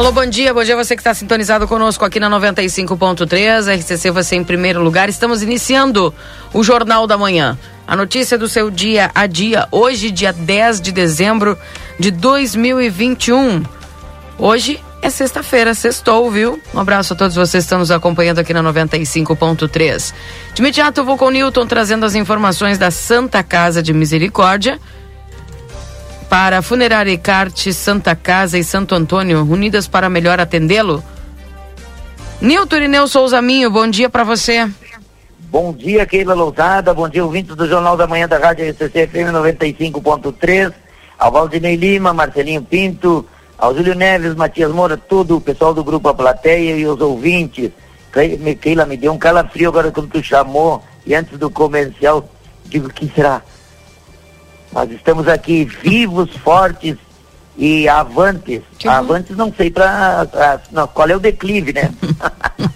Alô, bom dia, bom dia você que está sintonizado conosco aqui na 95.3, RCC você em primeiro lugar. Estamos iniciando o Jornal da Manhã. A notícia do seu dia a dia, hoje, dia 10 de dezembro de 2021. Hoje é sexta-feira, sextou, viu? Um abraço a todos vocês que estão nos acompanhando aqui na 95.3. De imediato eu vou com o Newton trazendo as informações da Santa Casa de Misericórdia para Funerária Icarte, Santa Casa e Santo Antônio, unidas para melhor atendê-lo. Nilton Irineu Souza Minho, bom dia para você. Bom dia, Keila Lousada, bom dia, ouvintes do Jornal da Manhã da Rádio RCC FM 95.3, ao Valdinei Lima, Marcelinho Pinto, ao Júlio Neves, Matias Moura, todo o pessoal do Grupo A Plateia e os ouvintes. Keila, me deu um calafrio agora quando tu chamou e antes do comercial, digo, que será? Nós estamos aqui vivos, fortes e avantes. Avantes não sei para qual é o declive, né?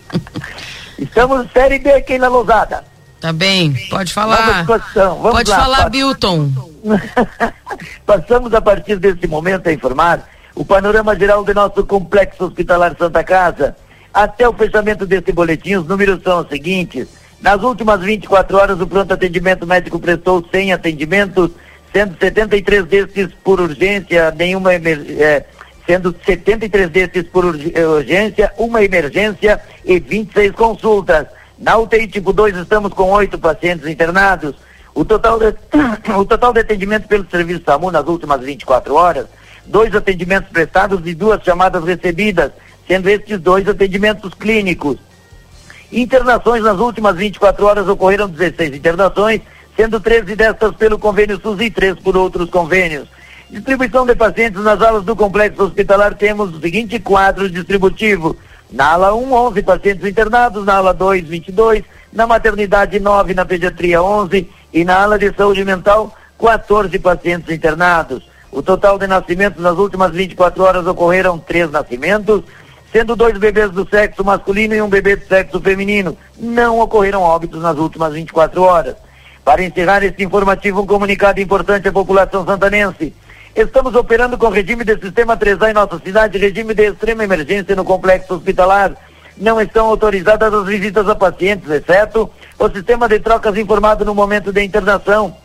estamos série B aqui na Lousada. Tá bem, pode falar. Pode lá, falar, Bilton. Passamos a partir desse momento a informar o panorama geral do nosso complexo hospitalar Santa Casa. Até o fechamento deste boletim, os números são os seguintes. Nas últimas 24 horas, o pronto atendimento médico prestou 100 atendimentos sendo 73 desses por urgência, nenhuma é, sendo 73 desses por urgência, uma emergência e 26 consultas. Na UTI tipo 2 estamos com oito pacientes internados. O total, de, o total de atendimento pelo serviço SAMU nas últimas 24 horas, dois atendimentos prestados e duas chamadas recebidas, sendo estes dois atendimentos clínicos. Internações nas últimas 24 horas ocorreram 16 internações sendo 13 destas pelo convênio SUS e 3 por outros convênios. Distribuição de pacientes nas alas do complexo hospitalar temos o seguinte quadro distributivo. Na ala 1, 11 pacientes internados, na ala 2, 22, na maternidade 9, na pediatria 11 e na ala de saúde mental 14 pacientes internados. O total de nascimentos nas últimas 24 horas ocorreram três nascimentos, sendo dois bebês do sexo masculino e um bebê do sexo feminino. Não ocorreram óbitos nas últimas 24 horas. Para encerrar este informativo, um comunicado importante à população santanense. Estamos operando com regime de sistema 3A em nossa cidade, regime de extrema emergência no complexo hospitalar. Não estão autorizadas as visitas a pacientes, exceto o sistema de trocas informado no momento da internação,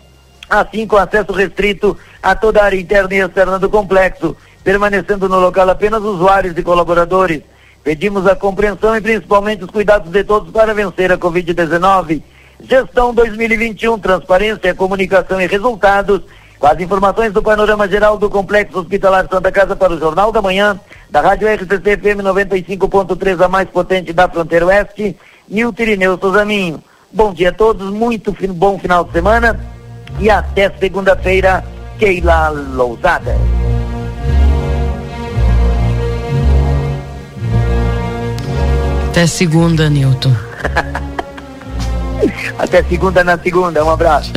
assim com acesso restrito a toda a área interna e externa do complexo, permanecendo no local apenas usuários e colaboradores. Pedimos a compreensão e principalmente os cuidados de todos para vencer a Covid-19. Gestão 2021, transparência, comunicação e resultados. Com as informações do panorama geral do Complexo Hospitalar Santa Casa para o Jornal da Manhã, da Rádio RCC FM 95.3, a mais potente da fronteira oeste, Nilton Irineu Souzaminho. Bom dia a todos, muito bom final de semana e até segunda-feira, Keila Lousada. Até segunda, Nilton. Até segunda na segunda. Um abraço.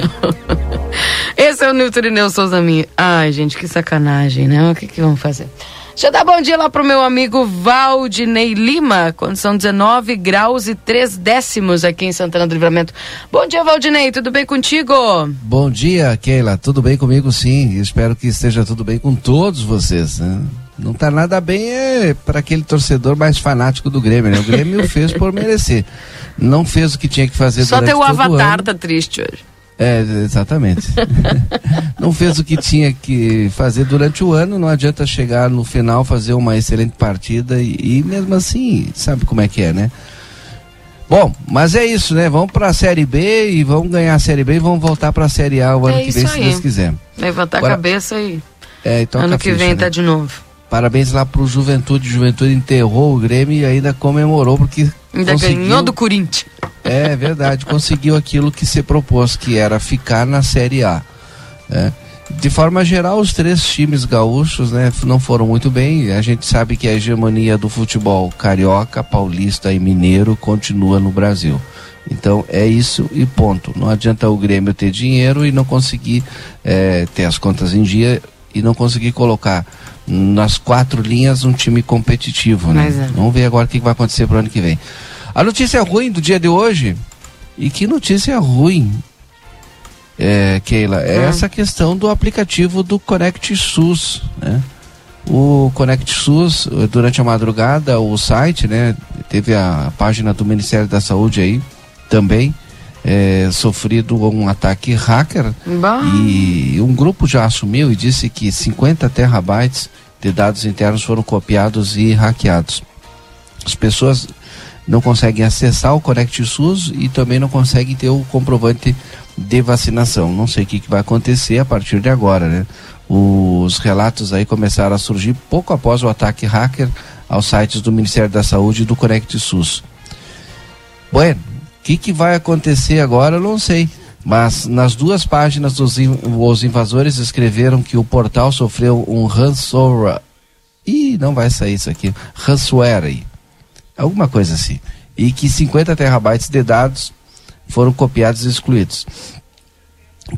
Esse é o Nilton Ineu Souza Minha. Ai, gente, que sacanagem, né? O que, que vamos fazer? Deixa eu dar bom dia lá pro meu amigo Valdinei Lima, quando são 19 graus e 3 décimos aqui em Santana do Livramento. Bom dia, Valdinei, tudo bem contigo? Bom dia, Keila, tudo bem comigo sim, espero que esteja tudo bem com todos vocês, né? Não tá nada bem é para aquele torcedor mais fanático do Grêmio, né? O Grêmio fez por merecer. Não fez o que tinha que fazer Só teu avatar tá triste hoje. É, exatamente. não fez o que tinha que fazer durante o ano, não adianta chegar no final, fazer uma excelente partida e, e mesmo assim, sabe como é que é, né? Bom, mas é isso, né? Vamos para a Série B e vamos ganhar a Série B e vamos voltar para a Série A o ano é que vem, aí. se Deus quiser. Levantar Agora, a cabeça e é, ano que vem né? tá de novo. Parabéns lá pro Juventude. Juventude enterrou o Grêmio e ainda comemorou porque. Ainda conseguiu... ganhou do Corinthians. É verdade, conseguiu aquilo que se propôs, que era ficar na Série A. Né? De forma geral, os três times gaúchos né, não foram muito bem. A gente sabe que a hegemonia do futebol carioca, paulista e mineiro continua no Brasil. Então é isso e ponto. Não adianta o Grêmio ter dinheiro e não conseguir é, ter as contas em dia e não conseguir colocar nas quatro linhas um time competitivo, né? É. Vamos ver agora o que vai acontecer pro ano que vem. A notícia ruim do dia de hoje, e que notícia ruim, é, Keila, é hum. essa questão do aplicativo do Connect SUS, né? O Conect SUS, durante a madrugada, o site, né, teve a página do Ministério da Saúde aí também, é, sofrido um ataque hacker bah. e um grupo já assumiu e disse que 50 terabytes de dados internos foram copiados e hackeados. As pessoas não conseguem acessar o Conect SUS e também não conseguem ter o comprovante de vacinação. Não sei o que, que vai acontecer a partir de agora, né? Os relatos aí começaram a surgir pouco após o ataque hacker aos sites do Ministério da Saúde e do Conect SUS. Bueno, que, que vai acontecer agora, eu não sei. Mas nas duas páginas dos os invasores escreveram que o portal sofreu um ransomware. Ih, não vai sair isso aqui. Ransomware. Alguma coisa assim. E que 50 terabytes de dados foram copiados e excluídos.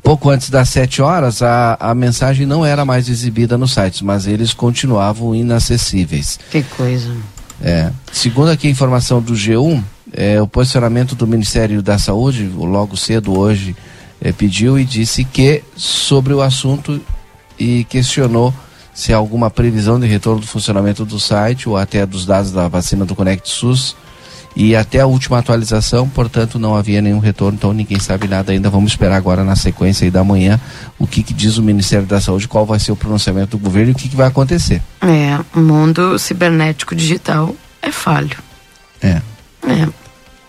Pouco antes das 7 horas, a, a mensagem não era mais exibida nos sites, mas eles continuavam inacessíveis. Que coisa. É. Segundo aqui a informação do G1, é, o posicionamento do Ministério da Saúde, logo cedo hoje, é, pediu e disse que sobre o assunto e questionou se há alguma previsão de retorno do funcionamento do site ou até dos dados da vacina do Conect SUS. E até a última atualização, portanto, não havia nenhum retorno, então ninguém sabe nada ainda. Vamos esperar agora na sequência aí da manhã o que, que diz o Ministério da Saúde, qual vai ser o pronunciamento do governo e o que, que vai acontecer. É, o mundo cibernético digital é falho. É. É.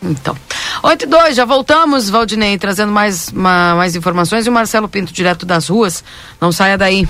Então. 8 e 2, já voltamos, Valdinei, trazendo mais, uma, mais informações. E o Marcelo Pinto, direto das ruas. Não saia daí.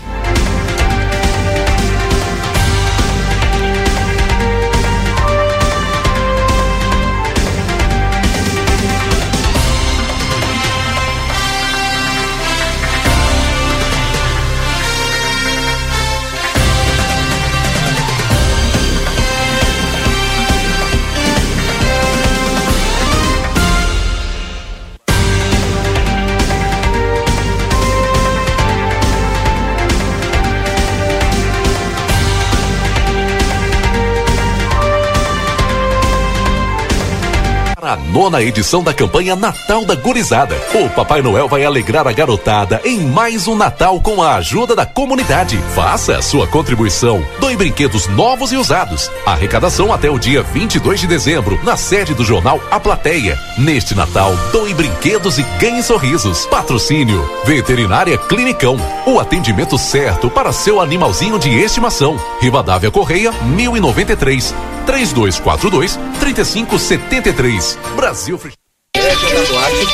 Nona edição da campanha Natal da Gurizada. O Papai Noel vai alegrar a garotada em mais um Natal com a ajuda da comunidade. Faça a sua contribuição. Doe brinquedos novos e usados. Arrecadação até o dia 22 de dezembro, na sede do jornal A Plateia. Neste Natal, doe brinquedos e ganhe sorrisos. Patrocínio: Veterinária Clinicão. O atendimento certo para seu animalzinho de estimação. Rivadavia Correia, 1093. 3242 3573. Brasil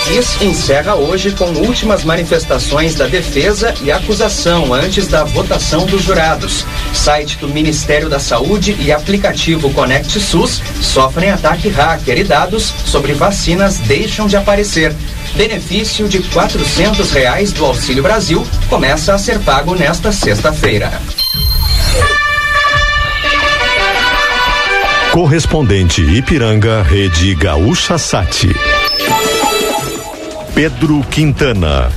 Kiss encerra hoje com últimas manifestações da defesa e acusação antes da votação dos jurados. Site do Ministério da Saúde e aplicativo Conect SUS sofrem ataque hacker e dados sobre vacinas deixam de aparecer. Benefício de quatrocentos reais do Auxílio Brasil começa a ser pago nesta sexta-feira. Correspondente Ipiranga, Rede Gaúcha Sati. Pedro Quintana.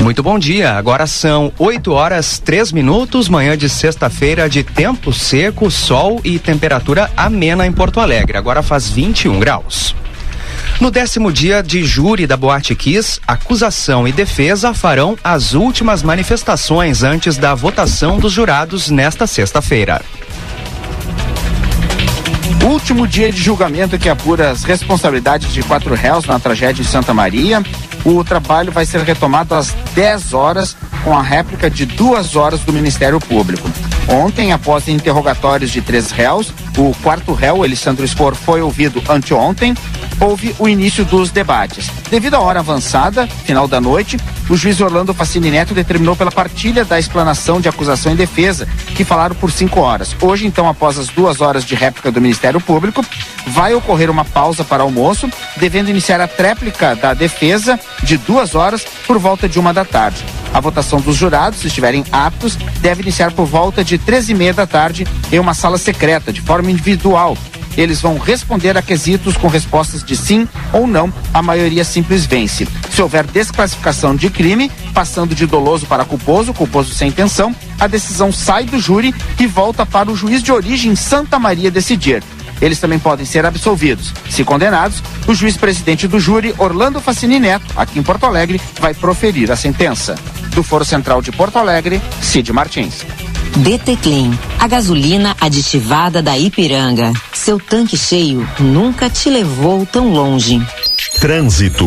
Muito bom dia. Agora são 8 horas 3 minutos, manhã de sexta-feira de tempo seco, sol e temperatura amena em Porto Alegre. Agora faz 21 graus. No décimo dia de júri da Boate Kiss, acusação e defesa farão as últimas manifestações antes da votação dos jurados nesta sexta-feira. Último dia de julgamento que apura as responsabilidades de quatro réus na tragédia de Santa Maria. O trabalho vai ser retomado às 10 horas, com a réplica de duas horas do Ministério Público. Ontem, após interrogatórios de três réus, o quarto réu, Alessandro Spor, foi ouvido anteontem houve o início dos debates. Devido à hora avançada, final da noite, o juiz Orlando Facini Neto determinou pela partilha da explanação de acusação e defesa, que falaram por cinco horas. Hoje, então, após as duas horas de réplica do Ministério Público, vai ocorrer uma pausa para almoço, devendo iniciar a tréplica da defesa de duas horas por volta de uma da tarde. A votação dos jurados, se estiverem aptos, deve iniciar por volta de três e meia da tarde em uma sala secreta, de forma individual, eles vão responder a quesitos com respostas de sim ou não. A maioria simples vence. Se houver desclassificação de crime, passando de doloso para culposo, culposo sem intenção, a decisão sai do júri e volta para o juiz de origem Santa Maria decidir. Eles também podem ser absolvidos. Se condenados, o juiz presidente do júri, Orlando Facini Neto, aqui em Porto Alegre, vai proferir a sentença. Do Foro Central de Porto Alegre, Cid Martins. DT Clean, a gasolina aditivada da Ipiranga. Seu tanque cheio nunca te levou tão longe. Trânsito.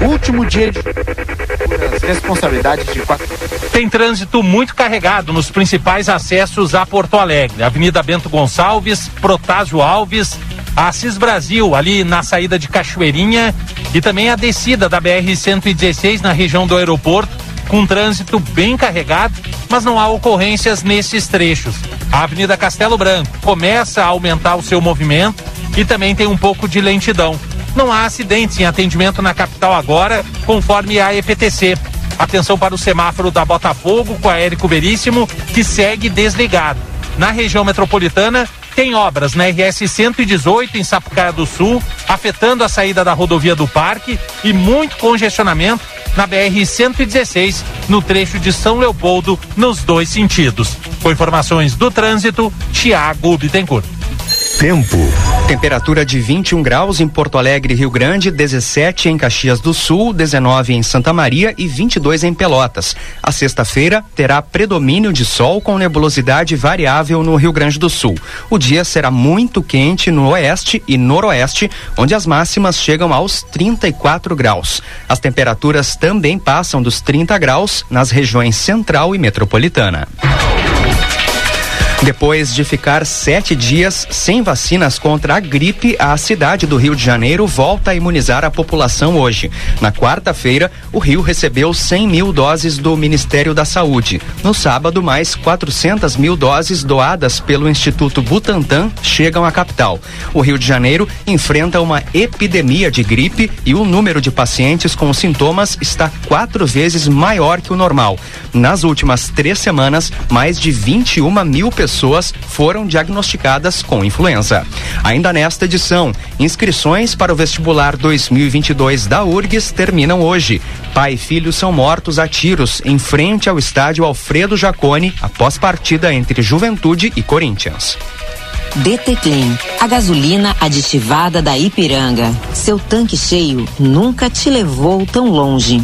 Último dia de responsabilidade de quatro. Tem trânsito muito carregado nos principais acessos a Porto Alegre. Avenida Bento Gonçalves, Protásio Alves, Assis Brasil, ali na saída de Cachoeirinha, e também a descida da BR-116 na região do aeroporto, com trânsito bem carregado, mas não há ocorrências nesses trechos. A Avenida Castelo Branco começa a aumentar o seu movimento e também tem um pouco de lentidão. Não há acidentes em atendimento na capital agora, conforme a EPTC. Atenção para o semáforo da Botafogo com a Érico Veríssimo, que segue desligado. Na região metropolitana, tem obras na RS 118 em Sapucaia do Sul, afetando a saída da rodovia do Parque e muito congestionamento na BR 116 no trecho de São Leopoldo nos dois sentidos. Com informações do trânsito, Tiago Bittencourt. Tempo. Temperatura de 21 graus em Porto Alegre, Rio Grande, 17 em Caxias do Sul, 19 em Santa Maria e 22 em Pelotas. A sexta-feira terá predomínio de sol com nebulosidade variável no Rio Grande do Sul. O dia será muito quente no oeste e noroeste, onde as máximas chegam aos 34 graus. As temperaturas também passam dos 30 graus nas regiões central e metropolitana. Depois de ficar sete dias sem vacinas contra a gripe, a cidade do Rio de Janeiro volta a imunizar a população hoje. Na quarta-feira, o Rio recebeu 100 mil doses do Ministério da Saúde. No sábado, mais 400 mil doses doadas pelo Instituto Butantan chegam à capital. O Rio de Janeiro enfrenta uma epidemia de gripe e o número de pacientes com sintomas está quatro vezes maior que o normal. Nas últimas três semanas, mais de 21 mil pessoas pessoas foram diagnosticadas com influenza. Ainda nesta edição, inscrições para o vestibular 2022 da URGS terminam hoje. Pai e filho são mortos a tiros em frente ao estádio Alfredo Jacone após partida entre Juventude e Corinthians. DT Clean, a gasolina aditivada da Ipiranga. Seu tanque cheio nunca te levou tão longe.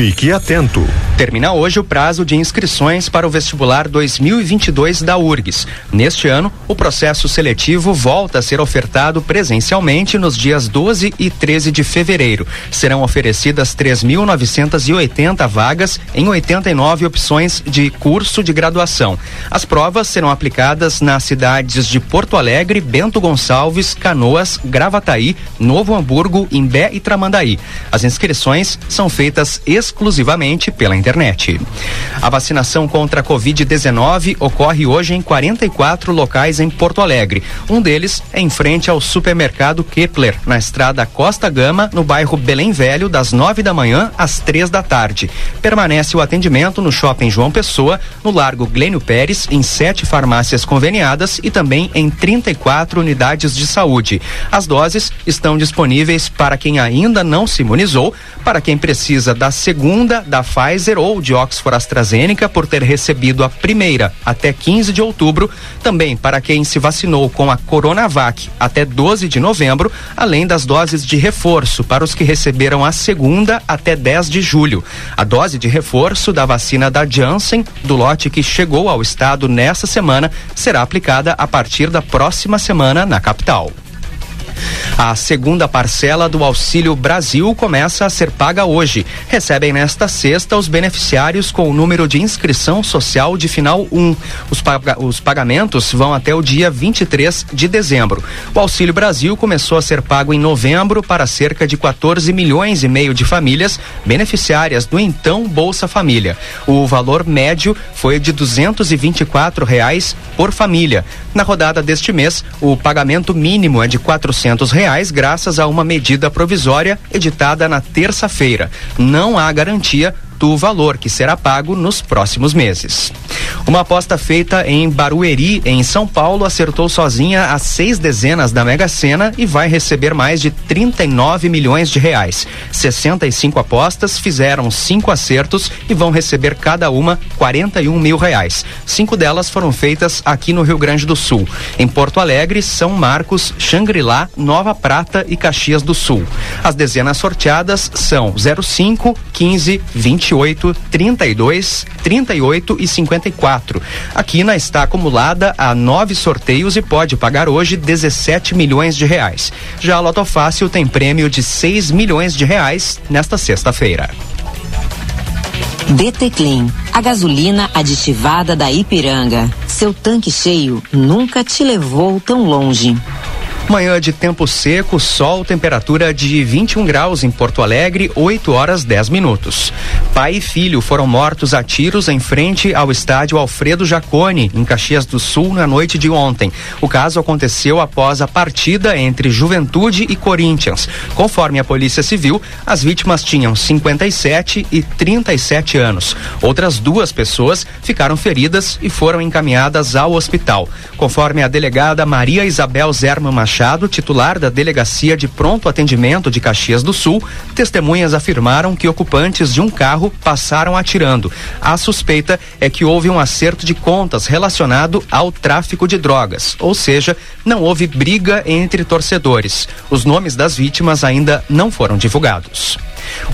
Fique atento. Termina hoje o prazo de inscrições para o vestibular 2022 da URGS. Neste ano, o processo seletivo volta a ser ofertado presencialmente nos dias 12 e 13 de fevereiro. Serão oferecidas 3.980 vagas em 89 opções de curso de graduação. As provas serão aplicadas nas cidades de Porto Alegre, Bento Gonçalves, Canoas, Gravataí, Novo Hamburgo, Imbé e Tramandaí. As inscrições são feitas exclusivamente pela internet. A vacinação contra a Covid-19 ocorre hoje em 44 locais em Porto Alegre. Um deles é em frente ao supermercado Kepler, na estrada Costa Gama, no bairro Belém Velho, das 9 da manhã às três da tarde. Permanece o atendimento no Shopping João Pessoa, no Largo Glênio Pérez, em sete farmácias conveniadas e também em 34 unidades de saúde. As doses estão disponíveis para quem ainda não se imunizou, para quem precisa da segunda da Pfizer ou de Oxford AstraZeneca por ter recebido a primeira até 15 de outubro, também para quem se vacinou com a Coronavac até 12 de novembro, além das doses de reforço para os que receberam a segunda até 10 de julho. A dose de reforço da vacina da Janssen, do lote que chegou ao estado nessa semana, será aplicada a partir da próxima semana na capital. A segunda parcela do Auxílio Brasil começa a ser paga hoje. Recebem nesta sexta os beneficiários com o número de inscrição social de final 1. Os, os pagamentos vão até o dia 23 de dezembro. O Auxílio Brasil começou a ser pago em novembro para cerca de 14 milhões e meio de famílias beneficiárias do então Bolsa Família. O valor médio foi de 224 reais por família. Na rodada deste mês, o pagamento mínimo é de 400 reais, graças a uma medida provisória editada na terça-feira. Não há garantia do valor que será pago nos próximos meses. Uma aposta feita em Barueri, em São Paulo, acertou sozinha as seis dezenas da Mega Sena e vai receber mais de 39 milhões de reais. 65 apostas fizeram cinco acertos e vão receber cada uma 41 mil reais. Cinco delas foram feitas aqui no Rio Grande do Sul. Em Porto Alegre, São Marcos, Xangri-Lá, Nova Prata e Caxias do Sul. As dezenas sorteadas são 05, 15, 20 28, 32, 38 e 54. A quina está acumulada a nove sorteios e pode pagar hoje 17 milhões de reais. Já a Loto Fácil tem prêmio de 6 milhões de reais nesta sexta-feira. DT Clean, a gasolina aditivada da Ipiranga. Seu tanque cheio nunca te levou tão longe. Manhã de tempo seco, sol, temperatura de 21 graus em Porto Alegre, 8 horas 10 minutos. Pai e filho foram mortos a tiros em frente ao estádio Alfredo Jacone, em Caxias do Sul, na noite de ontem. O caso aconteceu após a partida entre Juventude e Corinthians. Conforme a Polícia Civil, as vítimas tinham 57 e 37 anos. Outras duas pessoas ficaram feridas e foram encaminhadas ao hospital. Conforme a delegada Maria Isabel Zerman Machado, Machado, titular da Delegacia de Pronto Atendimento de Caxias do Sul, testemunhas afirmaram que ocupantes de um carro passaram atirando. A suspeita é que houve um acerto de contas relacionado ao tráfico de drogas, ou seja, não houve briga entre torcedores. Os nomes das vítimas ainda não foram divulgados.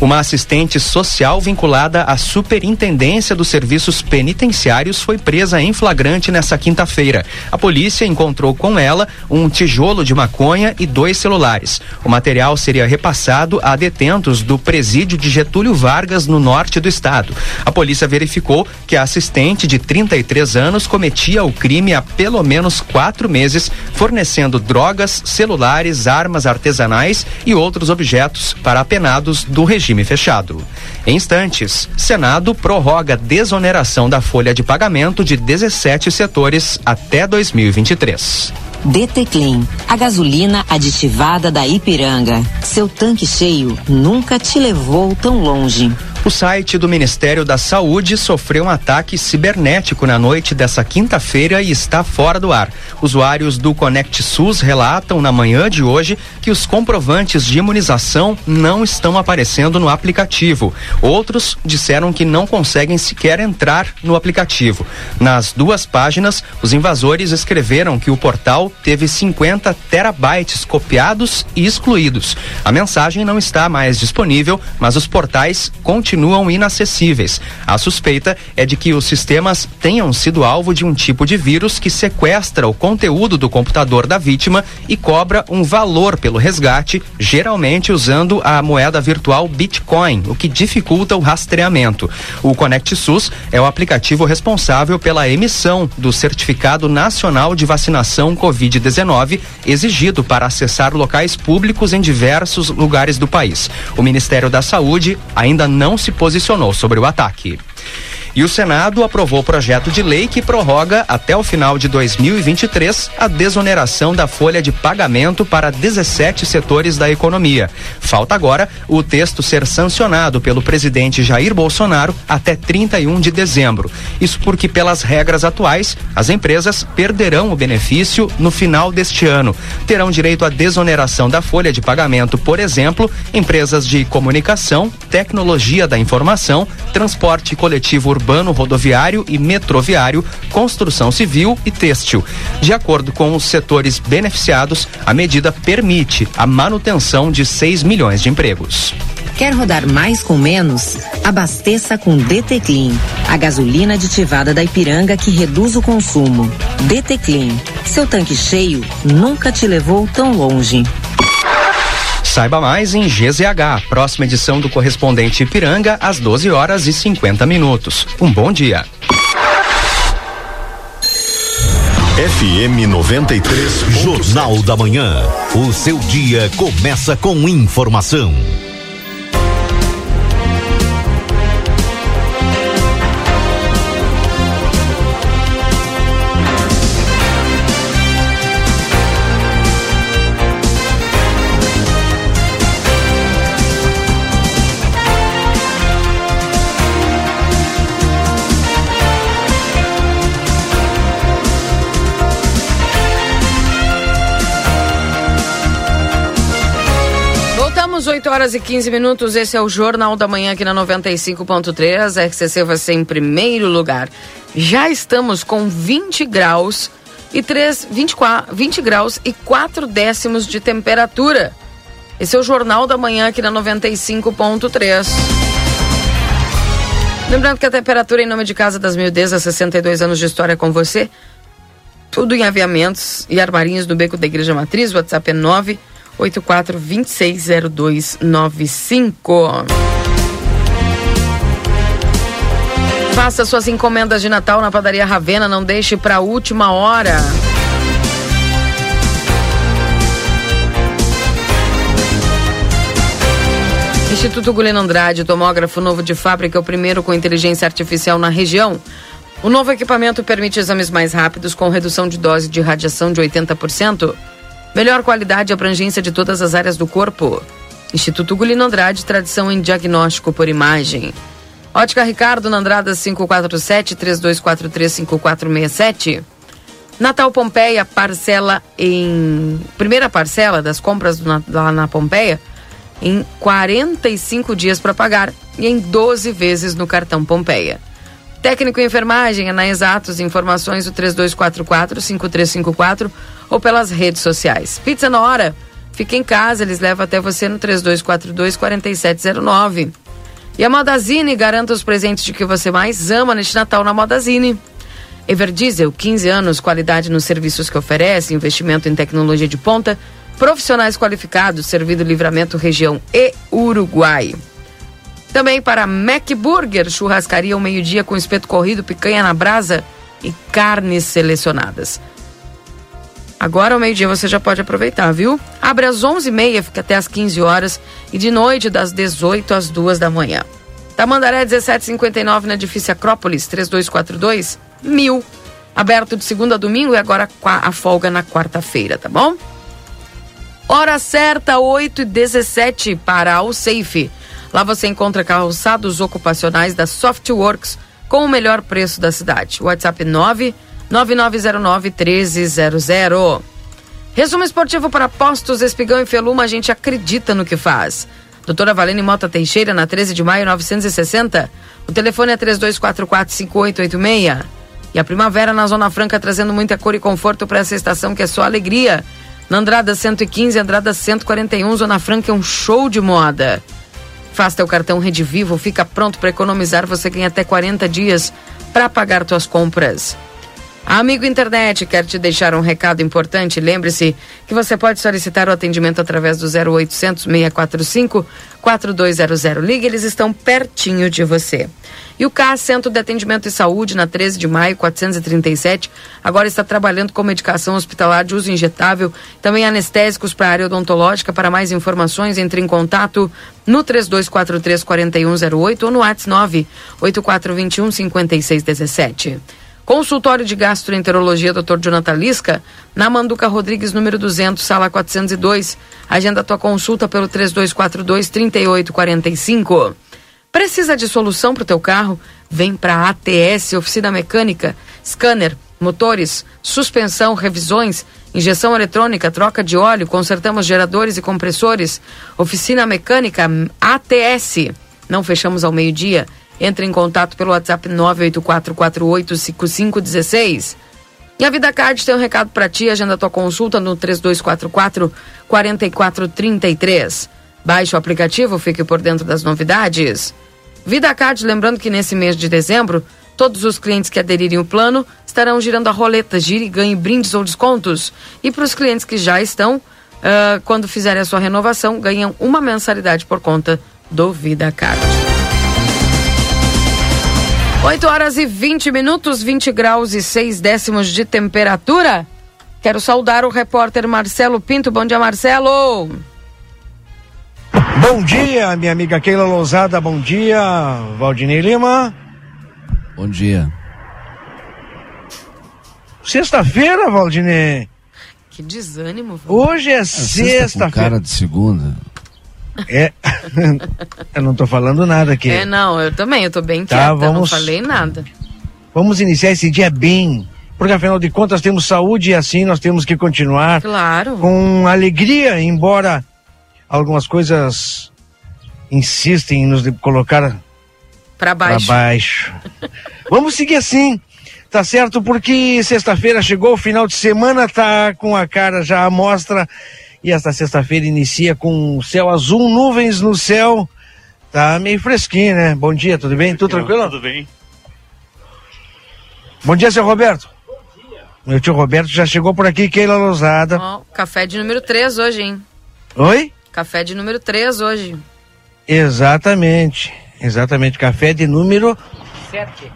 Uma assistente social vinculada à Superintendência dos Serviços Penitenciários foi presa em flagrante nessa quinta-feira. A polícia encontrou com ela um tijolo de maconha e dois celulares. O material seria repassado a detentos do presídio de Getúlio Vargas, no norte do estado. A polícia verificou que a assistente de 33 anos cometia o crime há pelo menos quatro meses, fornecendo drogas, celulares, armas artesanais e outros objetos para apenados do regime fechado. Em instantes, Senado prorroga desoneração da folha de pagamento de 17 setores até 2023. DT Clean, a gasolina aditivada da Ipiranga. Seu tanque cheio nunca te levou tão longe. O site do Ministério da Saúde sofreu um ataque cibernético na noite dessa quinta-feira e está fora do ar. Usuários do Conect SUS relatam na manhã de hoje que os comprovantes de imunização não estão aparecendo no aplicativo. Outros disseram que não conseguem sequer entrar no aplicativo. Nas duas páginas, os invasores escreveram que o portal teve 50 terabytes copiados e excluídos. A mensagem não está mais disponível, mas os portais continuam inacessíveis. A suspeita é de que os sistemas tenham sido alvo de um tipo de vírus que sequestra o conteúdo do computador da vítima e cobra um valor pelo resgate, geralmente usando a moeda virtual Bitcoin, o que dificulta o rastreamento. O SUS é o aplicativo responsável pela emissão do Certificado Nacional de Vacinação Covid-19, exigido para acessar locais públicos em diversos lugares do país. O Ministério da Saúde ainda não se posicionou sobre o ataque. E o Senado aprovou o projeto de lei que prorroga até o final de 2023 a desoneração da folha de pagamento para 17 setores da economia. Falta agora o texto ser sancionado pelo presidente Jair Bolsonaro até 31 de dezembro. Isso porque, pelas regras atuais, as empresas perderão o benefício no final deste ano. Terão direito à desoneração da folha de pagamento, por exemplo, empresas de comunicação, tecnologia da informação, transporte coletivo urbano urbano, rodoviário e metroviário, construção civil e têxtil. De acordo com os setores beneficiados, a medida permite a manutenção de 6 milhões de empregos. Quer rodar mais com menos? Abasteça com DT Clean, a gasolina aditivada da Ipiranga que reduz o consumo. DT Clean, seu tanque cheio nunca te levou tão longe. Saiba mais em GZH, próxima edição do correspondente Ipiranga, às 12 horas e 50 minutos. Um bom dia. FM 93, Jornal da Manhã. O seu dia começa com informação. 8 horas e 15 minutos. Esse é o Jornal da Manhã aqui na 95.3. A RCC vai ser em primeiro lugar. Já estamos com 20 graus e 3, 24, 20 graus e 4 décimos de temperatura. Esse é o Jornal da Manhã aqui na 95.3. Lembrando que a temperatura em nome de Casa das Mildezas, 62 anos de história com você. Tudo em aviamentos e armarinhos do Beco da Igreja Matriz. WhatsApp é 984 260295. Faça suas encomendas de Natal na Padaria Ravena, não deixe para a última hora. Instituto Guleno Andrade, tomógrafo novo de fábrica, o primeiro com inteligência artificial na região. O novo equipamento permite exames mais rápidos com redução de dose de radiação de 80%, melhor qualidade e abrangência de todas as áreas do corpo. Instituto Gulino Andrade, tradição em diagnóstico por imagem. Ótica Ricardo, na Andrada 547-3243-5467. Natal Pompeia, parcela em... Primeira parcela das compras do, lá na Pompeia em 45 dias para pagar e em 12 vezes no cartão Pompeia. Técnico em enfermagem é na Exatos, informações o 3244-5354 ou pelas redes sociais. Pizza na hora, fica em casa, eles levam até você no 3242-4709. E a Modazine garanta os presentes de que você mais ama neste Natal na Modazine. Everdiesel, 15 anos, qualidade nos serviços que oferece, investimento em tecnologia de ponta, profissionais qualificados, servido Livramento Região e Uruguai. Também para Mac Burger, churrascaria ao meio-dia com espeto corrido, picanha na brasa e carnes selecionadas. Agora ao meio-dia você já pode aproveitar, viu? Abre às 11h30, fica até às 15 horas e de noite das 18 às 2 da manhã. Tamandaré 1759 na edifício Acrópolis 3242 mil. Aberto de segunda a domingo e agora a folga na quarta-feira, tá bom? Hora certa, 8 e 17 para o Safe. Lá você encontra calçados ocupacionais da Softworks com o melhor preço da cidade. WhatsApp 9 9909 1300. Resumo esportivo para Postos Espigão e Feluma, a gente acredita no que faz. Doutora Valene Mota Teixeira, na 13 de maio 960. O telefone é 3244-5886. E a primavera na Zona Franca trazendo muita cor e conforto para essa estação que é só alegria. Na Andrada 115, Andrada 141, Zona Franca é um show de moda. Faça teu cartão Rede Vivo, fica pronto para economizar. Você ganha até 40 dias para pagar tuas compras. Amigo Internet quer te deixar um recado importante. Lembre-se que você pode solicitar o atendimento através do 0800 645 4200. Ligue, eles estão pertinho de você. E o CAS, Centro de Atendimento e Saúde, na 13 de maio, 437, agora está trabalhando com medicação hospitalar de uso injetável, também anestésicos para a área odontológica. Para mais informações, entre em contato no 3243 4108 ou no WhatsApp 98421 5617. Consultório de Gastroenterologia Dr. Jonathan Lisca, na Manduca Rodrigues, número 200, sala 402. Agenda tua consulta pelo 3242-3845. Precisa de solução para o teu carro? Vem para a ATS, Oficina Mecânica, scanner, motores, suspensão, revisões, injeção eletrônica, troca de óleo, consertamos geradores e compressores. Oficina Mecânica ATS. Não fechamos ao meio-dia. Entre em contato pelo WhatsApp 984485516. E a Vida Card tem um recado para ti, agenda tua consulta no 3244 4433. Baixe o aplicativo, fique por dentro das novidades. Vida Card, lembrando que nesse mês de dezembro, todos os clientes que aderirem ao plano estarão girando a roleta, gire e ganhe brindes ou descontos. E para os clientes que já estão, uh, quando fizerem a sua renovação, ganham uma mensalidade por conta do Vida Card. 8 horas e 20 minutos, 20 graus e 6 décimos de temperatura. Quero saudar o repórter Marcelo Pinto. Bom dia, Marcelo. Bom dia, minha amiga Keila Lousada. Bom dia, Valdinei Lima. Bom dia. Sexta-feira, Valdinei. Que desânimo. Hoje é, é sexta-feira. cara de segunda. É, eu não tô falando nada aqui. É, não, eu também, eu tô bem tá, quieta, vamos, não falei nada. Vamos iniciar esse dia bem, porque afinal de contas temos saúde e assim nós temos que continuar. Claro. Com alegria, embora algumas coisas insistem em nos colocar para baixo. Pra baixo. vamos seguir assim. Tá certo? Porque sexta-feira chegou, o final de semana tá com a cara já à mostra e esta sexta-feira inicia com céu azul, nuvens no céu, Tá meio fresquinho, né? Bom dia, tudo bem? Tudo tranquilo? Tudo bem. Bom dia, seu Roberto. Meu tio Roberto já chegou por aqui, Keila Lousada. Ó, café de número 3 hoje, hein? Oi? Café de número 3 hoje. Exatamente. Exatamente. Café de número 7.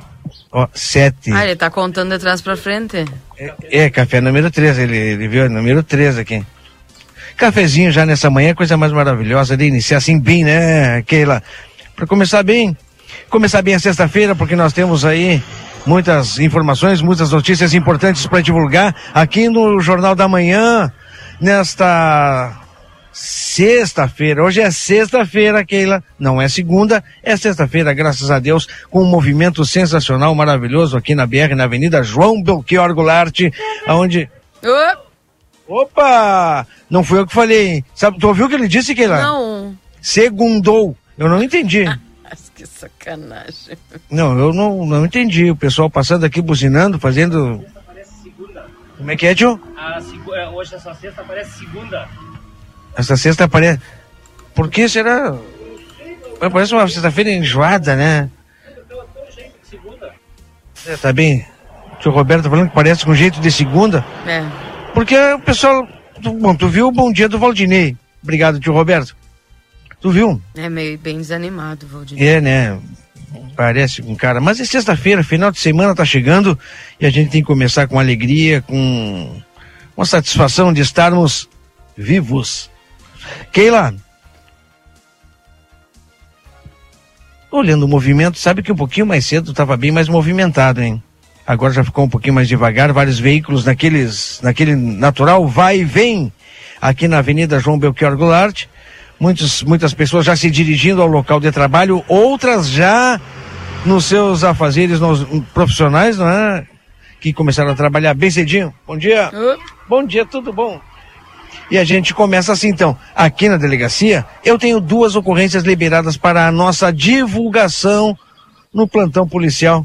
ó, 7. Ah, ele tá contando de trás pra frente. É, café número 3, ele, ele viu, número 3 aqui. Cafezinho já nessa manhã, coisa mais maravilhosa de iniciar assim bem, né, Keila? Para começar bem, começar bem a sexta-feira, porque nós temos aí muitas informações, muitas notícias importantes para divulgar aqui no Jornal da Manhã, nesta sexta-feira. Hoje é sexta-feira, Keila, não é segunda, é sexta-feira, graças a Deus, com um movimento sensacional, maravilhoso aqui na BR, na Avenida João Belchior Goulart, onde... Opa! Não fui eu que falei. Sabe, tu ouviu o que ele disse, Keila? Não. Segundou. Eu não entendi. que sacanagem. Não, eu não, não entendi. O pessoal passando aqui, buzinando, fazendo. Como é que é, tio? A é, hoje essa sexta parece segunda. Essa sexta parece. Por que será? Parece uma sexta-feira enjoada, né? É, tá bem. O tio Roberto tá falando que parece com jeito de segunda. É. Porque o pessoal. Bom, tu viu o bom dia do Valdinei. Obrigado, tio Roberto. Tu viu? É meio bem desanimado, Valdir. É, né? Parece um cara. Mas é sexta-feira, final de semana tá chegando e a gente tem que começar com alegria, com uma satisfação de estarmos vivos. Keila. Olhando o movimento, sabe que um pouquinho mais cedo estava bem mais movimentado, hein? Agora já ficou um pouquinho mais devagar, vários veículos naqueles, naquele natural vai e vem aqui na Avenida João Belchior Goulart. Muitos, muitas pessoas já se dirigindo ao local de trabalho, outras já nos seus afazeres nos, profissionais, não é? Que começaram a trabalhar bem cedinho. Bom dia. Bom dia, tudo bom? E a gente começa assim então. Aqui na delegacia, eu tenho duas ocorrências liberadas para a nossa divulgação no plantão policial.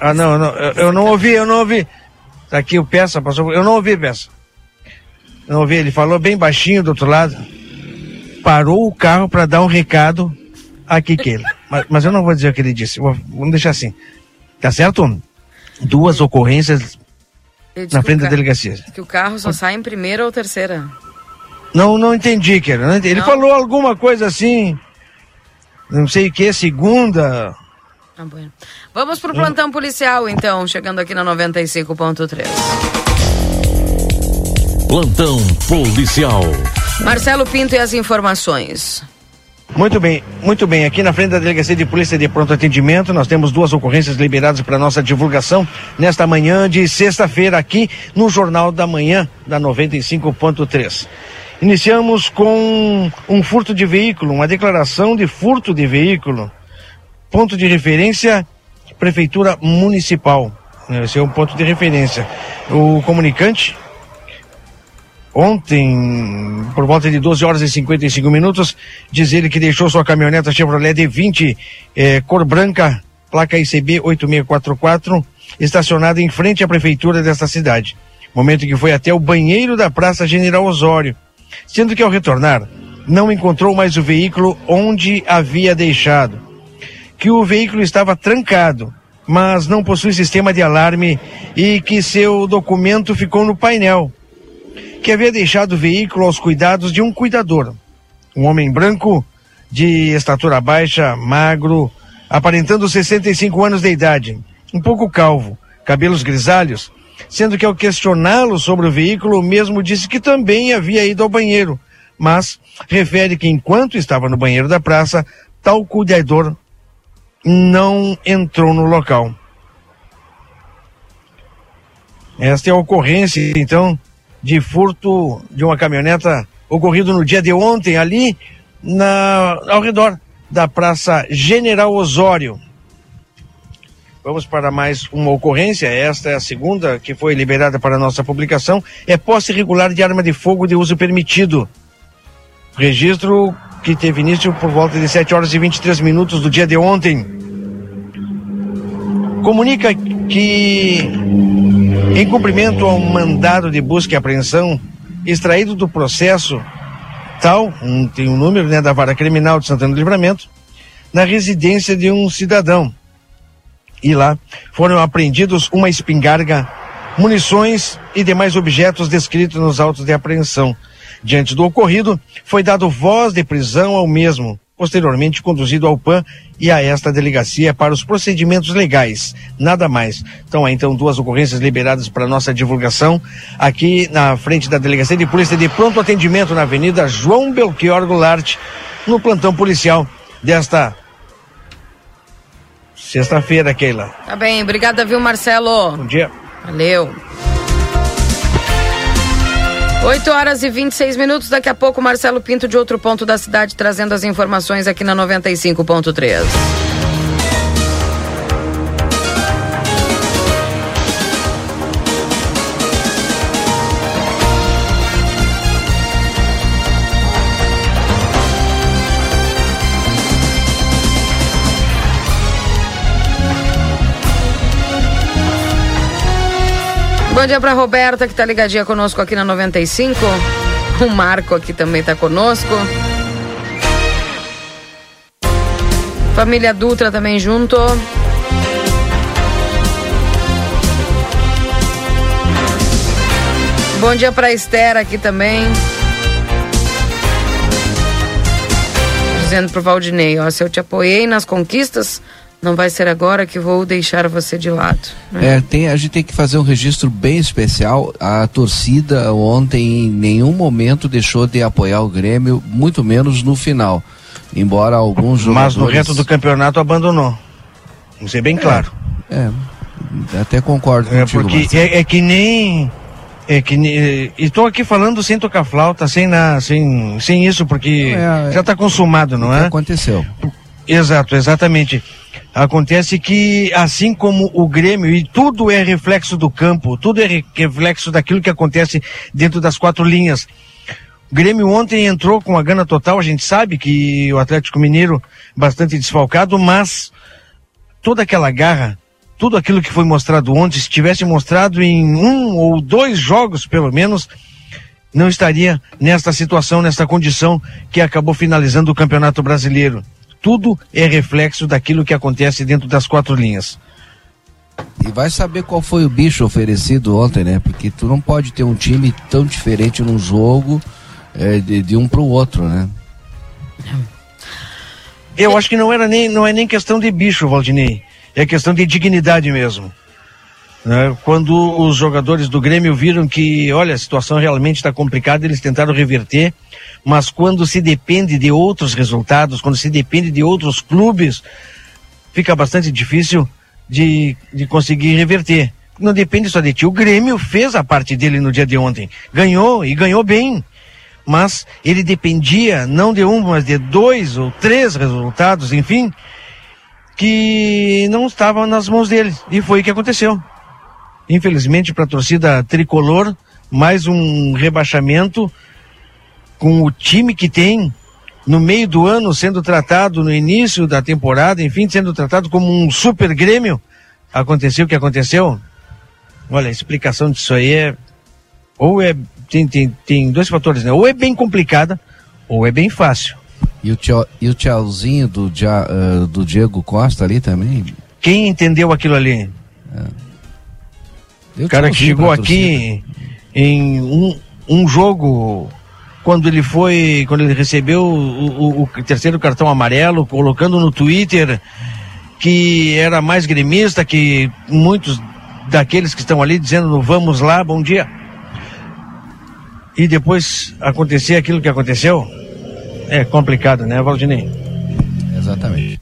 Ah, não, não eu, eu não ouvi, eu não ouvi. Tá aqui o peça, passou. Eu não ouvi, peça. Eu não ouvi, ele falou bem baixinho do outro lado. Parou o carro para dar um recado aqui que ele. Mas, mas eu não vou dizer o que ele disse. Vou- vamos deixar assim. Tá certo? Duas ocorrências disse na frente da delegacia. Que o carro só sai em primeira ou terceira. Não, não entendi, cara. Ele Não? falou alguma coisa assim. Não sei o que, segunda. Ah, bueno. Vamos pro plantão policial, então, chegando aqui na 95.3. Plantão policial. Marcelo Pinto e as informações. Muito bem, muito bem. Aqui na frente da Delegacia de Polícia de Pronto Atendimento, nós temos duas ocorrências liberadas para nossa divulgação nesta manhã de sexta-feira aqui no Jornal da Manhã da 95.3. Iniciamos com um furto de veículo, uma declaração de furto de veículo. Ponto de referência, Prefeitura Municipal. Esse é um ponto de referência. O comunicante ontem, por volta de 12 horas e 55 minutos, diz ele que deixou sua caminhoneta Chevrolet D20, eh, cor branca, placa ICB 8644, estacionada em frente à prefeitura desta cidade. Momento que foi até o banheiro da Praça General Osório, sendo que ao retornar, não encontrou mais o veículo onde havia deixado. Que o veículo estava trancado, mas não possui sistema de alarme e que seu documento ficou no painel que havia deixado o veículo aos cuidados de um cuidador. Um homem branco, de estatura baixa, magro, aparentando 65 anos de idade, um pouco calvo, cabelos grisalhos, sendo que ao questioná-lo sobre o veículo, o mesmo disse que também havia ido ao banheiro, mas refere que enquanto estava no banheiro da praça, tal cuidador não entrou no local. Esta é a ocorrência, então, de furto de uma caminhoneta ocorrido no dia de ontem ali na, ao redor da Praça General Osório. Vamos para mais uma ocorrência, esta é a segunda que foi liberada para nossa publicação, é posse irregular de arma de fogo de uso permitido. Registro que teve início por volta de 7 horas e 23 minutos do dia de ontem. Comunica que em cumprimento ao mandado de busca e apreensão extraído do processo tal, um, tem um número né, da vara criminal de Santana do Livramento, na residência de um cidadão. E lá foram apreendidos uma espingarda, munições e demais objetos descritos nos autos de apreensão. Diante do ocorrido, foi dado voz de prisão ao mesmo, posteriormente conduzido ao PAN e a esta delegacia para os procedimentos legais, nada mais. Então, há então duas ocorrências liberadas para nossa divulgação aqui na frente da delegacia de polícia de pronto atendimento na Avenida João Belchior Goulart, no plantão policial desta sexta-feira, Keila. Tá bem, obrigada, viu, Marcelo? Bom dia. Valeu. 8 horas e 26 minutos. Daqui a pouco, Marcelo Pinto, de outro ponto da cidade, trazendo as informações aqui na 95.3. Bom dia para Roberta, que tá ligadinha conosco aqui na 95. O Marco aqui também tá conosco. Família Dutra também junto. Bom dia para Esther aqui também. Dizendo pro Valdinei, ó, se eu te apoiei nas conquistas, não vai ser agora que vou deixar você de lado. né? É, tem, a gente tem que fazer um registro bem especial. A torcida ontem em nenhum momento deixou de apoiar o Grêmio, muito menos no final. Embora alguns jogadores... Mas no resto do campeonato abandonou. Vamos ser bem claro. É, até concordo É contigo, porque é, é que nem. É que nem. E estou aqui falando sem tocar flauta, sem, na, sem, sem isso, porque É, é. já está consumado, não é? aconteceu? Exato, exatamente. Acontece que, assim como o Grêmio, e tudo é reflexo do campo, tudo é re- reflexo daquilo que acontece dentro das quatro linhas. O Grêmio ontem entrou com a gana total, a gente sabe que o Atlético Mineiro bastante desfalcado, mas toda aquela garra, tudo aquilo que foi mostrado ontem, se tivesse mostrado em um ou dois jogos, pelo menos, não estaria nesta situação, nesta condição que acabou finalizando o Campeonato Brasileiro. Tudo é reflexo daquilo que acontece dentro das quatro linhas. E vai saber qual foi o bicho oferecido ontem, né? Porque tu não pode ter um time tão diferente num jogo é, de, de um pro outro, né? Eu acho que não era nem não é nem questão de bicho, Valdinei. É questão de dignidade mesmo. Né? Quando os jogadores do Grêmio viram que, olha, a situação realmente está complicada, eles tentaram reverter, mas quando se depende de outros resultados, quando se depende de outros clubes, fica bastante difícil de, de conseguir reverter. Não depende só de ti. O Grêmio fez a parte dele no dia de ontem. Ganhou e ganhou bem. Mas ele dependia não de um, mas de dois ou três resultados, enfim, que não estavam nas mãos dele. E foi o que aconteceu. Infelizmente, para a torcida tricolor, mais um rebaixamento com o time que tem no meio do ano sendo tratado no início da temporada, enfim, sendo tratado como um super Grêmio. Aconteceu o que aconteceu? Olha, a explicação disso aí é ou é tem, tem, tem dois fatores, né? Ou é bem complicada ou é bem fácil. E o, tchau, e o tchauzinho do, Dia- ah, do Diego Costa ali também? Quem entendeu aquilo ali? Deu O cara que chegou aqui em um, um jogo, quando ele foi, quando ele recebeu o, o- o terceiro cartão amarelo, colocando no Twitter que era mais gremista que muitos daqueles que estão ali dizendo vamos lá, bom dia. E depois acontecer aquilo que aconteceu, é complicado, né, Valdinei? Exatamente.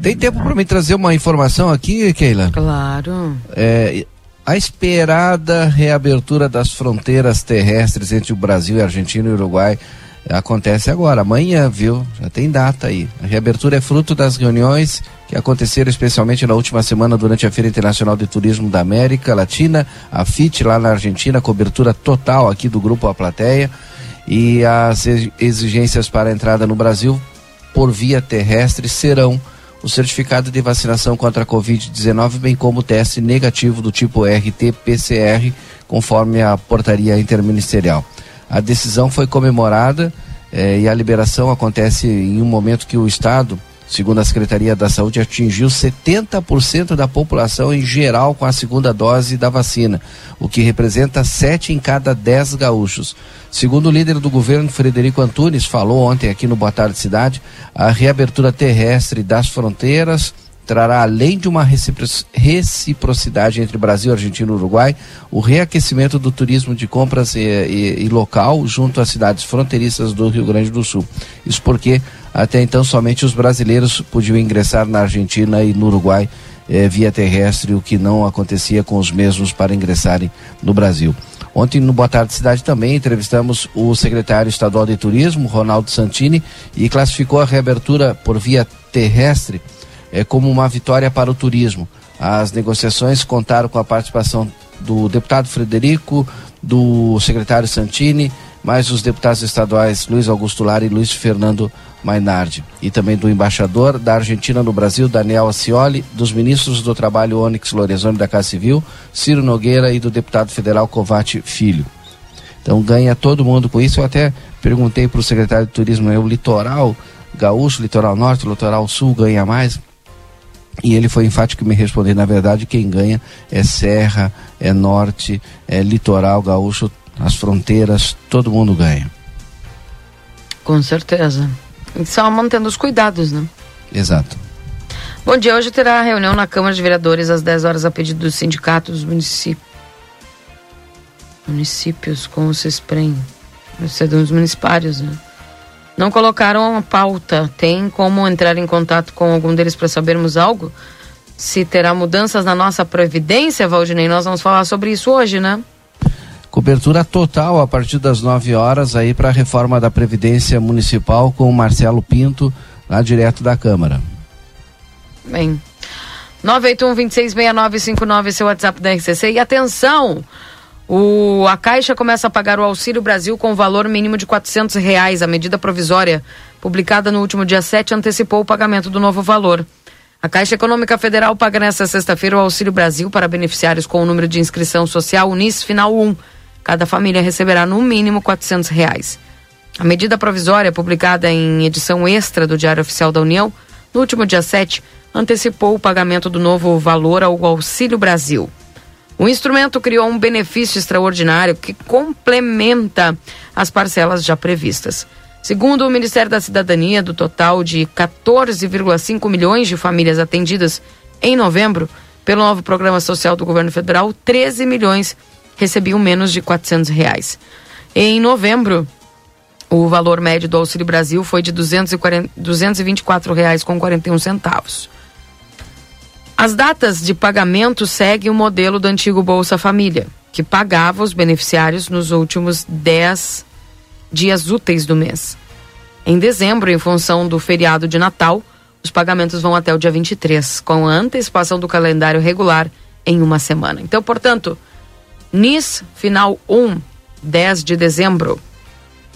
Tem tempo para me trazer uma informação aqui, Keila? Claro. É, a esperada reabertura das fronteiras terrestres entre o Brasil, a Argentina e Uruguai acontece agora, amanhã, viu? Já tem data aí. A reabertura é fruto das reuniões que aconteceram especialmente na última semana durante a Feira Internacional de Turismo da América Latina, a FIT lá na Argentina, cobertura total aqui do grupo A Plateia e as ex- exigências para a entrada no Brasil por via terrestre serão o certificado de vacinação contra a Covid-19, bem como o teste negativo do tipo RT-PCR, conforme a portaria interministerial. A decisão foi comemorada eh, e a liberação acontece em um momento que o Estado segundo a Secretaria da Saúde, atingiu 70% da população em geral com a segunda dose da vacina, o que representa 7 em cada 10 gaúchos. Segundo o líder do governo, Frederico Antunes, falou ontem aqui no Boa Tarde Cidade, a reabertura terrestre das fronteiras trará, além de uma reciprocidade entre Brasil, Argentina e Uruguai, o reaquecimento do turismo de compras e, e, e, local junto às cidades fronteiriças do Rio Grande do Sul. Isso porque até então somente os brasileiros podiam ingressar na Argentina e no Uruguai eh, via terrestre, o que não acontecia com os mesmos para ingressarem no Brasil. Ontem no Boa Tarde Cidade também entrevistamos o secretário estadual de turismo, Ronaldo Santini, e classificou a reabertura por via terrestre é, como uma vitória para o turismo. As negociações contaram com a participação do deputado Frederico, do secretário Santini, mais os deputados estaduais Luiz Augusto Lara e Luiz Fernando Mainardi, e também do embaixador da Argentina no Brasil, Daniel Acioli, dos ministros do Trabalho Onyx Lorenzoni da Casa Civil, Ciro Nogueira e do deputado federal Covate Filho. Então ganha todo mundo com isso. Eu até perguntei para o secretário de Turismo, é o litoral gaúcho, litoral norte, litoral sul ganha mais? E ele foi enfático em me responder, na verdade, quem ganha é serra, é norte, é litoral gaúcho, as fronteiras, todo mundo ganha. Com certeza. Só mantendo os cuidados, né? Exato. Bom dia, hoje terá reunião na Câmara de Vereadores às 10 horas a pedido do sindicato dos municípios. Municípios com o CESPREM, dos municipários, né? Não colocaram a pauta. Tem como entrar em contato com algum deles para sabermos algo? Se terá mudanças na nossa previdência, Valdinei? Nós vamos falar sobre isso hoje, né? Cobertura total a partir das 9 horas aí para a reforma da Previdência Municipal com o Marcelo Pinto, lá direto da Câmara. Bem. 981-266959, seu WhatsApp da RCC. E atenção! O, a Caixa começa a pagar o Auxílio Brasil com valor mínimo de R$ reais. A medida provisória, publicada no último dia 7, antecipou o pagamento do novo valor. A Caixa Econômica Federal paga nesta sexta-feira o Auxílio Brasil para beneficiários com o número de inscrição social UNIS Final 1. Cada família receberá no mínimo R$ reais. A medida provisória, publicada em edição extra do Diário Oficial da União, no último dia 7, antecipou o pagamento do novo valor ao Auxílio Brasil. O instrumento criou um benefício extraordinário que complementa as parcelas já previstas. Segundo o Ministério da Cidadania, do total de 14,5 milhões de famílias atendidas em novembro pelo novo programa social do governo federal, 13 milhões recebiam menos de 400 reais. Em novembro, o valor médio do Auxílio Brasil foi de R$ 224,41. Reais com 41 centavos. As datas de pagamento seguem o modelo do antigo Bolsa Família, que pagava os beneficiários nos últimos 10 dias úteis do mês. Em dezembro, em função do feriado de Natal, os pagamentos vão até o dia 23, com a antecipação do calendário regular em uma semana. Então, portanto, NIS final 1, 10 de dezembro,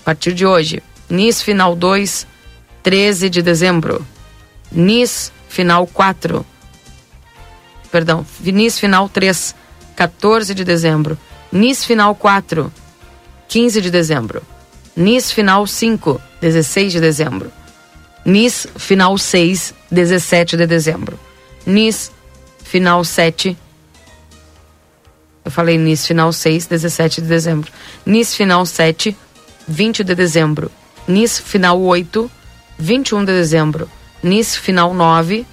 a partir de hoje. NIS final 2, 13 de dezembro. NIS final 4, perdão, NIS final 3, 14 de dezembro. NIS final 4, 15 de dezembro. NIS final 5, 16 de dezembro. NIS final 6, 17 de dezembro. NIS final 7. Eu falei NIS final 6, 17 de dezembro. NIS final 7, 20 de dezembro. NIS final 8, 21 de dezembro. NIS final 9,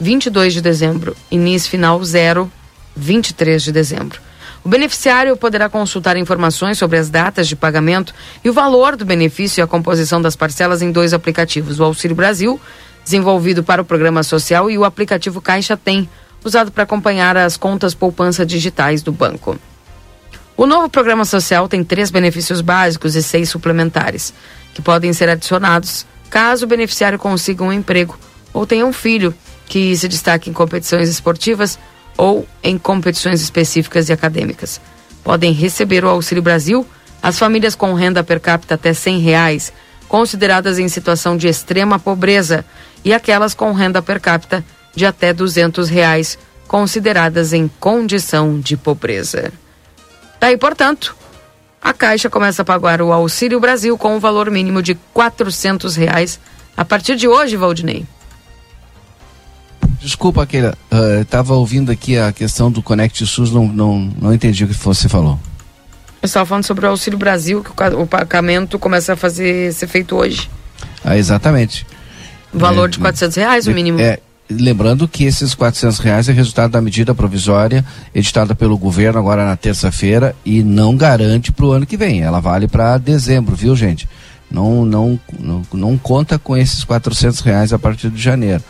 22 de dezembro, início final 0, 23 de dezembro. O beneficiário poderá consultar informações sobre as datas de pagamento e o valor do benefício e a composição das parcelas em dois aplicativos: o Auxílio Brasil, desenvolvido para o programa social, e o aplicativo Caixa Tem, usado para acompanhar as contas poupança digitais do banco. O novo programa social tem três benefícios básicos e seis suplementares, que podem ser adicionados caso o beneficiário consiga um emprego ou tenha um filho que se destaque em competições esportivas ou em competições específicas e acadêmicas. Podem receber o Auxílio Brasil as famílias com renda per capita até R$ reais, consideradas em situação de extrema pobreza e aquelas com renda per capita de até 200 reais, consideradas em condição de pobreza. Daí, portanto, a Caixa começa a pagar o Auxílio Brasil com um valor mínimo de 400 reais a partir de hoje, Valdinei. Desculpa, Keila, uh, estava ouvindo aqui a questão do Conect SUS, não, não, não entendi o que você falou. Eu estava falando sobre o Auxílio Brasil, que o, o pagamento começa a fazer, ser feito hoje. Ah, exatamente. Valor é, de 400 reais, o mínimo. É, lembrando que esses 400 reais é resultado da medida provisória editada pelo governo agora na terça-feira e não garante para o ano que vem. Ela vale para dezembro, viu, gente? Não, não, não, não conta com esses 400 reais a partir de janeiro.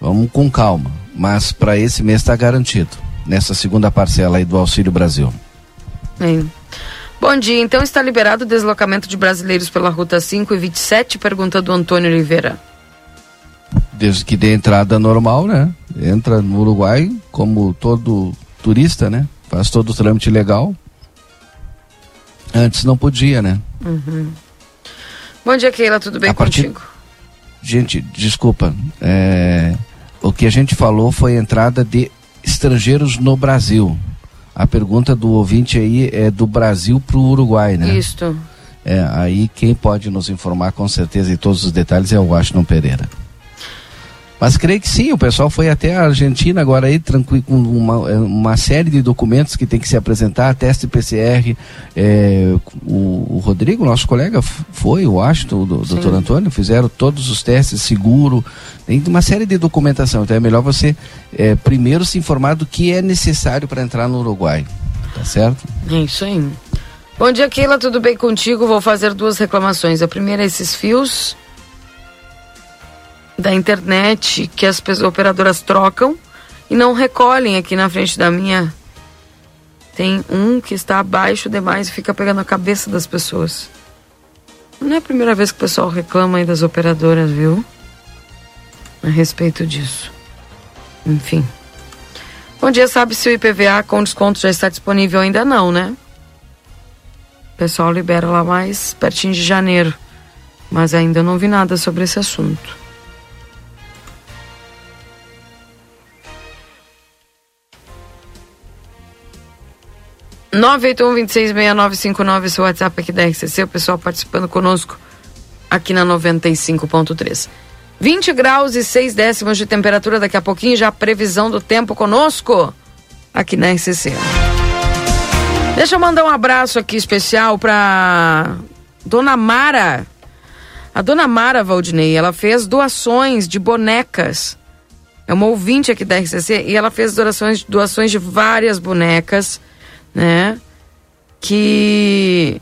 Vamos com calma. Mas para esse mês está garantido. Nessa segunda parcela aí do Auxílio Brasil. Bem. Bom dia. Então está liberado o deslocamento de brasileiros pela Ruta 5 e 27? Pergunta do Antônio Oliveira. Desde que dê entrada normal, né? Entra no Uruguai como todo turista, né? Faz todo o trâmite legal. Antes não podia, né? Uhum. Bom dia, Keila. Tudo bem partir... contigo? Gente, desculpa. É... O que a gente falou foi entrada de estrangeiros no Brasil. A pergunta do ouvinte aí é do Brasil para o Uruguai, né? Isto. É, aí quem pode nos informar com certeza e todos os detalhes é o Washington Pereira. Mas creio que sim, o pessoal foi até a Argentina agora aí, tranquilo, com uma, é, uma série de documentos que tem que se apresentar, teste PCR. É, o, o, Rodrigo, nosso colega, foi, o Washington, o doutor Antônio, fizeram todos os testes, seguro, tem uma série de documentação. Então é melhor você é, primeiro se informar do que é necessário para entrar no Uruguai. Tá certo? É isso aí. Bom dia, Keila, tudo bem contigo? Vou fazer duas reclamações. A primeira é esses fios da internet que as operadoras trocam e não recolhem aqui na frente da minha. Tem um que está abaixo demais e fica pegando a cabeça das pessoas. Não é a primeira vez que o pessoal reclama aí das operadoras, viu? A respeito disso. Enfim. Bom dia, sabe se o IPVA com desconto já está disponível ainda não, né? O pessoal libera lá mais pertinho de janeiro. Mas ainda não vi nada sobre esse assunto. 981-266959, seu WhatsApp aqui da RCC, o pessoal participando conosco aqui na 95.3. 20 graus e 6 décimos de temperatura daqui a pouquinho, já a previsão do tempo conosco aqui na RCC. Deixa eu mandar um abraço aqui especial para Dona Mara. A Dona Mara Valdinei, ela fez doações de bonecas. É uma ouvinte aqui da RCC e ela fez doações, doações de várias bonecas né? Que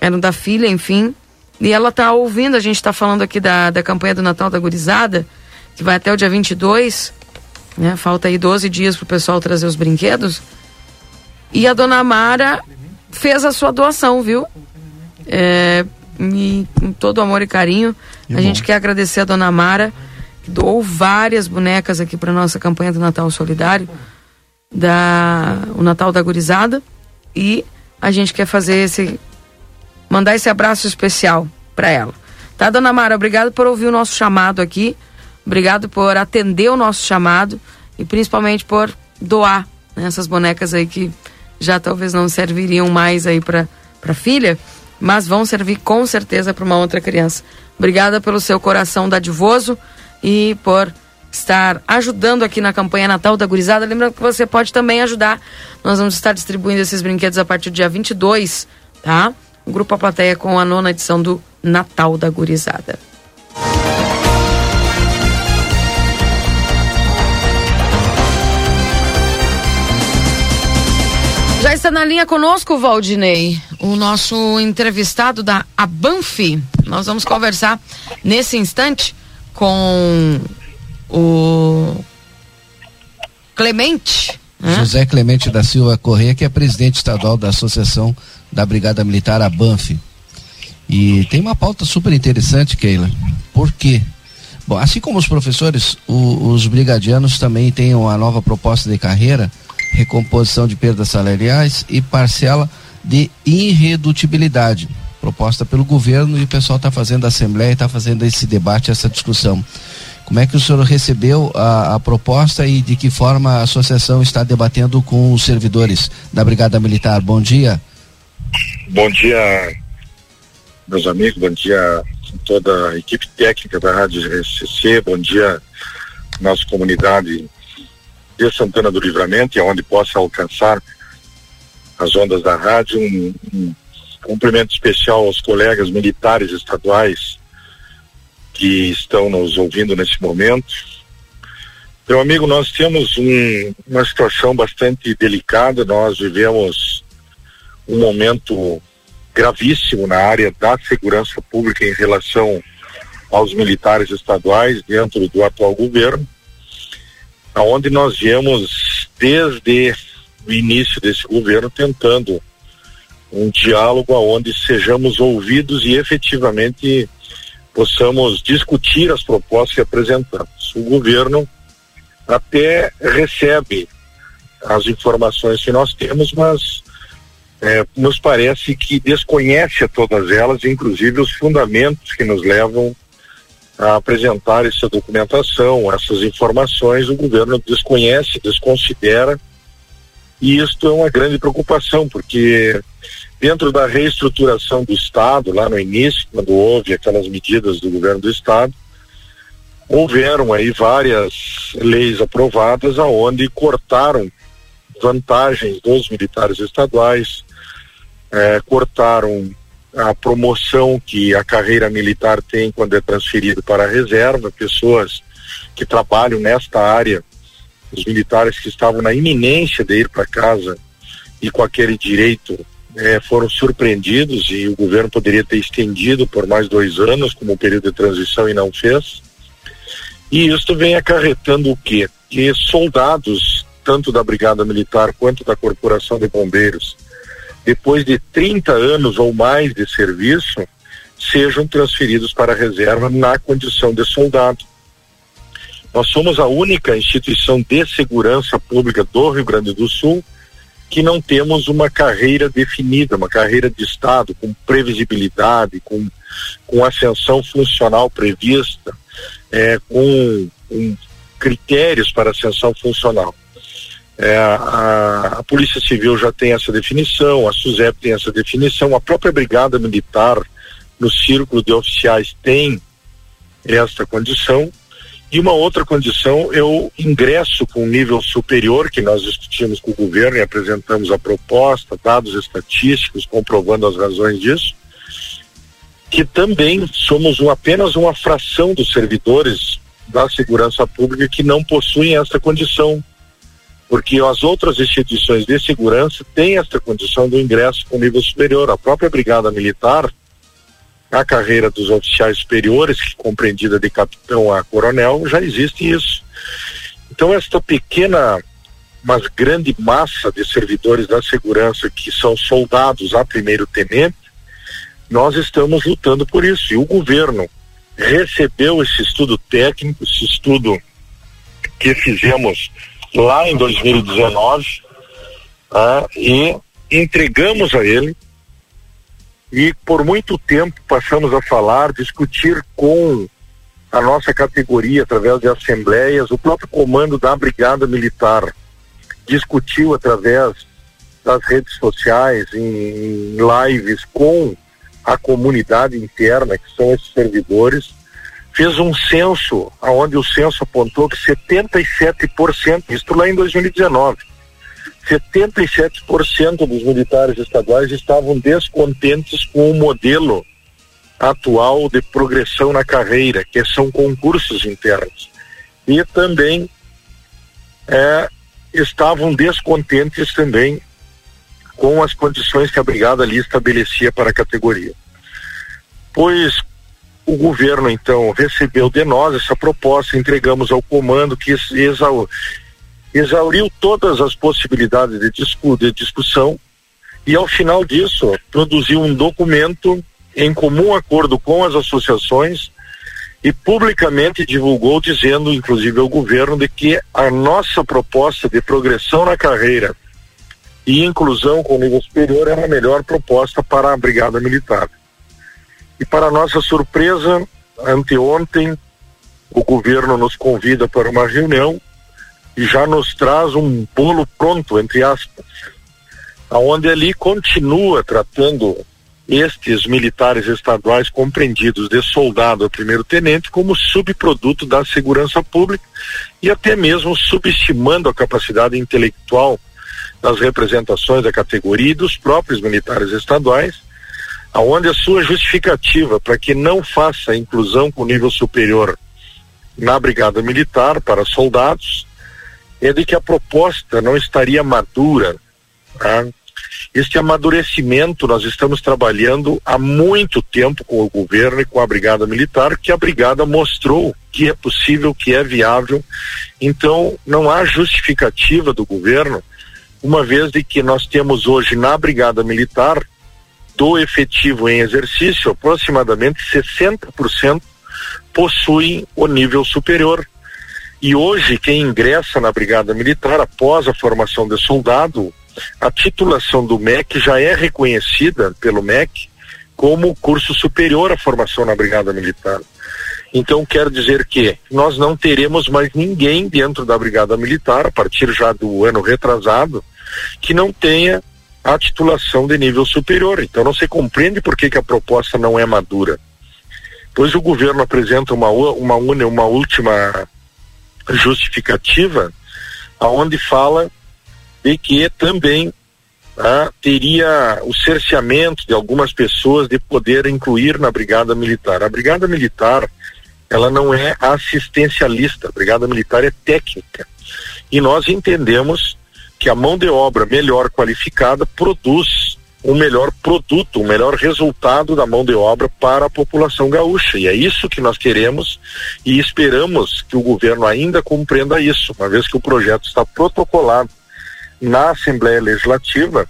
eram da filha, enfim. E ela tá ouvindo, a gente tá falando aqui da, da campanha do Natal da Gurizada, que vai até o dia 22, né? Falta aí 12 dias pro pessoal trazer os brinquedos. E a dona Mara fez a sua doação, viu? É, e, com todo amor e carinho. Que a bom. gente quer agradecer a dona Mara, que doou várias bonecas aqui para nossa campanha do Natal Solidário da o Natal da Gurizada e a gente quer fazer esse mandar esse abraço especial para ela. Tá, dona Mara, obrigado por ouvir o nosso chamado aqui. Obrigado por atender o nosso chamado e principalmente por doar né, essas bonecas aí que já talvez não serviriam mais aí para para filha, mas vão servir com certeza para uma outra criança. Obrigada pelo seu coração dadivoso e por estar ajudando aqui na campanha Natal da Gurizada. Lembrando que você pode também ajudar. Nós vamos estar distribuindo esses brinquedos a partir do dia 22, tá? O Grupo A Plateia com a nona edição do Natal da Gurizada. Já está na linha conosco, Valdinei, o nosso entrevistado da Abanf. Nós vamos conversar nesse instante com o Clemente. Né? José Clemente da Silva Correia, que é presidente estadual da Associação da Brigada Militar, a BANF. E tem uma pauta super interessante, Keila. Por quê? Bom, assim como os professores, o, os brigadianos também têm uma nova proposta de carreira, recomposição de perdas salariais e parcela de irredutibilidade, proposta pelo governo e o pessoal está fazendo a assembleia está fazendo esse debate, essa discussão. Como é que o senhor recebeu a, a proposta e de que forma a associação está debatendo com os servidores da Brigada Militar? Bom dia. Bom dia, meus amigos, bom dia toda a equipe técnica da Rádio RCC, bom dia nossa comunidade de Santana do Livramento e aonde possa alcançar as ondas da rádio. Um, um cumprimento especial aos colegas militares estaduais que estão nos ouvindo nesse momento. Meu amigo, nós temos um, uma situação bastante delicada, nós vivemos um momento gravíssimo na área da segurança pública em relação aos militares estaduais dentro do atual governo, aonde nós viemos desde o início desse governo tentando um diálogo aonde sejamos ouvidos e efetivamente possamos discutir as propostas que apresentamos. O governo até recebe as informações que nós temos, mas é, nos parece que desconhece todas elas, inclusive os fundamentos que nos levam a apresentar essa documentação, essas informações, o governo desconhece, desconsidera, e isto é uma grande preocupação, porque dentro da reestruturação do Estado, lá no início, quando houve aquelas medidas do governo do Estado, houveram aí várias leis aprovadas aonde cortaram vantagens dos militares estaduais, é, cortaram a promoção que a carreira militar tem quando é transferido para a reserva, pessoas que trabalham nesta área, os militares que estavam na iminência de ir para casa e com aquele direito é, foram surpreendidos e o governo poderia ter estendido por mais dois anos como período de transição e não fez. E isso vem acarretando o quê? Que soldados, tanto da Brigada Militar quanto da Corporação de Bombeiros, depois de 30 anos ou mais de serviço, sejam transferidos para a reserva na condição de soldado. Nós somos a única instituição de segurança pública do Rio Grande do Sul que não temos uma carreira definida, uma carreira de Estado com previsibilidade, com, com ascensão funcional prevista, é, com, com critérios para ascensão funcional. É, a, a, Polícia Civil já tem essa definição, a SUSEP tem essa definição, a própria Brigada Militar, no círculo de oficiais, tem esta condição. E uma outra condição é o ingresso com nível superior, que nós discutimos com o governo e apresentamos a proposta, dados estatísticos comprovando as razões disso, que também somos um, apenas uma fração dos servidores da segurança pública que não possuem essa condição porque as outras instituições de segurança têm esta condição do ingresso com nível superior. A própria Brigada Militar, a carreira dos oficiais superiores, que compreendida de capitão a coronel, já existe isso. Então, esta pequena, mas grande massa de servidores da segurança que são soldados a primeiro tenente, nós estamos lutando por isso. E o governo recebeu esse estudo técnico, esse estudo que fizemos lá em 2019 ah, e entregamos a ele e por muito tempo passamos a falar, discutir com a nossa categoria através de assembleias, o próprio comando da Brigada Militar discutiu através das redes sociais, em, em lives com a comunidade interna, que são esses servidores, fez um censo, aonde o censo apontou que 77%, isto lá em 2019, 77% dos militares estaduais estavam descontentes com o modelo atual de progressão na carreira, que são concursos internos. E também é, estavam descontentes também com as condições que a brigada ali estabelecia para a categoria. Pois o governo, então, recebeu de nós essa proposta, entregamos ao comando que exauriu, todas as possibilidades de, discu de discussão e, ao final disso, produziu um documento em comum acordo com as associações e publicamente divulgou, dizendo, inclusive, ao governo, de que a nossa proposta de progressão na carreira e inclusão com nível superior era a melhor proposta para a Brigada Militar. E para nossa surpresa, anteontem, o governo nos convida para uma reunião já nos traz um bolo pronto, entre aspas, aonde ali continua tratando estes militares estaduais compreendidos de soldado a primeiro tenente como subproduto da segurança pública e até mesmo subestimando a capacidade intelectual das representações da categoria e dos próprios militares estaduais, aonde a sua justificativa para que não faça inclusão com nível superior na brigada militar para soldados é de que a proposta não estaria madura. Tá? Este amadurecimento nós estamos trabalhando há muito tempo com o governo e com a Brigada Militar, que a Brigada mostrou que é possível, que é viável. Então, não há justificativa do governo, uma vez de que nós temos hoje na Brigada Militar, do efetivo em exercício, aproximadamente 60% possuem o nível superior. E hoje, quem ingressa na Brigada Militar após a formação de soldado, a titulação do MEC já é reconhecida pelo MEC como curso superior à formação na Brigada Militar. Então, quer dizer que nós não teremos mais ninguém dentro da Brigada Militar, a partir já do ano retrasado, que não tenha a titulação de nível superior. Então, não se compreende por que, que a proposta não é madura. Pois o governo apresenta uma, uma, uma, uma última justificativa, aonde fala de que também ah, teria o cerceamento de algumas pessoas de poder incluir na brigada militar. A brigada militar, ela não é assistencialista, a brigada militar é técnica. E nós entendemos que a mão de obra melhor qualificada produz um melhor produto, um melhor resultado da mão de obra para a população gaúcha. E é isso que nós queremos e esperamos que o governo ainda compreenda isso, uma vez que o projeto está protocolado na Assembleia Legislativa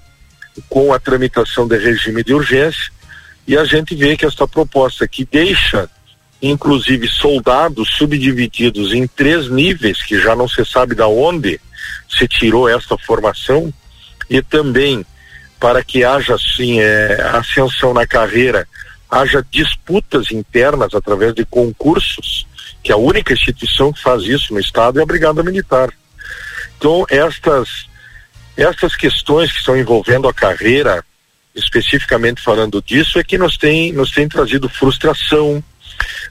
com a tramitação de regime de urgência e a gente vê que esta proposta que deixa inclusive soldados subdivididos em três níveis que já não se sabe da onde se tirou esta formação e também para que haja assim é, ascensão na carreira haja disputas internas através de concursos que a única instituição que faz isso no estado é a brigada militar então estas essas questões que estão envolvendo a carreira, especificamente falando disso, é que nos tem, nos tem trazido frustração,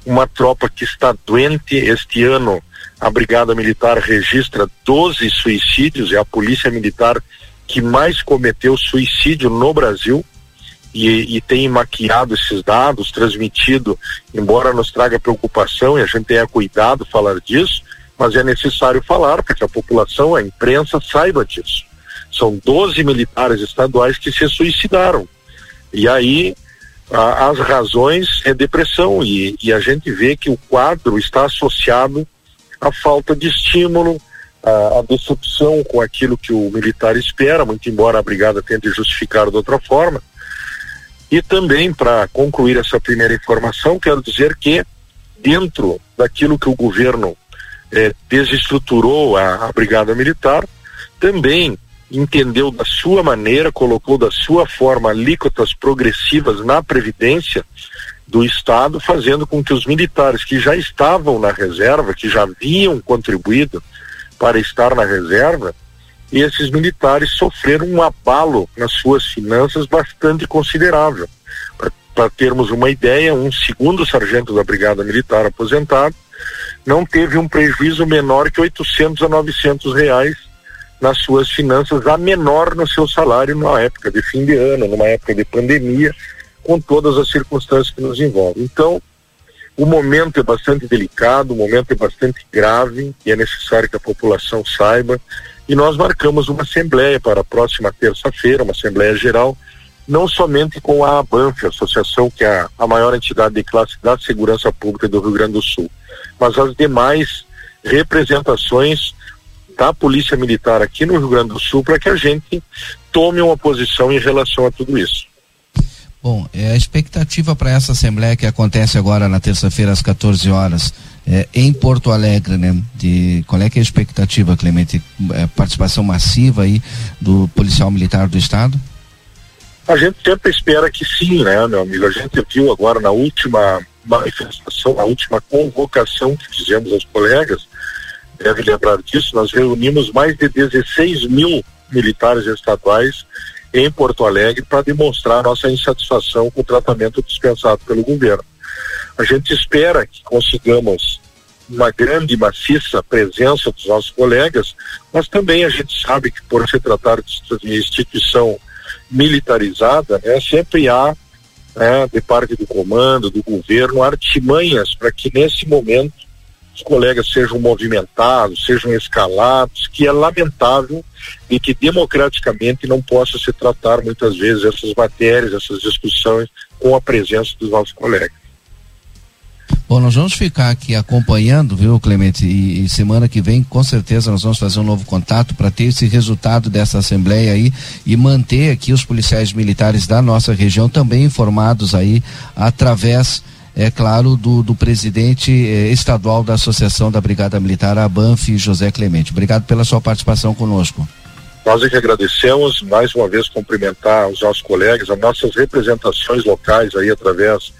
uma tropa que está doente. Este ano, a Brigada Militar registra 12 suicídios, é a Polícia Militar que mais cometeu suicídio no Brasil. E, e, tem maquiado esses dados, transmitido, embora nos traga preocupação e a gente tenha cuidado falar disso, mas é necessário falar para que a população, a imprensa saiba disso. São 12 militares estaduais que se suicidaram. E aí a, as razões é depressão e, e, a gente vê que o quadro está associado à falta de estímulo, à, à decepção com aquilo que o militar espera, muito embora a brigada tente justificar de outra forma. E também, para concluir essa primeira informação, quero dizer que dentro daquilo que o governo eh, desestruturou a, a brigada militar, também entendeu da sua maneira, colocou da sua forma alíquotas progressivas na Previdência do Estado, fazendo com que os militares que já estavam na reserva, que já haviam contribuído para estar na reserva, esses militares sofreram um abalo nas suas finanças bastante considerável. Para termos uma ideia, um segundo sargento da Brigada Militar aposentado não teve um prejuízo menor que 800 a 900 reais nas suas finanças a menor no seu salário numa época de fim de ano, numa época de pandemia, com todas as circunstâncias que nos envolvem. Então, o momento é bastante delicado, o momento é bastante grave e é necessário que a população saiba. E nós marcamos uma assembleia para a próxima terça-feira, uma assembleia geral, não somente com a ABANF, a associação que é a, maior entidade de classe da segurança pública do Rio Grande do Sul, mas as demais representações da Polícia Militar aqui no Rio Grande do Sul para que a gente tome uma posição em relação a tudo isso. Bom, é a expectativa para essa assembleia que acontece agora na terça-feira às 14 horas é, em Porto Alegre, né? De qual é que é a expectativa, Clemente? É, participação massiva aí do policial militar do estado? A gente sempre espera que sim, né, meu amigo? A gente viu agora na última manifestação, a última convocação que fizemos aos colegas, deve lembrar disso, nós reunimos mais de 16 mil militares estaduais em Porto Alegre para demonstrar nossa insatisfação com o tratamento dispensado pelo governo. A gente espera que consigamos uma grande maciça presença dos nossos colegas, mas também a gente sabe que por se tratar de instituição militarizada, né, sempre há né, de parte do comando, do governo, artimanhas para que nesse momento os colegas sejam movimentados, sejam escalados, que é lamentável e que democraticamente não possa se tratar muitas vezes essas matérias, essas discussões com a presença dos nossos colegas. Bom, nós vamos ficar aqui acompanhando, viu, Clemente? E, e semana que vem, com certeza, nós vamos fazer um novo contato para ter esse resultado dessa assembleia aí e manter aqui os policiais militares da nossa região também informados aí através é claro, do, do presidente eh, estadual da Associação da Brigada Militar, a BANF, José Clemente. Obrigado pela sua participação conosco. Nós é que agradecemos, mais uma vez cumprimentar os nossos colegas, as nossas representações locais aí através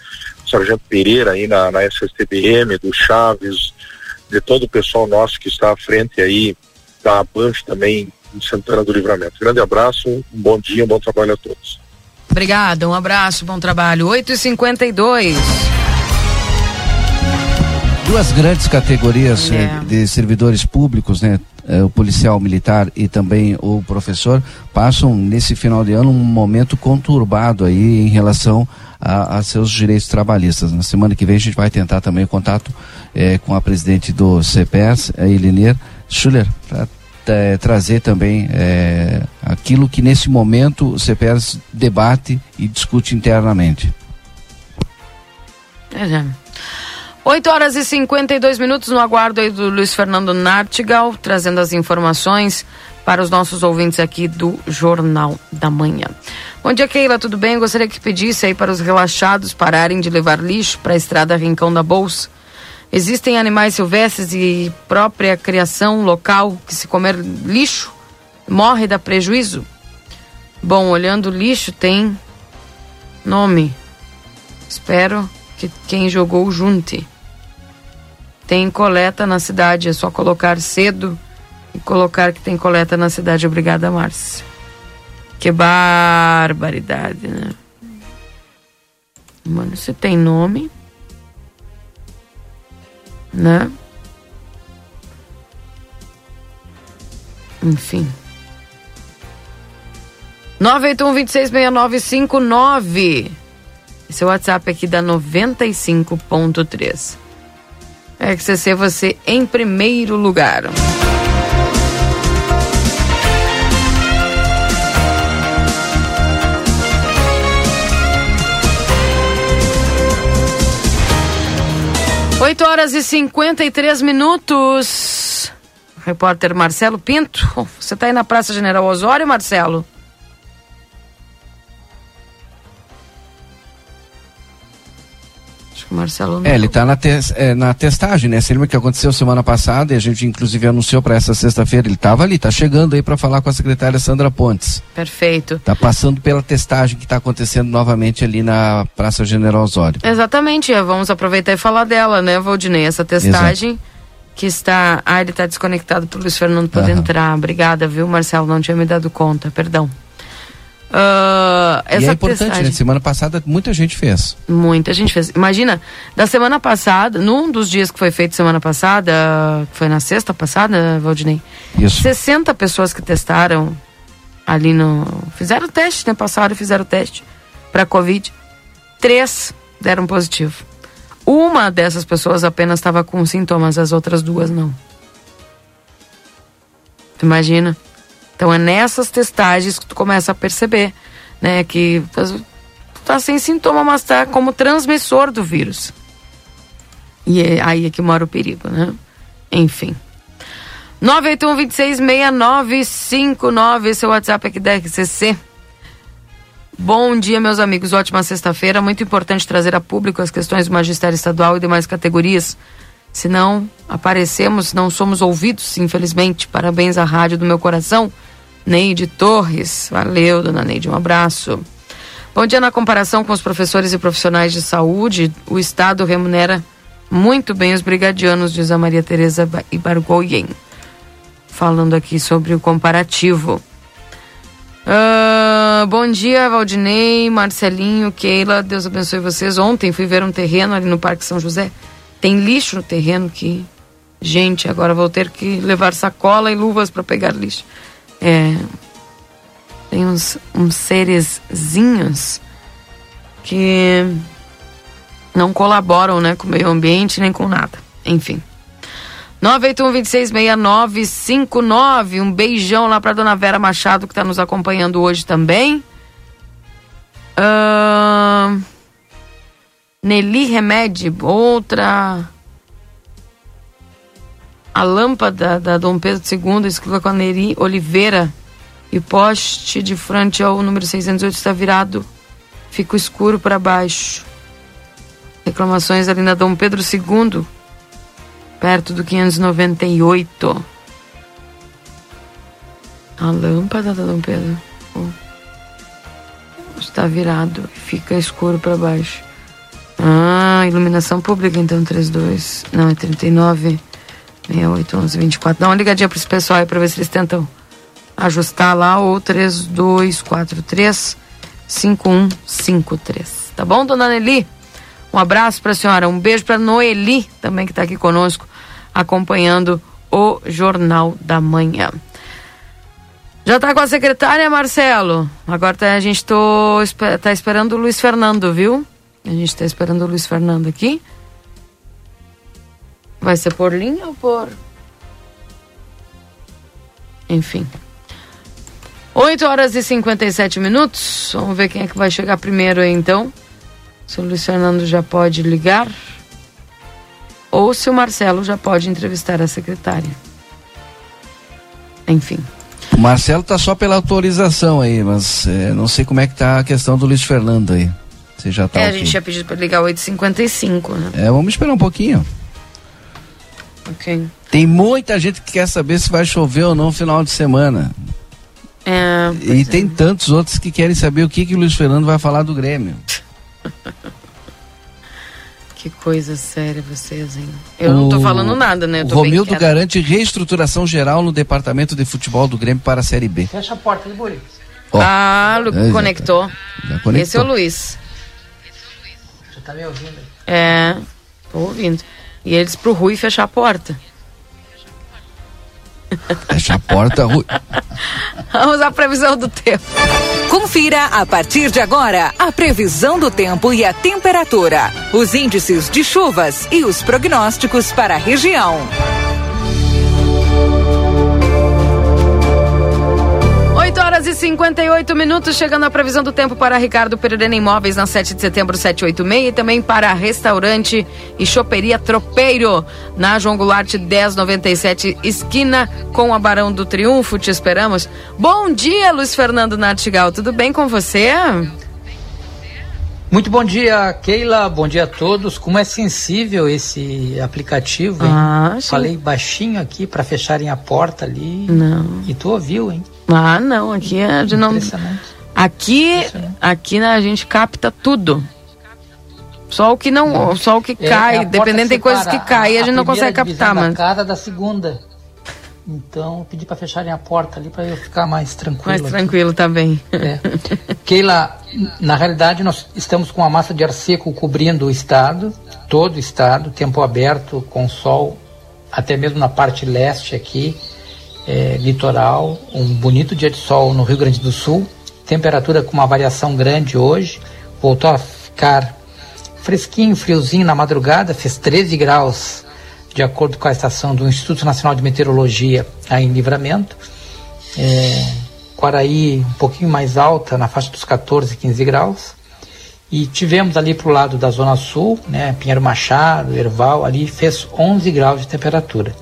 do Sargento Pereira aí na, na SSTBM, do Chaves, de todo o pessoal nosso que está à frente aí da BANF também em Santana do Livramento. Grande abraço, um bom dia, um bom trabalho a todos. Obrigada, um abraço, bom trabalho. 8 e 52 duas grandes categorias é. de servidores públicos, né? É, o policial militar e também o professor passam nesse final de ano um momento conturbado aí em relação a, a seus direitos trabalhistas. Na semana que vem a gente vai tentar também contato é, com a presidente do CPS, a Elinir Schuller, para trazer também é, aquilo que nesse momento o CPS debate e discute internamente. É, 8 horas e 52 minutos no aguardo aí do Luiz Fernando Nartigal, trazendo as informações para os nossos ouvintes aqui do Jornal da Manhã. Bom dia, Keila, tudo bem? Gostaria que pedisse aí para os relaxados pararem de levar lixo para a estrada Rincão da Bolsa. Existem animais silvestres e própria criação local que se comer lixo morre dá prejuízo? Bom, olhando lixo tem nome. Espero que quem jogou junte. Tem coleta na cidade, é só colocar cedo e colocar que tem coleta na cidade. Obrigada, Márcia. Que barbaridade, né? Mano, você tem nome, né? Enfim. 981 266959. Esse é o WhatsApp aqui da 95.3. RCC, você em primeiro lugar. Oito horas e 53 minutos. Repórter Marcelo Pinto. Você está aí na Praça General Osório, Marcelo? Marcelo. É, ele está na, te, é, na testagem, né? Você lembra que aconteceu semana passada e a gente inclusive anunciou para essa sexta-feira, ele estava ali, está chegando aí para falar com a secretária Sandra Pontes. Perfeito. Está passando pela testagem que está acontecendo novamente ali na Praça General Osório. Exatamente, é, vamos aproveitar e falar dela, né, Valdinei? Essa testagem Exato. que está. Ah, ele está desconectado para o Luiz Fernando poder uhum. entrar. Obrigada, viu, Marcelo? Não tinha me dado conta, perdão. Uh, essa e é importante, testagem... né? Semana passada muita gente fez. Muita gente fez. Imagina, da semana passada, num dos dias que foi feito semana passada, foi na sexta passada, Valdinei? Isso. 60 pessoas que testaram ali no. Fizeram o teste, né? Passaram e fizeram o teste para Covid. Três deram positivo. Uma dessas pessoas apenas estava com sintomas, as outras duas não. Tu imagina? Então é nessas testagens que tu começa a perceber, né, que tu tá sem sintoma, mas tá como transmissor do vírus. E é aí é que mora o perigo, né? Enfim. 981 26 6959, esse é o WhatsApp aqui da RCC. Bom dia, meus amigos. Ótima sexta-feira. Muito importante trazer a público as questões do magistério estadual e demais categorias. Se não aparecemos, não somos ouvidos, infelizmente. Parabéns à rádio do meu coração. Neide Torres. Valeu, dona Neide, um abraço. Bom dia, na comparação com os professores e profissionais de saúde, o Estado remunera muito bem os brigadianos, diz a Maria Tereza Ba- Ibargoyen. Falando aqui sobre o comparativo. Ah, bom dia, Valdinei, Marcelinho, Keila, Deus abençoe vocês. Ontem fui ver um terreno ali no Parque São José. Tem lixo no terreno que. Gente, agora vou ter que levar sacola e luvas para pegar lixo. É. Tem uns, uns serezinhos que não colaboram né, com o meio ambiente nem com nada. Enfim. 981-266959. Um beijão lá para dona Vera Machado, que está nos acompanhando hoje também. Ahn, Nelly Remédio, outra. A lâmpada da Dom Pedro II, escrita com a Neri Oliveira. E poste de frente ao número 608 está virado. Fica escuro para baixo. Reclamações ali na Dom Pedro II perto do 598. A lâmpada da Dom Pedro oh, está virado fica escuro para baixo. Ah, iluminação pública então 32. Não, é 39 68 11 24. Dá uma ligadinha para esse pessoal aí para ver se eles tentam ajustar lá ou 3243 5153. Tá bom, dona Nelly? Um abraço para a senhora, um beijo para Noeli, também que está aqui conosco, acompanhando o Jornal da Manhã. Já está com a secretária, Marcelo? Agora tá, a gente tô, tá esperando o Luiz Fernando, viu? A gente está esperando o Luiz Fernando aqui. Vai ser por linha ou por. Enfim. 8 horas e 57 minutos. Vamos ver quem é que vai chegar primeiro aí então. Se o Luiz Fernando já pode ligar. Ou se o Marcelo já pode entrevistar a secretária. Enfim. O Marcelo tá só pela autorização aí, mas é, não sei como é que tá a questão do Luiz Fernando aí. Você já tá é, a gente tinha pedido para ligar 8h55, né? É, vamos esperar um pouquinho. Ok. Tem muita gente que quer saber se vai chover ou não no final de semana. É, E tem tantos outros que querem saber o que, que o Luiz Fernando vai falar do Grêmio. que coisa séria vocês, hein? Eu não tô O- falando nada, né? Eu O Romildo garante reestruturação geral no departamento de futebol do Grêmio para a Série B. Fecha a porta do Buri. Ó, Ah, É, já- conectou. já conectou. Esse é o Luiz. Tá me ouvindo? É, tô ouvindo. E eles pro Rui fechar a porta. Fecha a porta, Rui. Vamos à previsão do tempo. Confira a partir de agora a previsão do tempo e a temperatura, os índices de chuvas e os prognósticos para a região. 8 horas e 58 minutos, chegando a previsão do tempo para Ricardo Pereira Imóveis na 7 de setembro 786 e também para restaurante e choperia Tropeiro na João Goulart 1097, esquina com a Barão do Triunfo. Te esperamos. Bom dia, Luiz Fernando Nartigal. Tudo bem com você? Muito bom dia, Keila. Bom dia a todos. Como é sensível esse aplicativo, hein? Ah. Falei baixinho aqui para fecharem a porta ali. Não. E tu ouviu, hein? Ah, não, aqui é de não. Aqui, aqui né, a gente capta tudo. Só o que não, só o que É, cai, é a dependendo tem coisas que caem, a, gente não consegue captar, mano. casa da segunda. Então, pedi para fecharem a porta ali para eu ficar mais tranquilo. Mais aqui. tranquilo, tá bem. É. Keila, na realidade nós estamos com a massa de ar seco cobrindo o estado, todo o estado, tempo aberto, com sol, até mesmo na parte leste aqui, é, litoral, um bonito dia de sol no Rio Grande do Sul, temperatura com uma variação grande hoje, voltou a ficar fresquinho, friozinho na madrugada, fez 13 graus, de acordo com a estação do Instituto Nacional de Meteorologia, aí em Livramento. É, Quaraí um pouquinho mais alta, na faixa dos 14, 15 graus. E tivemos ali para o lado da Zona Sul, né, Pinheiro Machado, Erval, ali fez 11 graus de temperatura.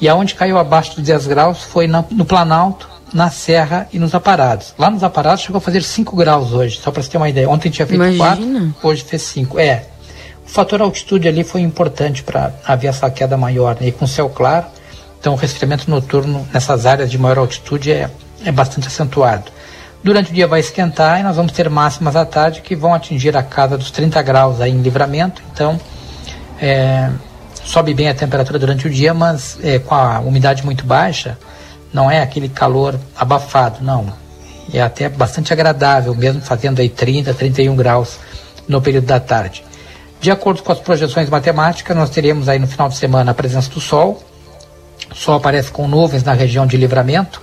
E aonde caiu abaixo dos 10 graus foi na- no Planalto, na Serra e nos Aparados. Lá nos Aparados chegou a fazer 5 graus hoje, só para você ter uma ideia. Ontem tinha feito Imagina. 4, hoje fez 5. É, o fator altitude ali foi importante para haver essa queda maior. né? E com céu claro, então o resfriamento noturno nessas áreas de maior altitude é, é bastante acentuado. Durante o dia vai esquentar e nós vamos ter máximas à tarde que vão atingir a casa dos 30 graus aí em livramento. Então, é, sobe bem a temperatura durante o dia, mas é, com a umidade muito baixa, não é aquele calor abafado, não. É até bastante agradável, mesmo fazendo aí 30, 31 graus no período da tarde. De acordo com as projeções matemáticas, nós teremos aí no final de semana a presença do Sol. O Sol aparece com nuvens na região de livramento.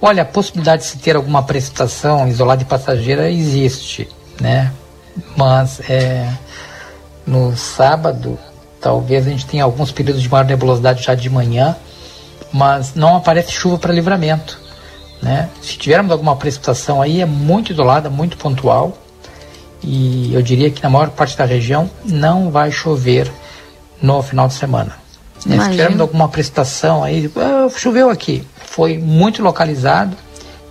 Olha, a possibilidade de se ter alguma precipitação isolada e passageira existe, né? Mas é, no sábado, talvez a gente tenha alguns períodos de maior nebulosidade já de manhã, mas não aparece chuva para livramento, né? Se tivermos alguma precipitação aí, é muito isolada, muito pontual, e eu diria que na maior parte da região não vai chover no final de semana. Né? Se tivermos alguma precipitação aí, ah, choveu aqui, foi muito localizado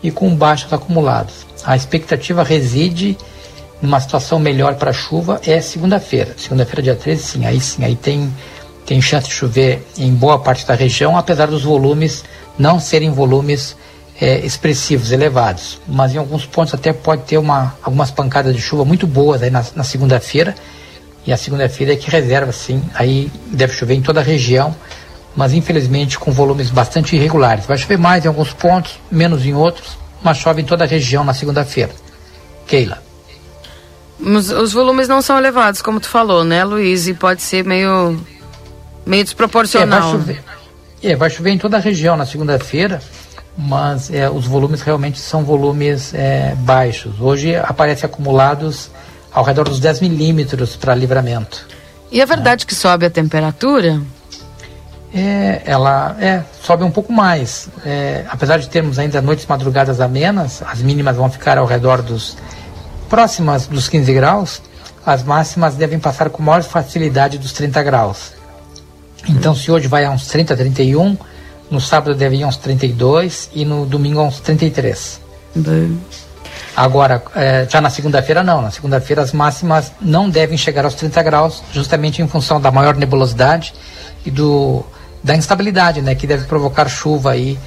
e com baixos acumulados. A expectativa reside numa situação melhor para chuva é segunda-feira. Segunda-feira, dia 13, sim, aí sim, aí tem, tem chance de chover em boa parte da região, apesar dos volumes não serem volumes é, expressivos, elevados. Mas em alguns pontos até pode ter uma, algumas pancadas de chuva muito boas aí na, na segunda-feira. E a segunda-feira é que reserva, sim, aí deve chover em toda a região, mas infelizmente com volumes bastante irregulares. Vai chover mais em alguns pontos, menos em outros, mas chove em toda a região na segunda-feira. Keila. Os, os, volumes não são elevados, como tu falou, né, Luiz? E pode ser meio, meio desproporcional. É, vai chover, é, vai chover em toda a região na segunda-feira, mas é, os volumes realmente são volumes é, baixos. Hoje aparece acumulados ao redor dos 10 milímetros para livramento. E é verdade que sobe a temperatura? É, ela é, sobe um pouco mais. É, apesar de termos ainda noites madrugadas amenas, as mínimas vão ficar ao redor dos próximas dos 15 graus, as máximas devem passar com maior facilidade dos 30 graus. Então, se hoje vai a uns 30, 31, no sábado deve ir a uns 32 e no domingo a uns 33. Bem. Agora, é, já na segunda-feira não. Na segunda-feira as máximas não devem chegar aos 30 graus, justamente em função da maior nebulosidade e do, da instabilidade, né, que deve provocar chuva aí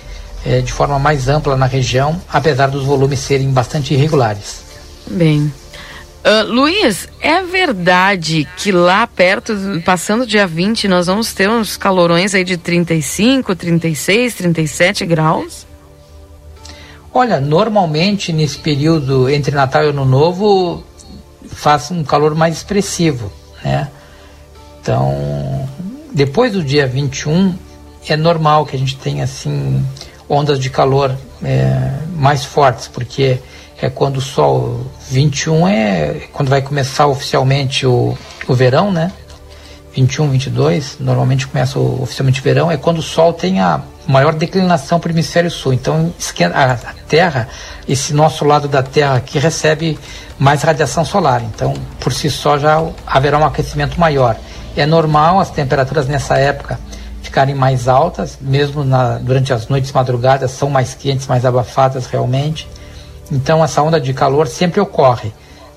é, de forma mais ampla na região, apesar dos volumes serem bastante irregulares. Bem. Uh, Luiz, é verdade que lá perto, passando dia 20, nós vamos ter uns calorões aí de 35, 36, 37 graus? Olha, normalmente nesse período entre Natal e Ano Novo faz um calor mais expressivo, né? Então, depois do dia 21, é normal que a gente tenha assim ondas de calor é, mais fortes, porque é quando o sol 21 é quando vai começar oficialmente o, o verão, né? 21, 22, normalmente começa o, oficialmente o verão, é quando o sol tem a maior declinação para o hemisfério sul. Então, a, a Terra, esse nosso lado da Terra aqui recebe mais radiação solar. Então, por si só já haverá um aquecimento maior. É normal as temperaturas nessa época ficarem mais altas, mesmo na, durante as noites madrugadas são mais quentes, mais abafadas realmente. Então essa onda de calor sempre ocorre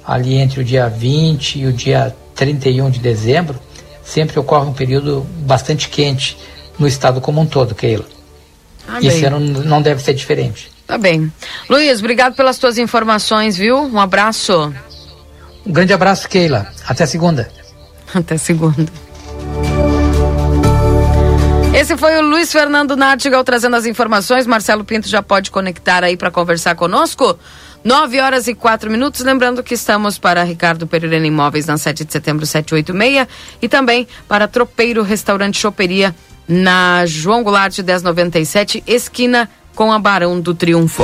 ali entre o dia 20 e o dia 31 de dezembro, sempre ocorre um período bastante quente no estado como um todo, Keila. Ah, e esse ano não deve ser diferente. Tá bem. Luiz, obrigado pelas tuas informações, viu? Um abraço. Um grande abraço, Keila. Até segunda. Até segunda. Esse foi o Luiz Fernando Nartigal trazendo as informações. Marcelo Pinto já pode conectar aí para conversar conosco. 9 horas e 4 minutos. Lembrando que estamos para Ricardo Pereira Imóveis na 7 de setembro 786 e também para Tropeiro Restaurante Choperia na João Goulart 1097, esquina com a Barão do Triunfo.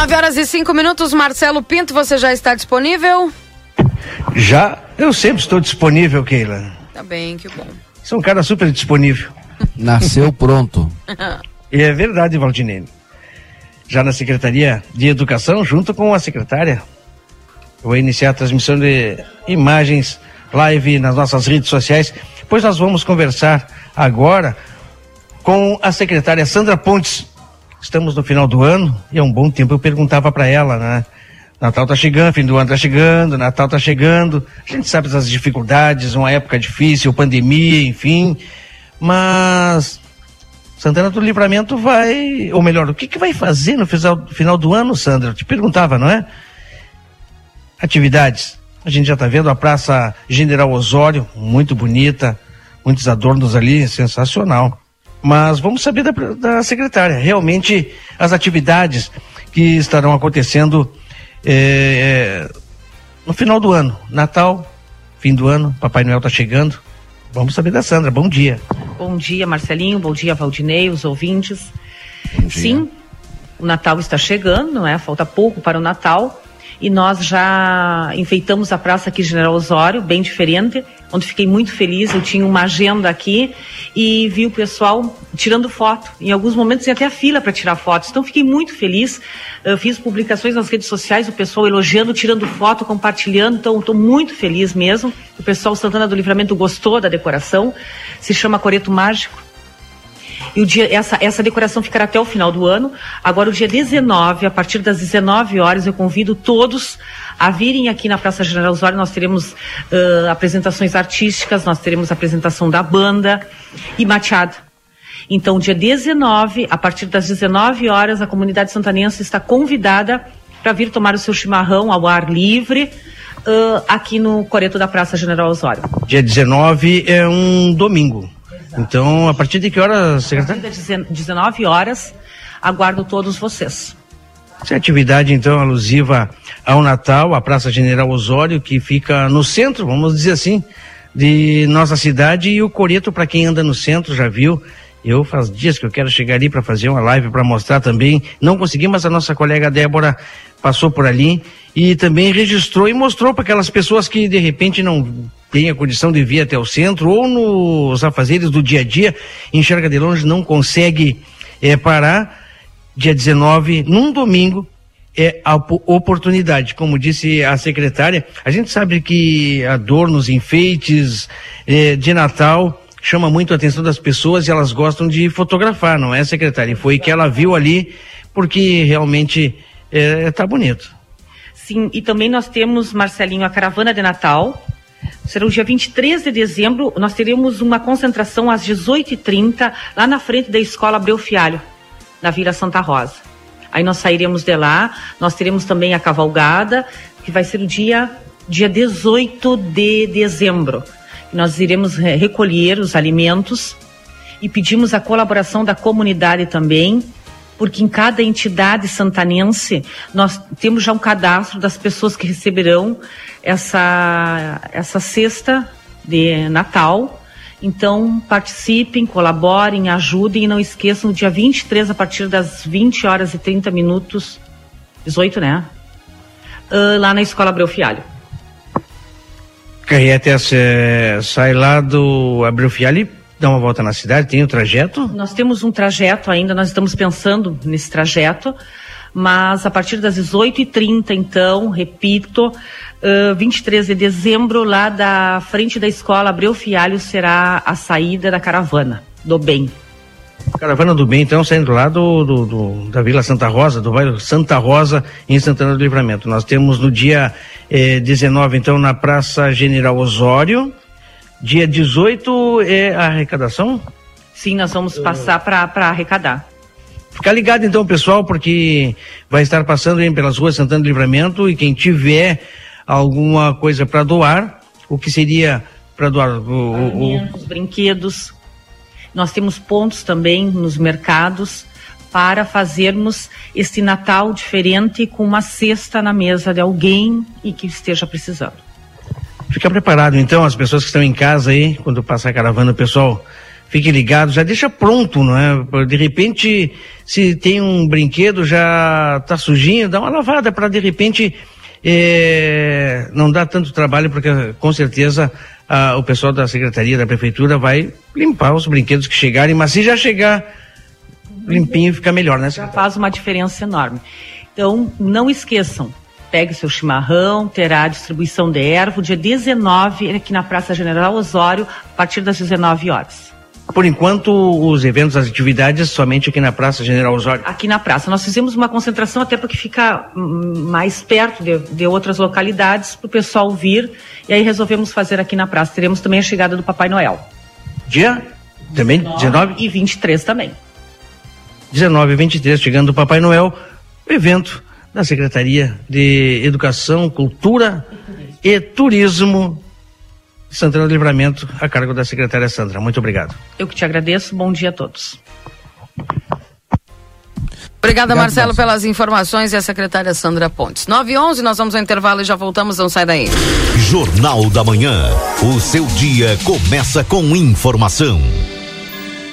9 horas e 5 minutos, Marcelo Pinto, você já está disponível? Já, eu sempre estou disponível, Keila. Tá bem, que bom. Sou um cara super disponível. Nasceu pronto. E é verdade, Valdinei. Já na Secretaria de Educação, junto com a secretária, eu vou iniciar a transmissão de imagens live nas nossas redes sociais, pois nós vamos conversar agora com a secretária Sandra Pontes. Estamos no final do ano e há um bom tempo eu perguntava para ela, né? Natal tá chegando, fim do ano tá chegando, Natal tá chegando. A gente sabe das dificuldades, uma época difícil, pandemia, enfim. Mas Santana do Livramento vai, ou melhor, o que, que vai fazer no final, final do ano, Sandra? Eu te perguntava, não é? Atividades. A gente já está vendo a Praça General Osório, muito bonita, muitos adornos ali, sensacional. Mas vamos saber da, da secretária, realmente as atividades que estarão acontecendo é, é, no final do ano, Natal, fim do ano, Papai Noel está chegando. Vamos saber da Sandra. Bom dia. Bom dia, Marcelinho. Bom dia, Valdinei, os ouvintes. Sim, o Natal está chegando, não é? Falta pouco para o Natal e nós já enfeitamos a praça aqui General Osório, bem diferente, onde fiquei muito feliz. Eu tinha uma agenda aqui e vi o pessoal tirando foto. Em alguns momentos tinha até a fila para tirar fotos. Então fiquei muito feliz. Eu fiz publicações nas redes sociais, o pessoal elogiando, tirando foto, compartilhando. Então estou muito feliz mesmo. O pessoal Santana do Livramento gostou da decoração. Se chama Coreto Mágico. E o dia, essa, essa decoração ficará até o final do ano. Agora, o dia 19, a partir das 19 horas, eu convido todos a virem aqui na Praça General Osório. Nós teremos uh, apresentações artísticas, nós teremos apresentação da banda e mateada. Então, dia 19, a partir das 19 horas, a comunidade santanense está convidada para vir tomar o seu chimarrão ao ar livre. Uh, aqui no Coreto da Praça General Osório. Dia 19 é um domingo. Então, a partir de que hora, secretário? A partir das 19 horas, aguardo todos vocês. Essa é atividade, então, alusiva ao Natal, a Praça General Osório, que fica no centro, vamos dizer assim, de nossa cidade, e o Coreto, para quem anda no centro, já viu. Eu faz dias que eu quero chegar ali para fazer uma live para mostrar também. Não consegui, mas a nossa colega Débora passou por ali e também registrou e mostrou para aquelas pessoas que de repente não tem a condição de vir até o centro ou nos afazeres do dia a dia, enxerga de longe, não consegue é, parar. Dia 19, num domingo, é a oportunidade. Como disse a secretária, a gente sabe que adornos, enfeites é, de Natal chama muito a atenção das pessoas e elas gostam de fotografar, não é, secretária? E foi que ela viu ali porque realmente está é, bonito. Sim, e também nós temos, Marcelinho, a caravana de Natal, Será o dia 23 de dezembro, nós teremos uma concentração às 18h30 lá na frente da Escola Abreu Fialho, na Vila Santa Rosa. Aí nós sairemos de lá, nós teremos também a cavalgada, que vai ser o dia, dia 18 de dezembro. Nós iremos recolher os alimentos e pedimos a colaboração da comunidade também, porque em cada entidade santanense nós temos já um cadastro das pessoas que receberão essa, essa cesta de Natal. Então, participem, colaborem, ajudem e não esqueçam, dia 23, a partir das 20 horas e 30 minutos, 18, né? Uh, lá na Escola Abreu Fialho. Carrete sai lá do Abreu Fialho dar uma volta na cidade? Tem o um trajeto? Nós temos um trajeto ainda, nós estamos pensando nesse trajeto, mas a partir das 18h30, então, repito, uh, 23 de dezembro, lá da frente da escola Abreu Fialho, será a saída da caravana do bem. Caravana do Bem, então, saindo lá do, do, do, da Vila Santa Rosa, do bairro Santa Rosa, em Santana do Livramento. Nós temos no dia eh, 19, então, na Praça General Osório, Dia 18 é a arrecadação? Sim, nós vamos passar para arrecadar. Ficar ligado então, pessoal, porque vai estar passando aí pelas ruas Santana do Livramento e quem tiver alguma coisa para doar, o que seria para doar? O, o, brinquedos. Nós temos pontos também nos mercados para fazermos esse Natal diferente com uma cesta na mesa de alguém e que esteja precisando. Fica preparado então, as pessoas que estão em casa aí, quando passar a caravana, o pessoal fique ligado, já deixa pronto, não é? De repente, se tem um brinquedo já tá sujinho, dá uma lavada para de repente é, não dar tanto trabalho, porque com certeza ah, o pessoal da secretaria da prefeitura vai limpar os brinquedos que chegarem, mas se já chegar limpinho fica melhor, né? Já faz uma diferença enorme. Então, não esqueçam, pegue seu chimarrão, terá a distribuição de erva, dia 19, aqui na Praça General Osório, a partir das 19 horas. Por enquanto, os eventos, as atividades, somente aqui na Praça General Osório. Aqui na praça. Nós fizemos uma concentração até porque fica hum, mais perto de, de outras localidades para o pessoal vir. E aí resolvemos fazer aqui na praça. Teremos também a chegada do Papai Noel. Dia? Também? 19? E 23 também. 19 e 23, chegando o Papai Noel, evento da Secretaria de Educação, Cultura e Turismo Santana do Livramento, a cargo da secretária Sandra. Muito obrigado. Eu que te agradeço. Bom dia a todos. Obrigada, Obrigado, Marcelo, Marcelo. pelas informações e a secretária Sandra Pontes. 9 e 11, nós vamos ao intervalo e já voltamos, não sai daí. Jornal da Manhã. O seu dia começa com informação.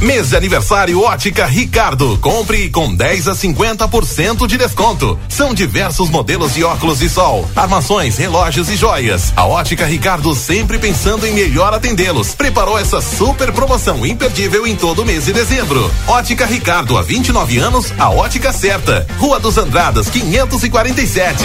Mês de aniversário Ótica Ricardo. Compre com 10 a 50% de desconto. São diversos modelos de óculos de sol, armações, relógios e joias. A Ótica Ricardo sempre pensando em melhor atendê-los. Preparou essa super promoção imperdível em todo mês de dezembro. Ótica Ricardo, há 29 anos, a ótica certa. Rua dos Andradas, 547.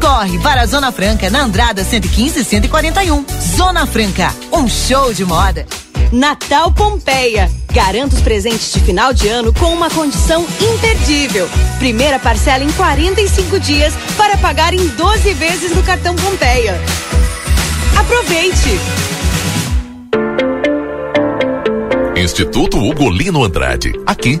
Corre para a Zona Franca na Andrada 115 e 141. Zona Franca, um show de moda. Natal Pompeia. Garanta os presentes de final de ano com uma condição imperdível. Primeira parcela em 45 dias para pagar em 12 vezes no cartão Pompeia. Aproveite! Instituto Ugolino Andrade. Aqui,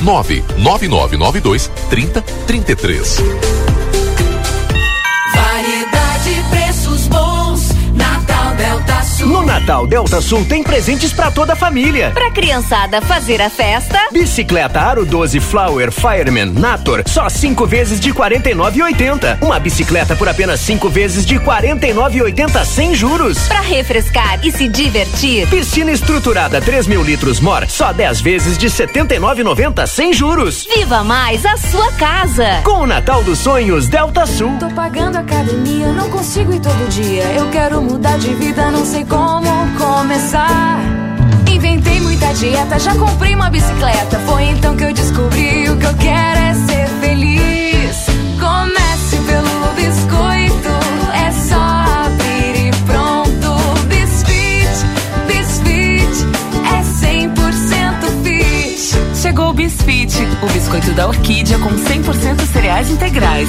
99992 3033. Variedade, preços bons. Natal Delta Sul. No Natal Delta Sul tem presentes para toda a família. Pra criançada fazer a festa. Bicicleta Aro 12 Flower Fireman Nator, só cinco vezes de 49,80. Uma bicicleta por apenas cinco vezes de 49,80 sem juros. Pra refrescar e se divertir. Piscina estruturada 3 mil litros Mor, só 10 vezes de 79,90 sem juros. Viva mais a sua casa. Com o Natal dos Sonhos Delta Sul. Tô pagando academia, não consigo ir todo dia. Eu quero mudar de vida, não sei como começar. Inventei muita dieta, já comprei uma bicicleta. Foi então que eu descobri o que eu quero é ser feliz. Comece pelo biscoito, é só abrir e pronto. Bisfit, Bisfit, é 100% fit. Chegou o Bisfit, o biscoito da orquídea com 100% cereais integrais.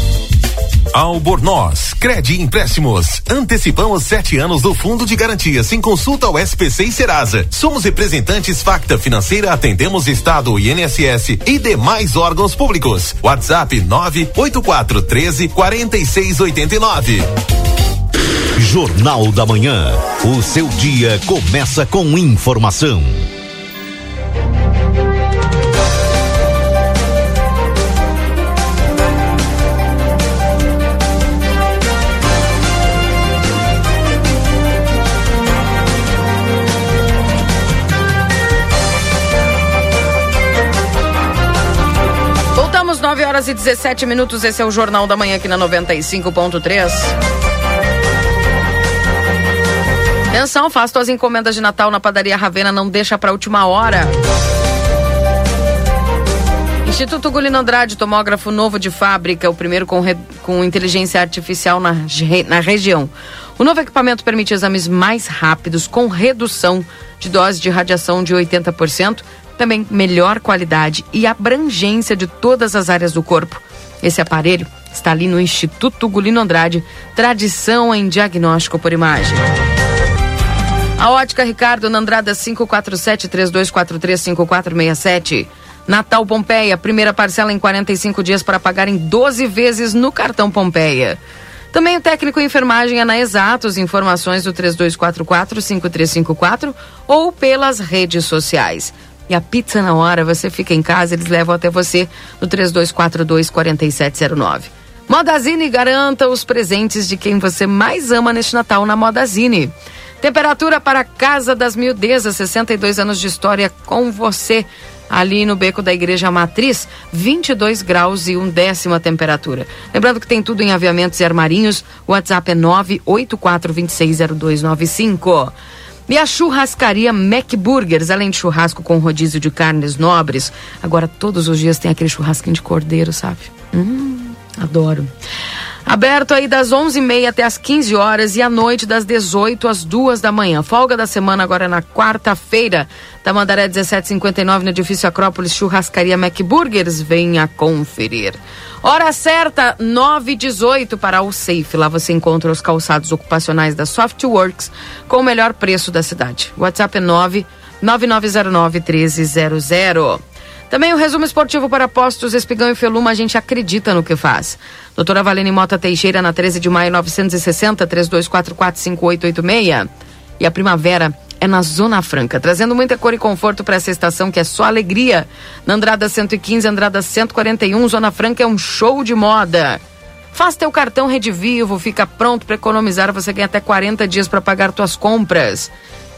Albornoz, Crede Empréstimos. Antecipamos sete anos do Fundo de Garantia sem consulta ao SPC e Serasa. Somos representantes Facta Financeira, atendemos Estado, INSS e demais órgãos públicos. WhatsApp 984 13 4689. Jornal da Manhã. O seu dia começa com informação. Horas e 17 minutos. Esse é o Jornal da Manhã aqui na 95.3. Atenção, faz tuas encomendas de Natal na padaria Ravena, não deixa pra última hora. Instituto Gulino Andrade, tomógrafo novo de fábrica, o primeiro com, re- com inteligência artificial na, re- na região. O novo equipamento permite exames mais rápidos, com redução de dose de radiação de 80%, também melhor qualidade e abrangência de todas as áreas do corpo. Esse aparelho está ali no Instituto Gulino Andrade, tradição em diagnóstico por imagem. A Ótica Ricardo na Andrada 547-3243-5467. Natal Pompeia, primeira parcela em 45 dias para pagar em 12 vezes no cartão Pompeia. Também o técnico em enfermagem é na Exatos, informações do 3244-5354 ou pelas redes sociais. E a pizza na hora, você fica em casa, eles levam até você no 3242-4709. Modazine garanta os presentes de quem você mais ama neste Natal na Modazine. Temperatura para a Casa das Mildezas, 62 anos de história com você. Ali no beco da Igreja Matriz, 22 graus e um décimo a temperatura. Lembrando que tem tudo em aviamentos e armarinhos. O WhatsApp é 984260295. E a churrascaria Mac Burgers, além de churrasco com rodízio de carnes nobres, agora todos os dias tem aquele churrasquinho de cordeiro, sabe? Hum, adoro. Aberto aí das 11h30 até as 15 horas e à noite das 18 às 2 da manhã. Folga da semana agora é na quarta-feira. Tamandaré 1759 no edifício Acrópolis Churrascaria Mac Burgers. Venha conferir. Hora certa, 9h18 para o Safe. Lá você encontra os calçados ocupacionais da Softworks com o melhor preço da cidade. WhatsApp é 9 9909 1300. Também o resumo esportivo para postos Espigão e Feluma, a gente acredita no que faz. Doutora Valene Mota Teixeira, na 13 de maio, 960, 32445886. E a primavera é na Zona Franca, trazendo muita cor e conforto para essa estação que é só alegria. Na Andrada 115, Andrada 141, Zona Franca é um show de moda. Faz teu cartão Rede Vivo, fica pronto para economizar, você ganha até 40 dias para pagar tuas compras.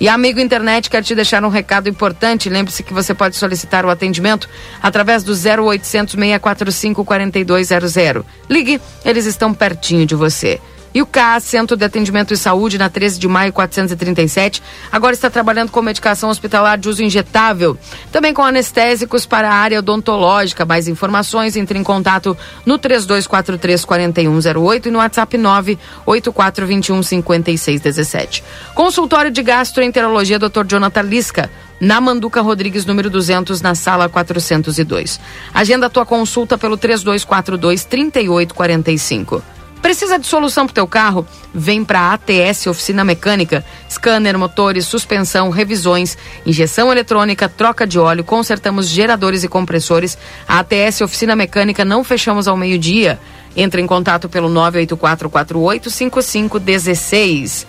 E Amigo Internet quer te deixar um recado importante. Lembre-se que você pode solicitar o atendimento através do 0800 645 4200. Ligue, eles estão pertinho de você. E o CAS, Centro de Atendimento e Saúde, na 13 de maio 437, agora está trabalhando com medicação hospitalar de uso injetável, também com anestésicos para a área odontológica. Mais informações, entre em contato no 3243 4108 e no WhatsApp 98421 5617. Consultório de Gastroenterologia Dr. Jonathan Lisca na Manduca Rodrigues, número 200, na sala 402. Agenda a tua consulta pelo 3242 3845. Precisa de solução para teu carro? Vem para a ATS Oficina Mecânica. Scanner, motores, suspensão, revisões, injeção eletrônica, troca de óleo, consertamos geradores e compressores. A ATS Oficina Mecânica não fechamos ao meio-dia. Entre em contato pelo 984485516.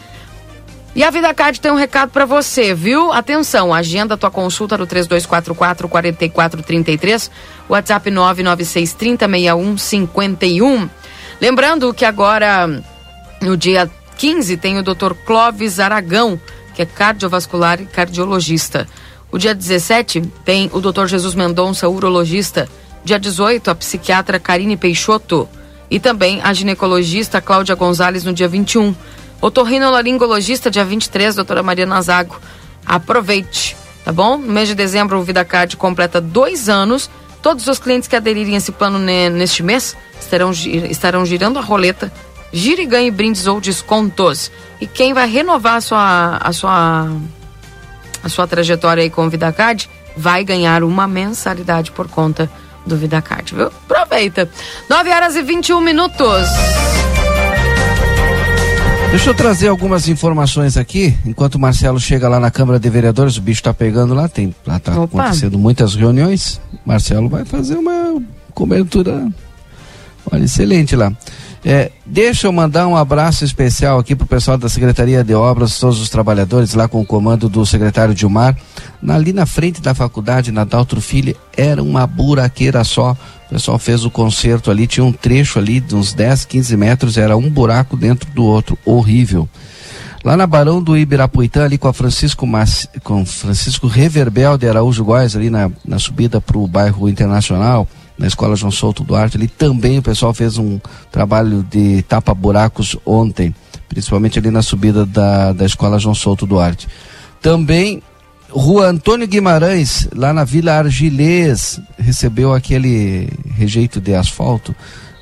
E a VidaCard tem um recado para você, viu? Atenção, agenda tua consulta no 3244 4433, WhatsApp 996 3061 51. Lembrando que agora, no dia 15, tem o Dr. Clóvis Aragão, que é cardiovascular e cardiologista. O dia 17 tem o Dr. Jesus Mendonça, urologista. Dia 18, a psiquiatra Karine Peixoto. E também a ginecologista Cláudia Gonzalez no dia 21. Otorrinolaringologista, dia 23, doutora Maria Nazago. Aproveite, tá bom? No mês de dezembro, o VidaCard completa dois anos. Todos os clientes que aderirem a esse plano neste mês estarão, estarão girando a roleta. Gire e ganhe brindes ou descontos. E quem vai renovar a sua, a sua, a sua trajetória aí com o VidaCard vai ganhar uma mensalidade por conta do VidaCard, viu? Aproveita. 9 horas e 21 minutos. Deixa eu trazer algumas informações aqui. Enquanto o Marcelo chega lá na Câmara de Vereadores, o bicho está pegando lá, tem lá tá Opa. acontecendo muitas reuniões. Marcelo vai fazer uma cobertura olha, excelente lá. É, deixa eu mandar um abraço especial aqui pro pessoal da Secretaria de Obras, todos os trabalhadores lá com o comando do secretário Dilmar. Ali na frente da faculdade, na Daltro Filho, era uma buraqueira só. O pessoal fez o concerto ali, tinha um trecho ali de uns 10, 15 metros, era um buraco dentro do outro, horrível. Lá na Barão do Ibirapuitã, ali com a Francisco, com Francisco Reverbel de Araújo Góes, ali na, na subida para o bairro Internacional, na Escola João Souto Duarte, ali também o pessoal fez um trabalho de tapa-buracos ontem, principalmente ali na subida da, da Escola João Souto Duarte. Também Rua Antônio Guimarães, lá na Vila Argilês, recebeu aquele rejeito de asfalto.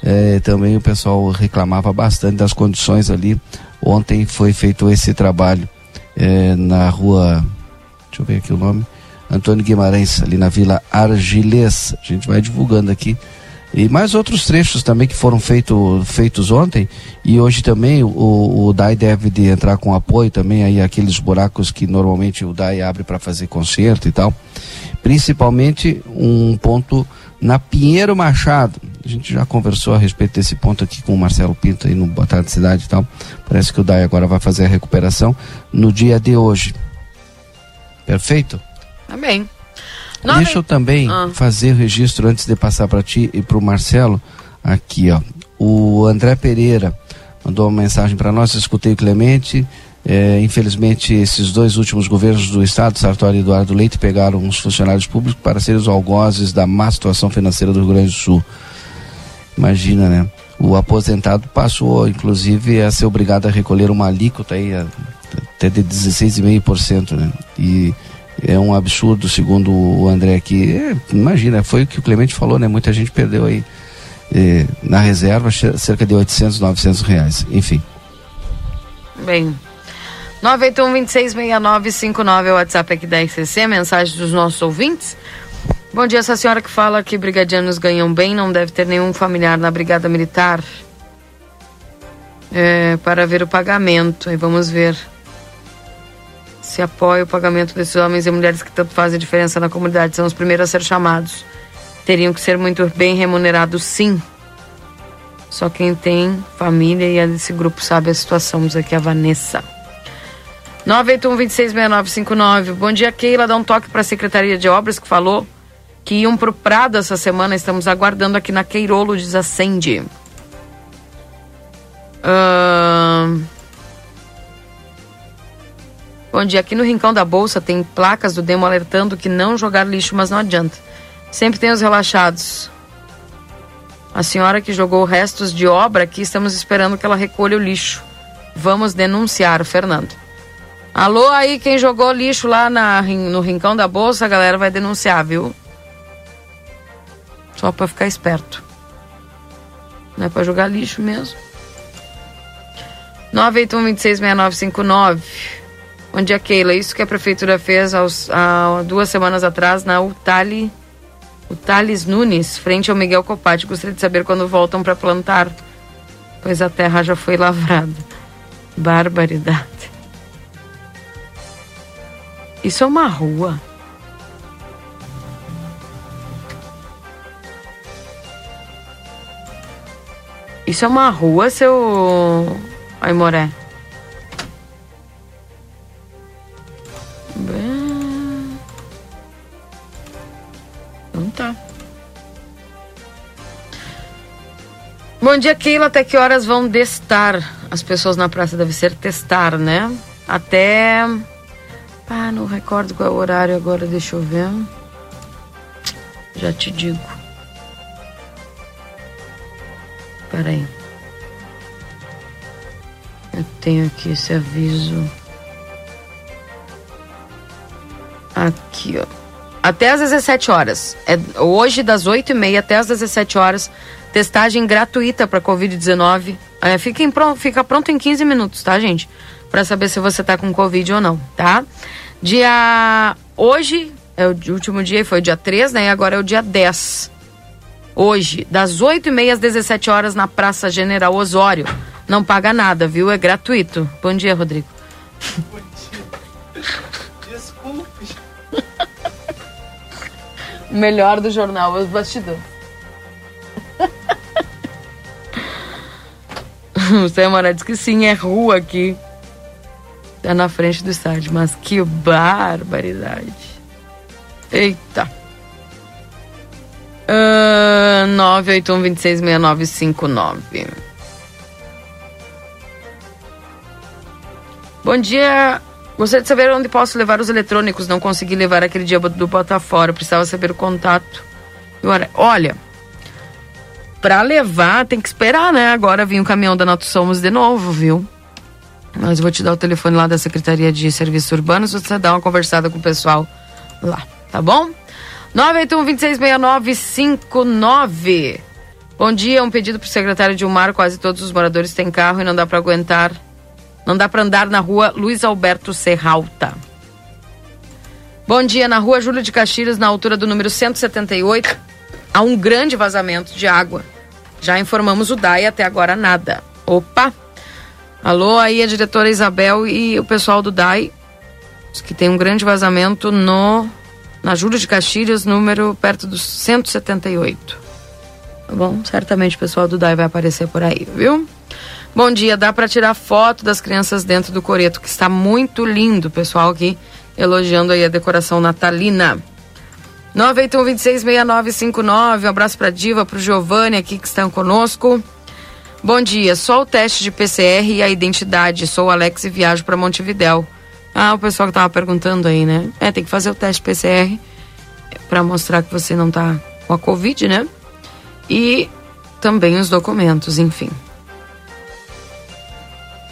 É, também o pessoal reclamava bastante das condições ali. Ontem foi feito esse trabalho é, na rua. Deixa eu ver aqui o nome. Antônio Guimarães, ali na Vila Argilês. A gente vai divulgando aqui. E mais outros trechos também que foram feito, feitos ontem. E hoje também o, o DAI deve de entrar com apoio também aí aqueles buracos que normalmente o DAI abre para fazer concerto e tal. Principalmente um ponto na Pinheiro Machado. A gente já conversou a respeito desse ponto aqui com o Marcelo Pinto aí no Boa Tarde Cidade e tal. Parece que o DAI agora vai fazer a recuperação no dia de hoje. Perfeito? Amém. Nove... Deixa eu também ah. fazer o registro antes de passar para ti e para o Marcelo. Aqui, ó. O André Pereira mandou uma mensagem para nós. Escutei o Clemente. É, infelizmente, esses dois últimos governos do Estado, Sartori e Eduardo Leite, pegaram os funcionários públicos para serem os algozes da má situação financeira do Rio Grande do Sul. Imagina, né? O aposentado passou, inclusive, a ser obrigado a recolher uma alíquota aí, até de 16,5%, né? E é um absurdo, segundo o André aqui. É, imagina, foi o que o Clemente falou, né? Muita gente perdeu aí é, na reserva cerca de 800, 900 reais. Enfim. Bem. 981-266959 é o WhatsApp aqui da RCC, mensagem dos nossos ouvintes. Bom dia, essa senhora que fala que brigadianos ganham bem, não deve ter nenhum familiar na Brigada Militar é, para ver o pagamento. E vamos ver se apoia o pagamento desses homens e mulheres que tanto fazem diferença na comunidade. São os primeiros a ser chamados. Teriam que ser muito bem remunerados, sim. Só quem tem família e esse grupo sabe a situação. Diz aqui a Vanessa. 981-266959. Bom dia, Keila. Dá um toque para a Secretaria de Obras que falou que iam para o Prado essa semana. Estamos aguardando aqui na Queirolo, diz a Sandy. Uh... Dia. Aqui no Rincão da Bolsa tem placas do Demo alertando que não jogar lixo, mas não adianta. Sempre tem os relaxados. A senhora que jogou restos de obra aqui, estamos esperando que ela recolha o lixo. Vamos denunciar, o Fernando. Alô aí, quem jogou lixo lá na, no rincão da bolsa, a galera vai denunciar, viu? Só pra ficar esperto. Não é pra jogar lixo mesmo. 981-266959. Bom dia, Keila. Isso que a prefeitura fez aos, há duas semanas atrás na Utali, Utales Nunes, frente ao Miguel Copati. Gostaria de saber quando voltam para plantar, pois a terra já foi lavrada. Barbaridade. Isso é uma rua. Isso é uma rua, seu Aimoré? Bem... Então tá. Bom dia, Keila. Até que horas vão testar? As pessoas na praça deve ser testar, né? Até. Ah, não recordo qual é o horário agora, deixa eu ver. Já te digo. Peraí. Eu tenho aqui esse aviso. Aqui, ó. Até às 17 horas. É hoje, das 8h30 até às 17 horas. Testagem gratuita para Covid-19. É, fica, pronto, fica pronto em 15 minutos, tá, gente? Para saber se você tá com Covid ou não, tá? Dia. Hoje é o último dia, foi dia 3, né? E agora é o dia 10. Hoje, das 8h30 às 17 horas na Praça General Osório. Não paga nada, viu? É gratuito. Bom dia, Rodrigo. Melhor do jornal, os bastidores. o Sam diz que sim, é rua aqui. Tá na frente do estádio, mas que barbaridade. Eita. Uh, 981266959. Bom dia. Gostaria de saber onde posso levar os eletrônicos. Não consegui levar aquele dia do Botafora. Precisava saber o contato. Olha, para levar tem que esperar, né? Agora vem o caminhão da Nato Somos de novo, viu? Mas vou te dar o telefone lá da Secretaria de Serviços Urbanos. Você dá uma conversada com o pessoal lá, tá bom? 981-266959. Bom dia, um pedido para o secretário Dilmar. Quase todos os moradores têm carro e não dá para aguentar não dá para andar na rua Luiz Alberto Serralta. Bom dia, na rua Júlio de Castilhos, na altura do número 178, há um grande vazamento de água. Já informamos o DAI, até agora nada. Opa! Alô, aí a diretora Isabel e o pessoal do DAI, que tem um grande vazamento no na Júlio de Castilhos, número perto do 178. Tá bom? Certamente o pessoal do DAI vai aparecer por aí, viu? Bom dia, dá para tirar foto das crianças dentro do coreto, que está muito lindo, pessoal aqui elogiando aí a decoração natalina. 981-266959, um abraço para Diva, para o Giovanni aqui que estão conosco. Bom dia, só o teste de PCR e a identidade. Sou Alex e viajo para Montevidéu. Ah, o pessoal que tava perguntando aí, né? É, tem que fazer o teste PCR para mostrar que você não tá com a Covid, né? E também os documentos, enfim.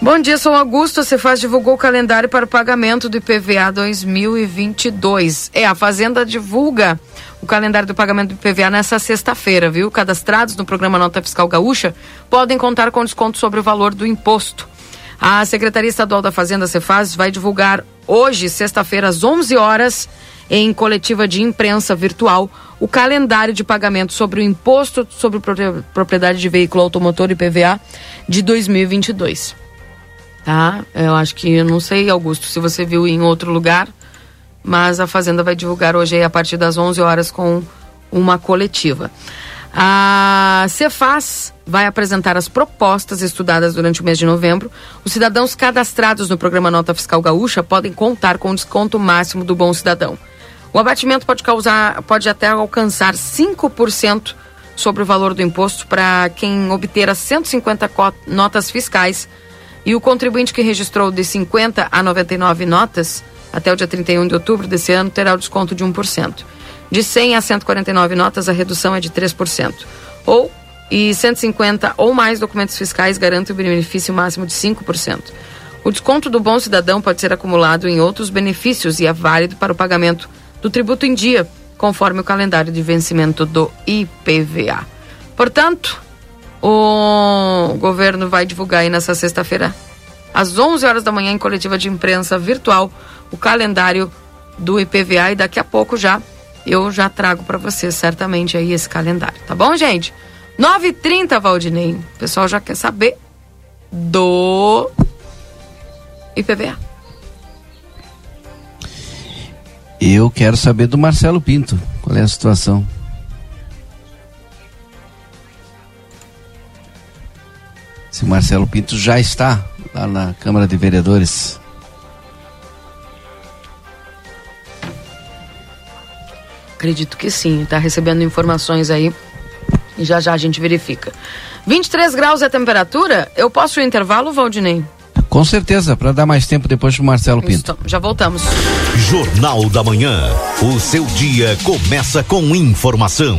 Bom dia, sou Augusto. Você faz divulgou o calendário para o pagamento do IPVA 2022. É, a Fazenda divulga o calendário do pagamento do IPVA nessa sexta-feira, viu? Cadastrados no programa Nota Fiscal Gaúcha podem contar com desconto sobre o valor do imposto. A Secretaria Estadual da Fazenda, Cefaz, vai divulgar hoje, sexta-feira, às 11 horas, em coletiva de imprensa virtual, o calendário de pagamento sobre o imposto sobre propriedade de veículo automotor IPVA de 2022 tá? Eu acho que, eu não sei, Augusto, se você viu em outro lugar, mas a Fazenda vai divulgar hoje a partir das 11 horas com uma coletiva. A Cefaz vai apresentar as propostas estudadas durante o mês de novembro. Os cidadãos cadastrados no programa Nota Fiscal Gaúcha podem contar com o desconto máximo do Bom Cidadão. O abatimento pode causar, pode até alcançar 5% sobre o valor do imposto para quem obter as 150 notas fiscais e o contribuinte que registrou de 50 a 99 notas até o dia 31 de outubro desse ano terá o desconto de 1%. De 100 a 149 notas, a redução é de 3%. Ou e 150 ou mais documentos fiscais garantem o benefício máximo de 5%. O desconto do Bom Cidadão pode ser acumulado em outros benefícios e é válido para o pagamento do tributo em dia, conforme o calendário de vencimento do IPVA. Portanto, o governo vai divulgar aí nessa sexta-feira, às 11 horas da manhã, em coletiva de imprensa virtual, o calendário do IPVA e daqui a pouco já eu já trago para vocês certamente aí esse calendário, tá bom, gente? 9h30, Valdinei. O pessoal já quer saber do IPVA. Eu quero saber do Marcelo Pinto. Qual é a situação? Se o Marcelo Pinto já está lá na Câmara de Vereadores. Acredito que sim. Está recebendo informações aí e já já a gente verifica. 23 graus é a temperatura? Eu posso ir intervalo, Valdinei? Com certeza, para dar mais tempo depois pro Marcelo Pinto. Já voltamos. Jornal da Manhã. O seu dia começa com informação.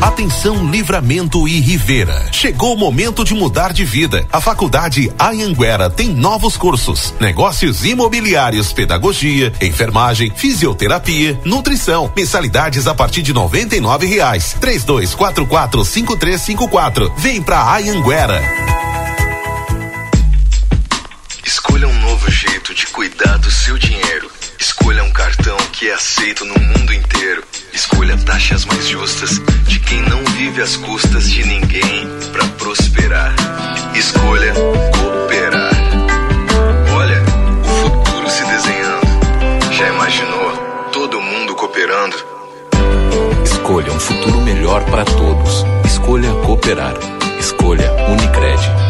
Atenção Livramento e Rivera. Chegou o momento de mudar de vida. A Faculdade Anhanguera tem novos cursos: negócios imobiliários, pedagogia, enfermagem, fisioterapia, nutrição. Mensalidades a partir de noventa e nove reais. Três dois quatro quatro cinco três cinco quatro. Vem pra Anhanguera. Escolha um novo jeito de cuidar do seu dinheiro. Escolha um cartão que é aceito no mundo inteiro. Escolha taxas mais justas de quem não vive às custas de ninguém para prosperar. Escolha cooperar. Olha, o futuro se desenhando. Já imaginou todo mundo cooperando? Escolha um futuro melhor para todos. Escolha cooperar. Escolha Unicred.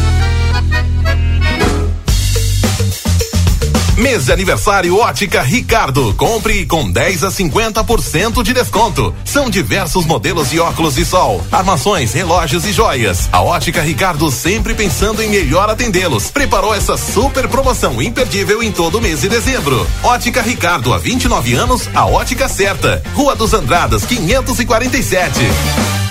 Mês de aniversário Ótica Ricardo. Compre com 10 a 50% de desconto. São diversos modelos de óculos de sol, armações, relógios e joias. A Ótica Ricardo sempre pensando em melhor atendê-los. Preparou essa super promoção imperdível em todo mês de dezembro. Ótica Ricardo, há 29 anos, a ótica certa. Rua dos Andradas, 547.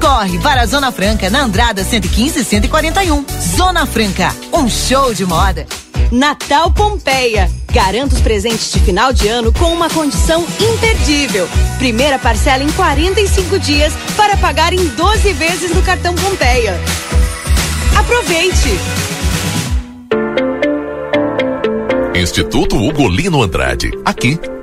Corre para a Zona Franca na Andrada 115 e 141. Zona Franca, um show de moda. Natal Pompeia. Garanta os presentes de final de ano com uma condição imperdível. Primeira parcela em 45 dias para pagar em 12 vezes no cartão Pompeia. Aproveite! Instituto Ugolino Andrade. Aqui,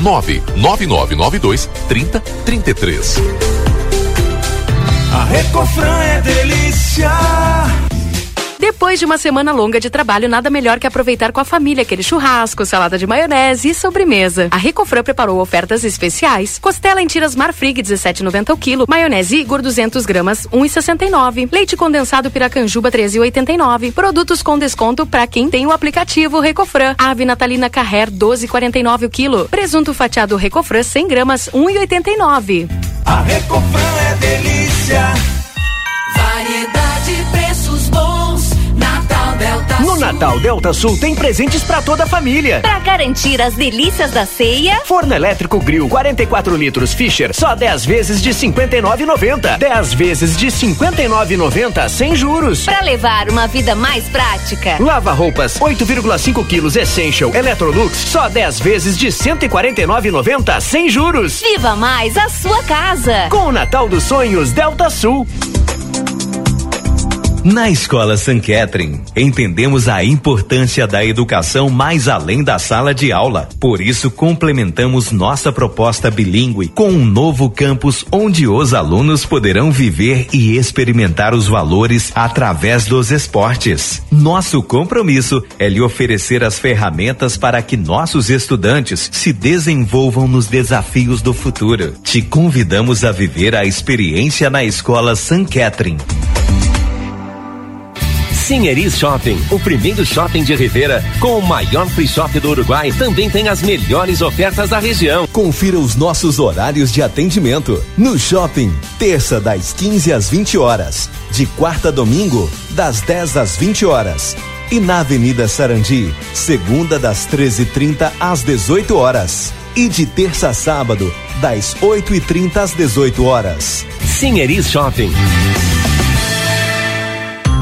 99992 3033. A Recofran é delícia. Depois de uma semana longa de trabalho, nada melhor que aproveitar com a família aquele churrasco, salada de maionese e sobremesa. A Recofran preparou ofertas especiais. Costela em tiras Marfrig 17,90 o quilo, maionese Igor 200 gramas 1,69, leite condensado Piracanjuba 13,89. Produtos com desconto para quem tem o aplicativo Recofran. Ave natalina Carrer 12,49 o quilo. Presunto fatiado Recofran 100 gramas 1,89. A Recofran é delícia. Variedade, preços bons. No Natal Delta Sul tem presentes pra toda a família. Pra garantir as delícias da ceia, Forno elétrico Grill 44 litros Fischer, só 10 vezes de 59,90. 10 vezes de 59,90 sem juros. pra levar uma vida mais prática. Lava roupas 8,5 quilos Essential Electrolux, só 10 vezes de 149,90 sem juros. Viva mais a sua casa. Com o Natal dos Sonhos Delta Sul. Na Escola San Catherine, entendemos a importância da educação mais além da sala de aula. Por isso, complementamos nossa proposta bilíngue com um novo campus onde os alunos poderão viver e experimentar os valores através dos esportes. Nosso compromisso é lhe oferecer as ferramentas para que nossos estudantes se desenvolvam nos desafios do futuro. Te convidamos a viver a experiência na Escola San Catherine. Sinheris Shopping, o primeiro shopping de Rivera, com o maior free shop do Uruguai, também tem as melhores ofertas da região. Confira os nossos horários de atendimento. No shopping, terça das 15 às 20 horas, de quarta a domingo, das 10 às 20 horas. E na Avenida Sarandi, segunda das 13h30 às 18 horas. E de terça a sábado, das 8h30 às 18 horas. Sinheris Shopping.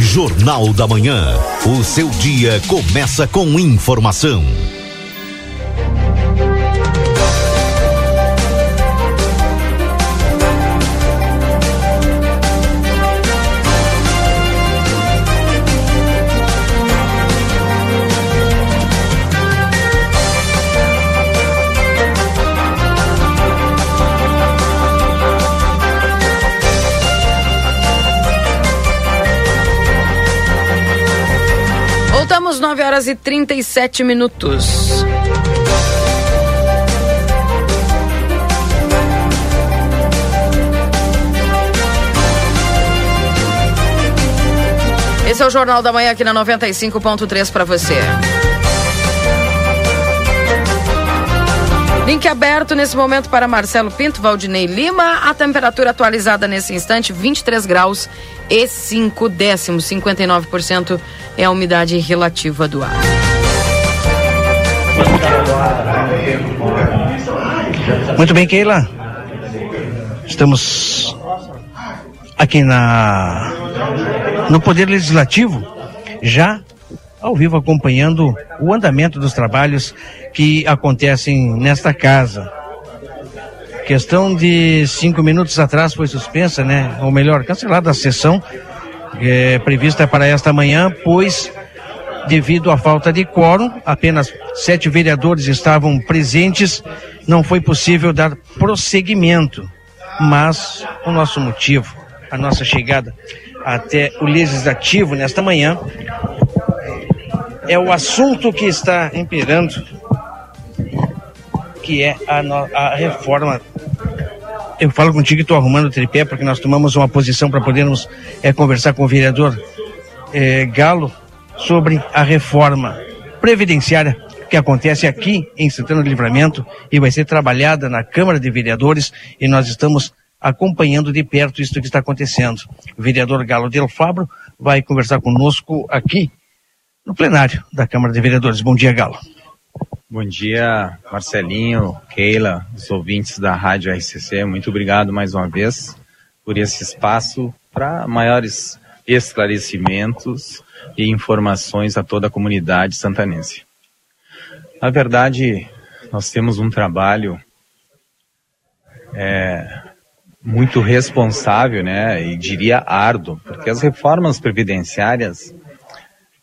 Jornal da Manhã. O seu dia começa com informação. Horas e 37 minutos. Esse é o Jornal da Manhã aqui na 95.3 para você. Link aberto nesse momento para Marcelo Pinto, Valdinei Lima. A temperatura atualizada nesse instante, 23 graus e 5 décimos. 59% é a umidade relativa do ar. Muito bem, Keila. Estamos aqui na no Poder Legislativo, já ao vivo acompanhando o andamento dos trabalhos que acontecem nesta casa. Questão de cinco minutos atrás foi suspensa, né? Ou melhor, cancelada a sessão é, prevista para esta manhã, pois devido à falta de quórum, apenas sete vereadores estavam presentes, não foi possível dar prosseguimento. Mas o nosso motivo, a nossa chegada até o legislativo nesta manhã é o assunto que está imperando que é a, a reforma. Eu falo contigo e estou arrumando o tripé porque nós tomamos uma posição para podermos eh, conversar com o vereador eh, Galo sobre a reforma previdenciária que acontece aqui em Santana do Livramento e vai ser trabalhada na Câmara de Vereadores e nós estamos acompanhando de perto isso que está acontecendo. O vereador Galo Del Fabro vai conversar conosco aqui no plenário da Câmara de Vereadores. Bom dia, Galo. Bom dia, Marcelinho, Keila, os ouvintes da Rádio RCC. Muito obrigado mais uma vez por esse espaço para maiores esclarecimentos e informações a toda a comunidade santanense. Na verdade, nós temos um trabalho é, muito responsável, né, e diria árduo, porque as reformas previdenciárias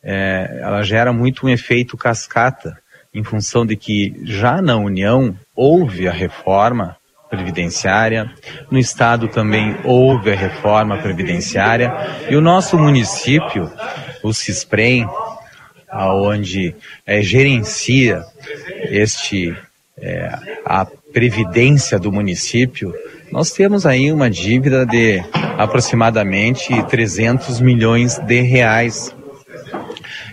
é, ela gera muito um efeito cascata, em função de que já na União houve a reforma previdenciária, no Estado também houve a reforma previdenciária, e o nosso município, o CISPREM, aonde é, gerencia este é, a previdência do município, nós temos aí uma dívida de aproximadamente 300 milhões de reais.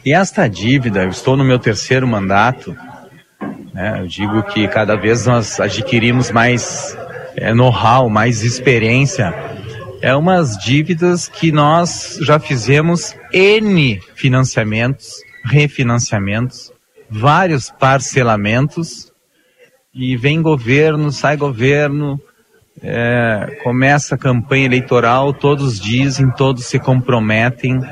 E esta dívida, eu estou no meu terceiro mandato, né, eu digo que cada vez nós adquirimos mais é, know-how, mais experiência. É umas dívidas que nós já fizemos N financiamentos, refinanciamentos, vários parcelamentos, e vem governo, sai governo, é, começa a campanha eleitoral, todos dizem, todos se comprometem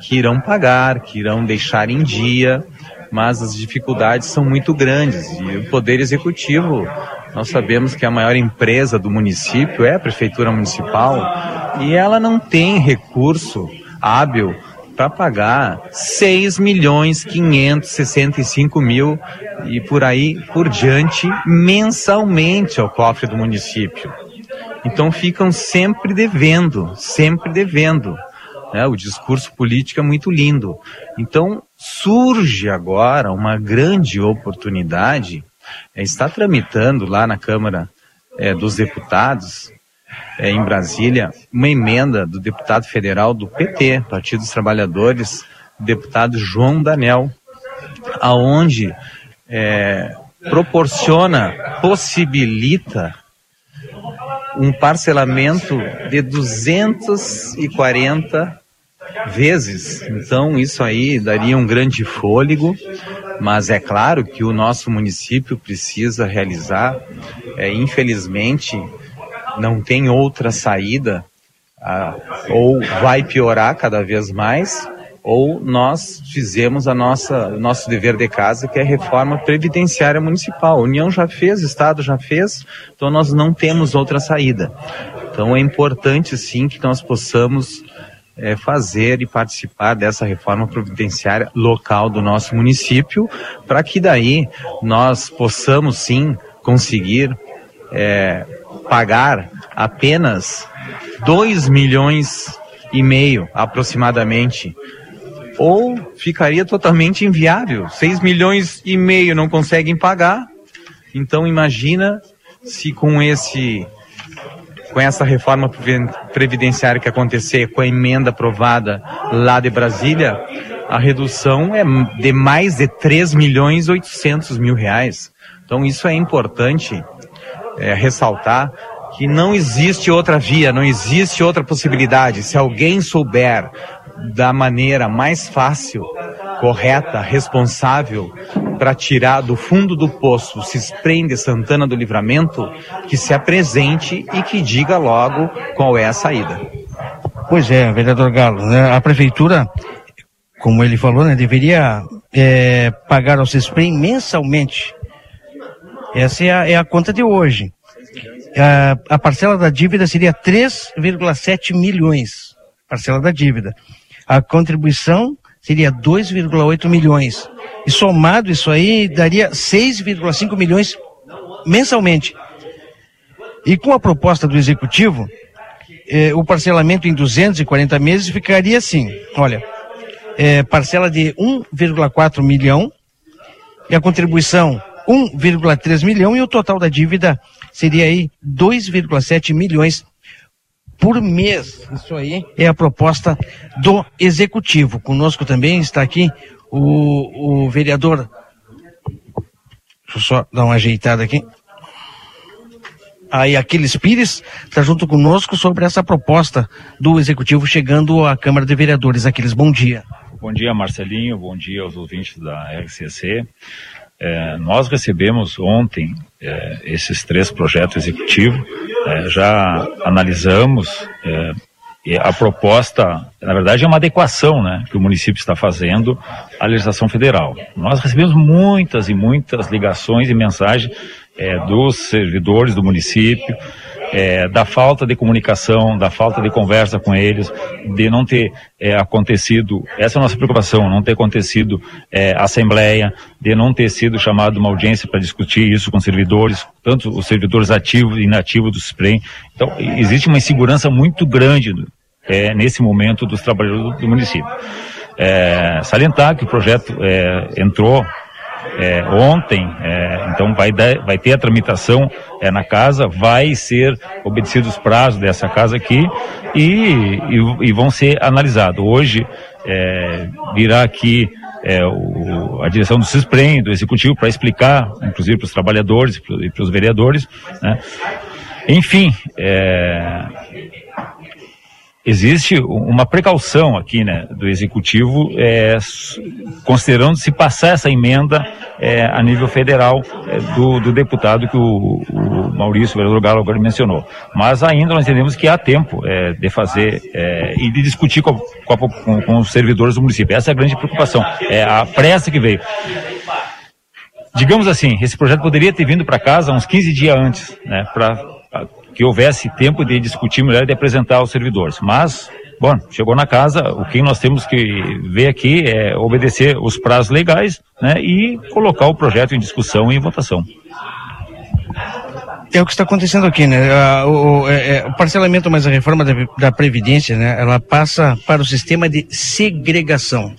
que irão pagar, que irão deixar em dia, mas as dificuldades são muito grandes e o Poder Executivo, nós sabemos que a maior empresa do município é a Prefeitura Municipal e ela não tem recurso hábil para pagar 6 milhões 565 mil e por aí por diante mensalmente ao cofre do município. Então ficam sempre devendo, sempre devendo. Né? O discurso político é muito lindo. Então surge agora uma grande oportunidade. É, está tramitando lá na Câmara é, dos Deputados, é, em Brasília, uma emenda do deputado federal do PT, Partido dos Trabalhadores, deputado João Danel, aonde é, proporciona, possibilita um parcelamento de 240 vezes. Então, isso aí daria um grande fôlego, mas é claro que o nosso município precisa realizar, é, infelizmente, não tem outra saída, ou vai piorar cada vez mais, ou nós fizemos a nossa o nosso dever de casa, que é a reforma previdenciária municipal. A União já fez, o Estado já fez, então nós não temos outra saída. Então é importante sim que nós possamos eh, fazer e participar dessa reforma providenciária local do nosso município, para que daí nós possamos sim conseguir eh, pagar apenas 2 milhões e meio aproximadamente ou ficaria totalmente inviável. 6 milhões e meio não conseguem pagar. Então imagina se com esse com essa reforma previ- previdenciária que acontecer, com a emenda aprovada lá de Brasília, a redução é de mais de 3 milhões e 800 mil reais. Então isso é importante é, ressaltar que não existe outra via, não existe outra possibilidade. Se alguém souber da maneira mais fácil, correta, responsável, para tirar do fundo do poço se esprende Santana do Livramento, que se apresente e que diga logo qual é a saída. Pois é, vereador Galo, né? a prefeitura, como ele falou, né, deveria é, pagar ao CESPREM mensalmente. Essa é a, é a conta de hoje. A, a parcela da dívida seria 3,7 milhões. Parcela da dívida. A contribuição seria 2,8 milhões. E somado isso aí, daria 6,5 milhões mensalmente. E com a proposta do executivo, eh, o parcelamento em 240 meses ficaria assim: olha, eh, parcela de 1,4 milhão e a contribuição 1,3 milhão e o total da dívida seria aí 2,7 milhões por mês. Isso aí é a proposta do executivo. Conosco também está aqui o, o vereador. Deixa eu só dar uma ajeitada aqui. Aí Aquiles Pires está junto conosco sobre essa proposta do executivo chegando à Câmara de Vereadores. Aquiles, bom dia. Bom dia, Marcelinho. Bom dia aos ouvintes da RCC. É, nós recebemos ontem é, esses três projetos executivos, é, já analisamos é, a proposta, na verdade, é uma adequação né, que o município está fazendo à legislação federal. Nós recebemos muitas e muitas ligações e mensagens é, dos servidores do município, é, da falta de comunicação, da falta de conversa com eles, de não ter é, acontecido, essa é a nossa preocupação, não ter acontecido é, assembleia, de não ter sido chamado uma audiência para discutir isso com servidores, tanto os servidores ativos e inativos do SPREM. Então, existe uma insegurança muito grande é, nesse momento dos trabalhadores do, do município. É, salientar que o projeto é, entrou é, ontem, é, então vai, dar, vai ter a tramitação é, na casa, vai ser obedecidos os prazos dessa casa aqui e, e, e vão ser analisados. Hoje é, virá aqui é, o, a direção do CISPREM, do Executivo, para explicar, inclusive para os trabalhadores e para os vereadores. Né? Enfim, é, existe uma precaução aqui, né, do executivo, é, considerando se passar essa emenda é, a nível federal é, do, do, deputado que o, o, Maurício, vereador Galo, agora mencionou. Mas ainda nós entendemos que há tempo é, de fazer é, e de discutir com, a, com, com, os servidores do município. Essa é a grande preocupação, é a pressa que veio. Digamos assim, esse projeto poderia ter vindo para casa uns 15 dias antes, né, para que houvesse tempo de discutir melhor e de apresentar aos servidores. Mas, bom, chegou na casa, o que nós temos que ver aqui é obedecer os prazos legais né, e colocar o projeto em discussão e em votação. É o que está acontecendo aqui, né? O, o, é, é, o parcelamento, mas a reforma da, da, Previdência, né? Ela passa para o sistema de segregação.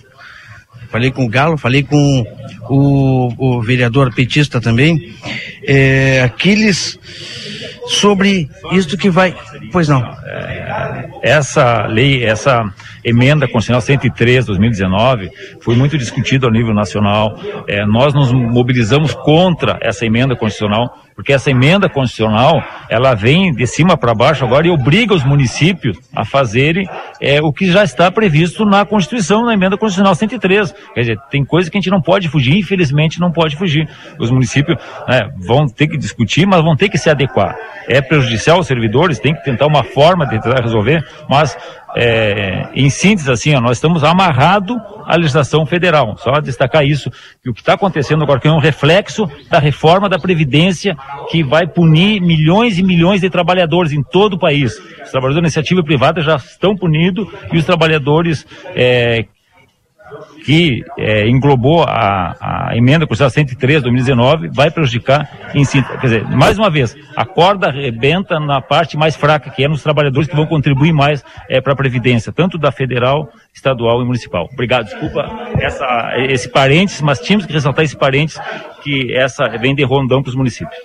Falei com o Galo, falei com o, o vereador petista também. É, aqueles sobre isto que vai. Pois não. É, essa lei, essa emenda constitucional 103 2019 foi muito discutida ao nível nacional. É, nós nos mobilizamos contra essa emenda constitucional porque essa emenda constitucional ela vem de cima para baixo agora e obriga os municípios a fazerem é, o que já está previsto na Constituição, na emenda constitucional 103. Quer dizer, tem coisa que a gente não pode fugir, infelizmente não pode fugir. Os municípios né, vão ter que discutir, mas vão ter que se adequar. É prejudicial aos servidores, tem que tentar uma forma de tentar resolver, mas é, em síntese, assim, ó, nós estamos amarrados à legislação federal. Só destacar isso, que o que está acontecendo agora é um reflexo da reforma da Previdência que vai punir milhões e milhões de trabalhadores em todo o país. Os trabalhadores da iniciativa privada já estão punidos e os trabalhadores é, que é, englobou a, a emenda constitucional 103 de 2019 vai prejudicar em si. Quer dizer, mais uma vez, a corda arrebenta na parte mais fraca, que é nos trabalhadores que vão contribuir mais é, para a Previdência, tanto da federal, estadual e municipal. Obrigado, desculpa essa, esse parênteses, mas tínhamos que ressaltar esse parênteses que essa vem de rondão para os municípios.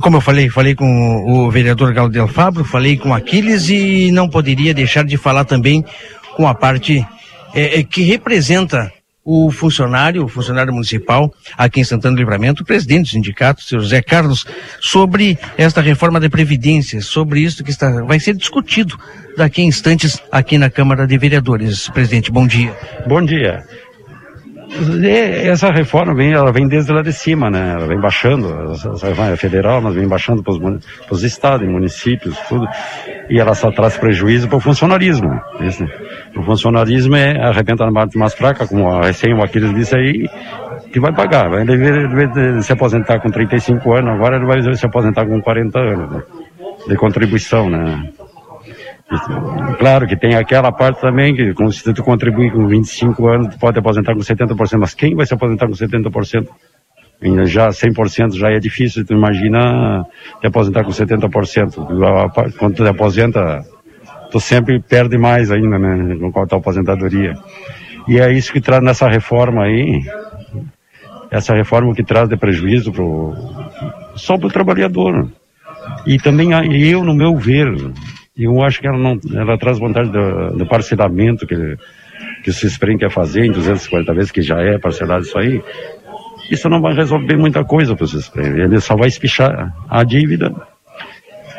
Como eu falei, falei com o vereador Galo Del Fabro, falei com Aquiles e não poderia deixar de falar também com a parte é, é, que representa o funcionário, o funcionário municipal aqui em Santana do Livramento, o presidente do sindicato, o senhor José Carlos, sobre esta reforma da Previdência, sobre isso que está, vai ser discutido daqui a instantes aqui na Câmara de Vereadores. Presidente, bom dia. Bom dia. Essa reforma vem, ela vem desde lá de cima, né? Ela vem baixando, essa reforma é federal, mas vem baixando para os estados municípios, tudo. E ela só traz prejuízo para o funcionarismo. Isso, né? O funcionarismo é arrebenta na parte mais fraca, como a recém o Aquiles disse aí, que vai pagar. Vai deve, se aposentar com 35 anos, agora ele vai se aposentar com 40 anos né? de contribuição, né? Claro que tem aquela parte também que se tu contribuir com 25 anos, tu pode aposentar com 70%, mas quem vai se aposentar com 70%? Já 100% já é difícil, tu imagina te aposentar com 70%. Quando tu aposenta, tu sempre perde mais ainda, né, com a tua aposentadoria. E é isso que traz nessa reforma aí, essa reforma que traz de prejuízo pro, só para o trabalhador. E também eu, no meu ver, eu acho que ela não, ela traz vantagem do, do parcelamento que, que o Cisprem quer fazer em 240 vezes, que já é parcelado isso aí. Isso não vai resolver muita coisa para o Cisprem. Ele só vai espichar a dívida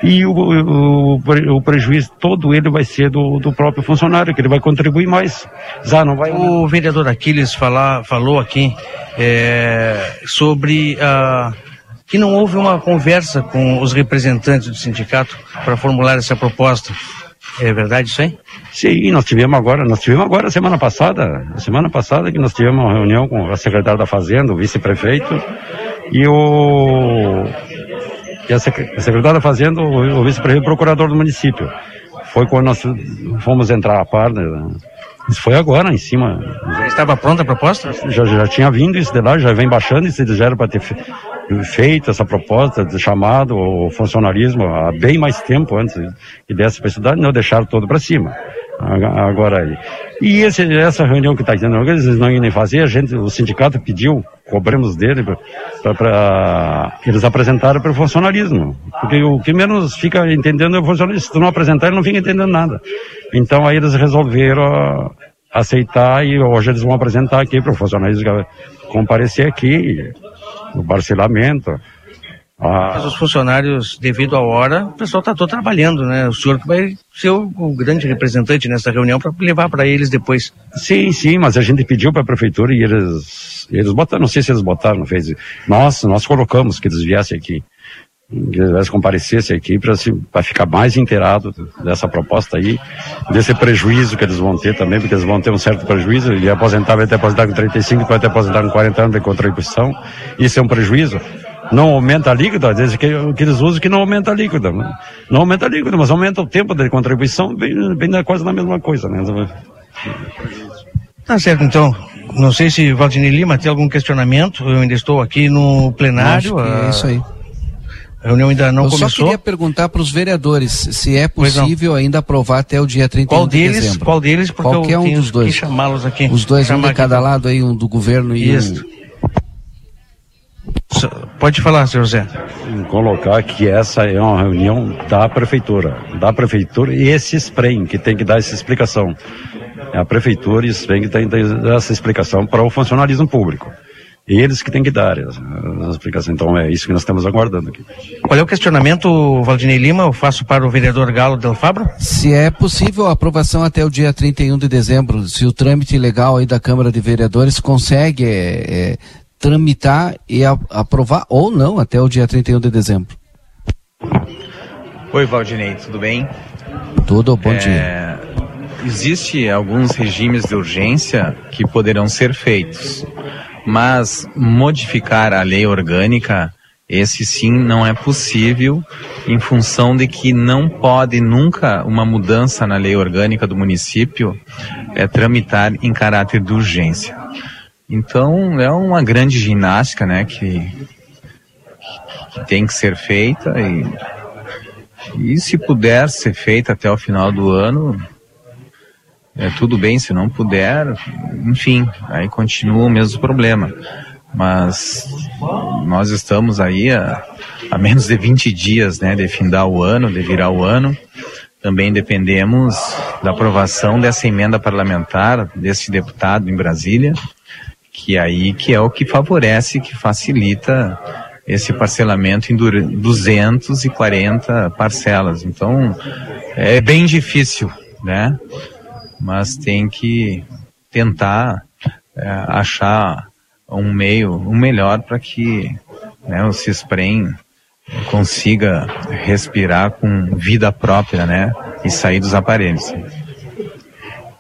e o, o, o, prejuízo todo ele vai ser do, do próprio funcionário, que ele vai contribuir mais. Já não vai... O vereador Aquiles falar, falou aqui é, sobre a que não houve uma conversa com os representantes do sindicato para formular essa proposta. É verdade isso aí? Sim, nós tivemos agora, nós tivemos agora semana passada, semana passada que nós tivemos uma reunião com a secretária da Fazenda, o vice-prefeito e o e a secretária da Fazenda, o, o vice-prefeito procurador do município. Foi quando nós fomos entrar a par, né? Isso foi agora, em cima. Já estava pronta a proposta? Já, já tinha vindo isso de lá, já vem baixando, isso eles já era para ter feito essa proposta de chamado o funcionarismo há bem mais tempo antes que desse para a cidade, não deixaram todo para cima. Agora aí. E esse, essa reunião que está dizendo, eles não iam nem fazer, a gente, o sindicato pediu, cobramos dele, para eles apresentarem para o funcionalismo. Porque o que menos fica entendendo é o funcionalismo. Se tu não apresentar, ele não fica entendendo nada. Então aí eles resolveram aceitar e hoje eles vão apresentar aqui para o funcionalismo comparecer aqui no parcelamento. Ah. Mas os funcionários, devido à hora, o pessoal está todo trabalhando, né? O senhor vai ser o, o grande representante nessa reunião para levar para eles depois. Sim, sim, mas a gente pediu para a prefeitura e eles, eles botaram, não sei se eles botaram, não fez. Nós, nós colocamos que eles viessem aqui, que eles comparecessem aqui para ficar mais inteirado dessa proposta aí, desse prejuízo que eles vão ter também, porque eles vão ter um certo prejuízo, e aposentar vai ter aposentar com 35, vai ter aposentar com 40 anos de contribuição, isso é um prejuízo não aumenta a líquida, diz que, que eles usam que não aumenta a líquida. Né? Não aumenta a líquida, mas aumenta o tempo de contribuição, bem, bem quase na mesma coisa. Né? Tá certo, então. Não sei se Valdinei Lima tem algum questionamento. Eu ainda estou aqui no plenário. é isso aí. A reunião ainda não Eu começou. Eu só queria perguntar para os vereadores se é possível ainda aprovar até o dia 31 qual deles, de dezembro. Qual deles? Porque Qualquer eu um tenho dos dois. que chamá-los aqui. Os dois, um de cada aqui. lado aí, um do governo e Isso. um... Pode falar, senhor Zé. Colocar que essa é uma reunião da prefeitura, da prefeitura e esse SPREM que tem que dar essa explicação. É a prefeitura e o SPREM que tem que dar essa explicação para o funcionalismo público. Eles que têm que dar essa, essa explicação. Então é isso que nós estamos aguardando aqui. Qual é o questionamento, Valdinei Lima? Eu faço para o vereador Galo Del Fabro. Se é possível a aprovação até o dia 31 de dezembro, se o trâmite legal aí da Câmara de Vereadores consegue é, é, tramitar e aprovar ou não até o dia 31 de dezembro. Oi, Valdinei, tudo bem? Tudo, bom É, dia. Existe alguns regimes de urgência que poderão ser feitos, mas modificar a lei orgânica, esse sim não é possível, em função de que não pode nunca uma mudança na lei orgânica do município é, tramitar em caráter de urgência. Então é uma grande ginástica, né, que, que tem que ser feita e, e se puder ser feita até o final do ano, é tudo bem, se não puder, enfim, aí continua o mesmo problema. Mas nós estamos aí a, a menos de 20 dias, né, de findar o ano, de virar o ano. Também dependemos da aprovação dessa emenda parlamentar desse deputado em Brasília, que aí que é o que favorece, que facilita esse parcelamento em dura- 240 parcelas. Então, é bem difícil, né? Mas tem que tentar é, achar um meio, um melhor para que né, o Cisprem consiga respirar com vida própria, né? E sair dos aparelhos.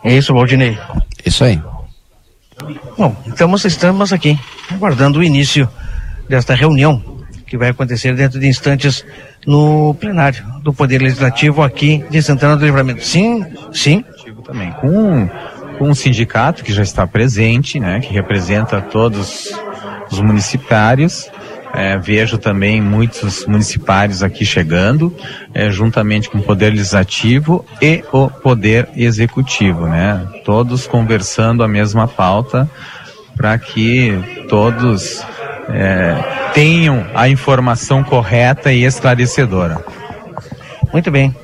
É isso, Valdinei. Isso aí. Bom, então nós estamos aqui aguardando o início desta reunião que vai acontecer dentro de instantes no plenário do Poder Legislativo aqui de Santana do Livramento. Sim, sim. Também com, com o sindicato que já está presente, né? Que representa todos os municipários. É, vejo também muitos municipários aqui chegando, é, juntamente com o Poder Legislativo e o Poder Executivo, né? Todos conversando a mesma pauta para que todos é, tenham a informação correta e esclarecedora. Muito bem.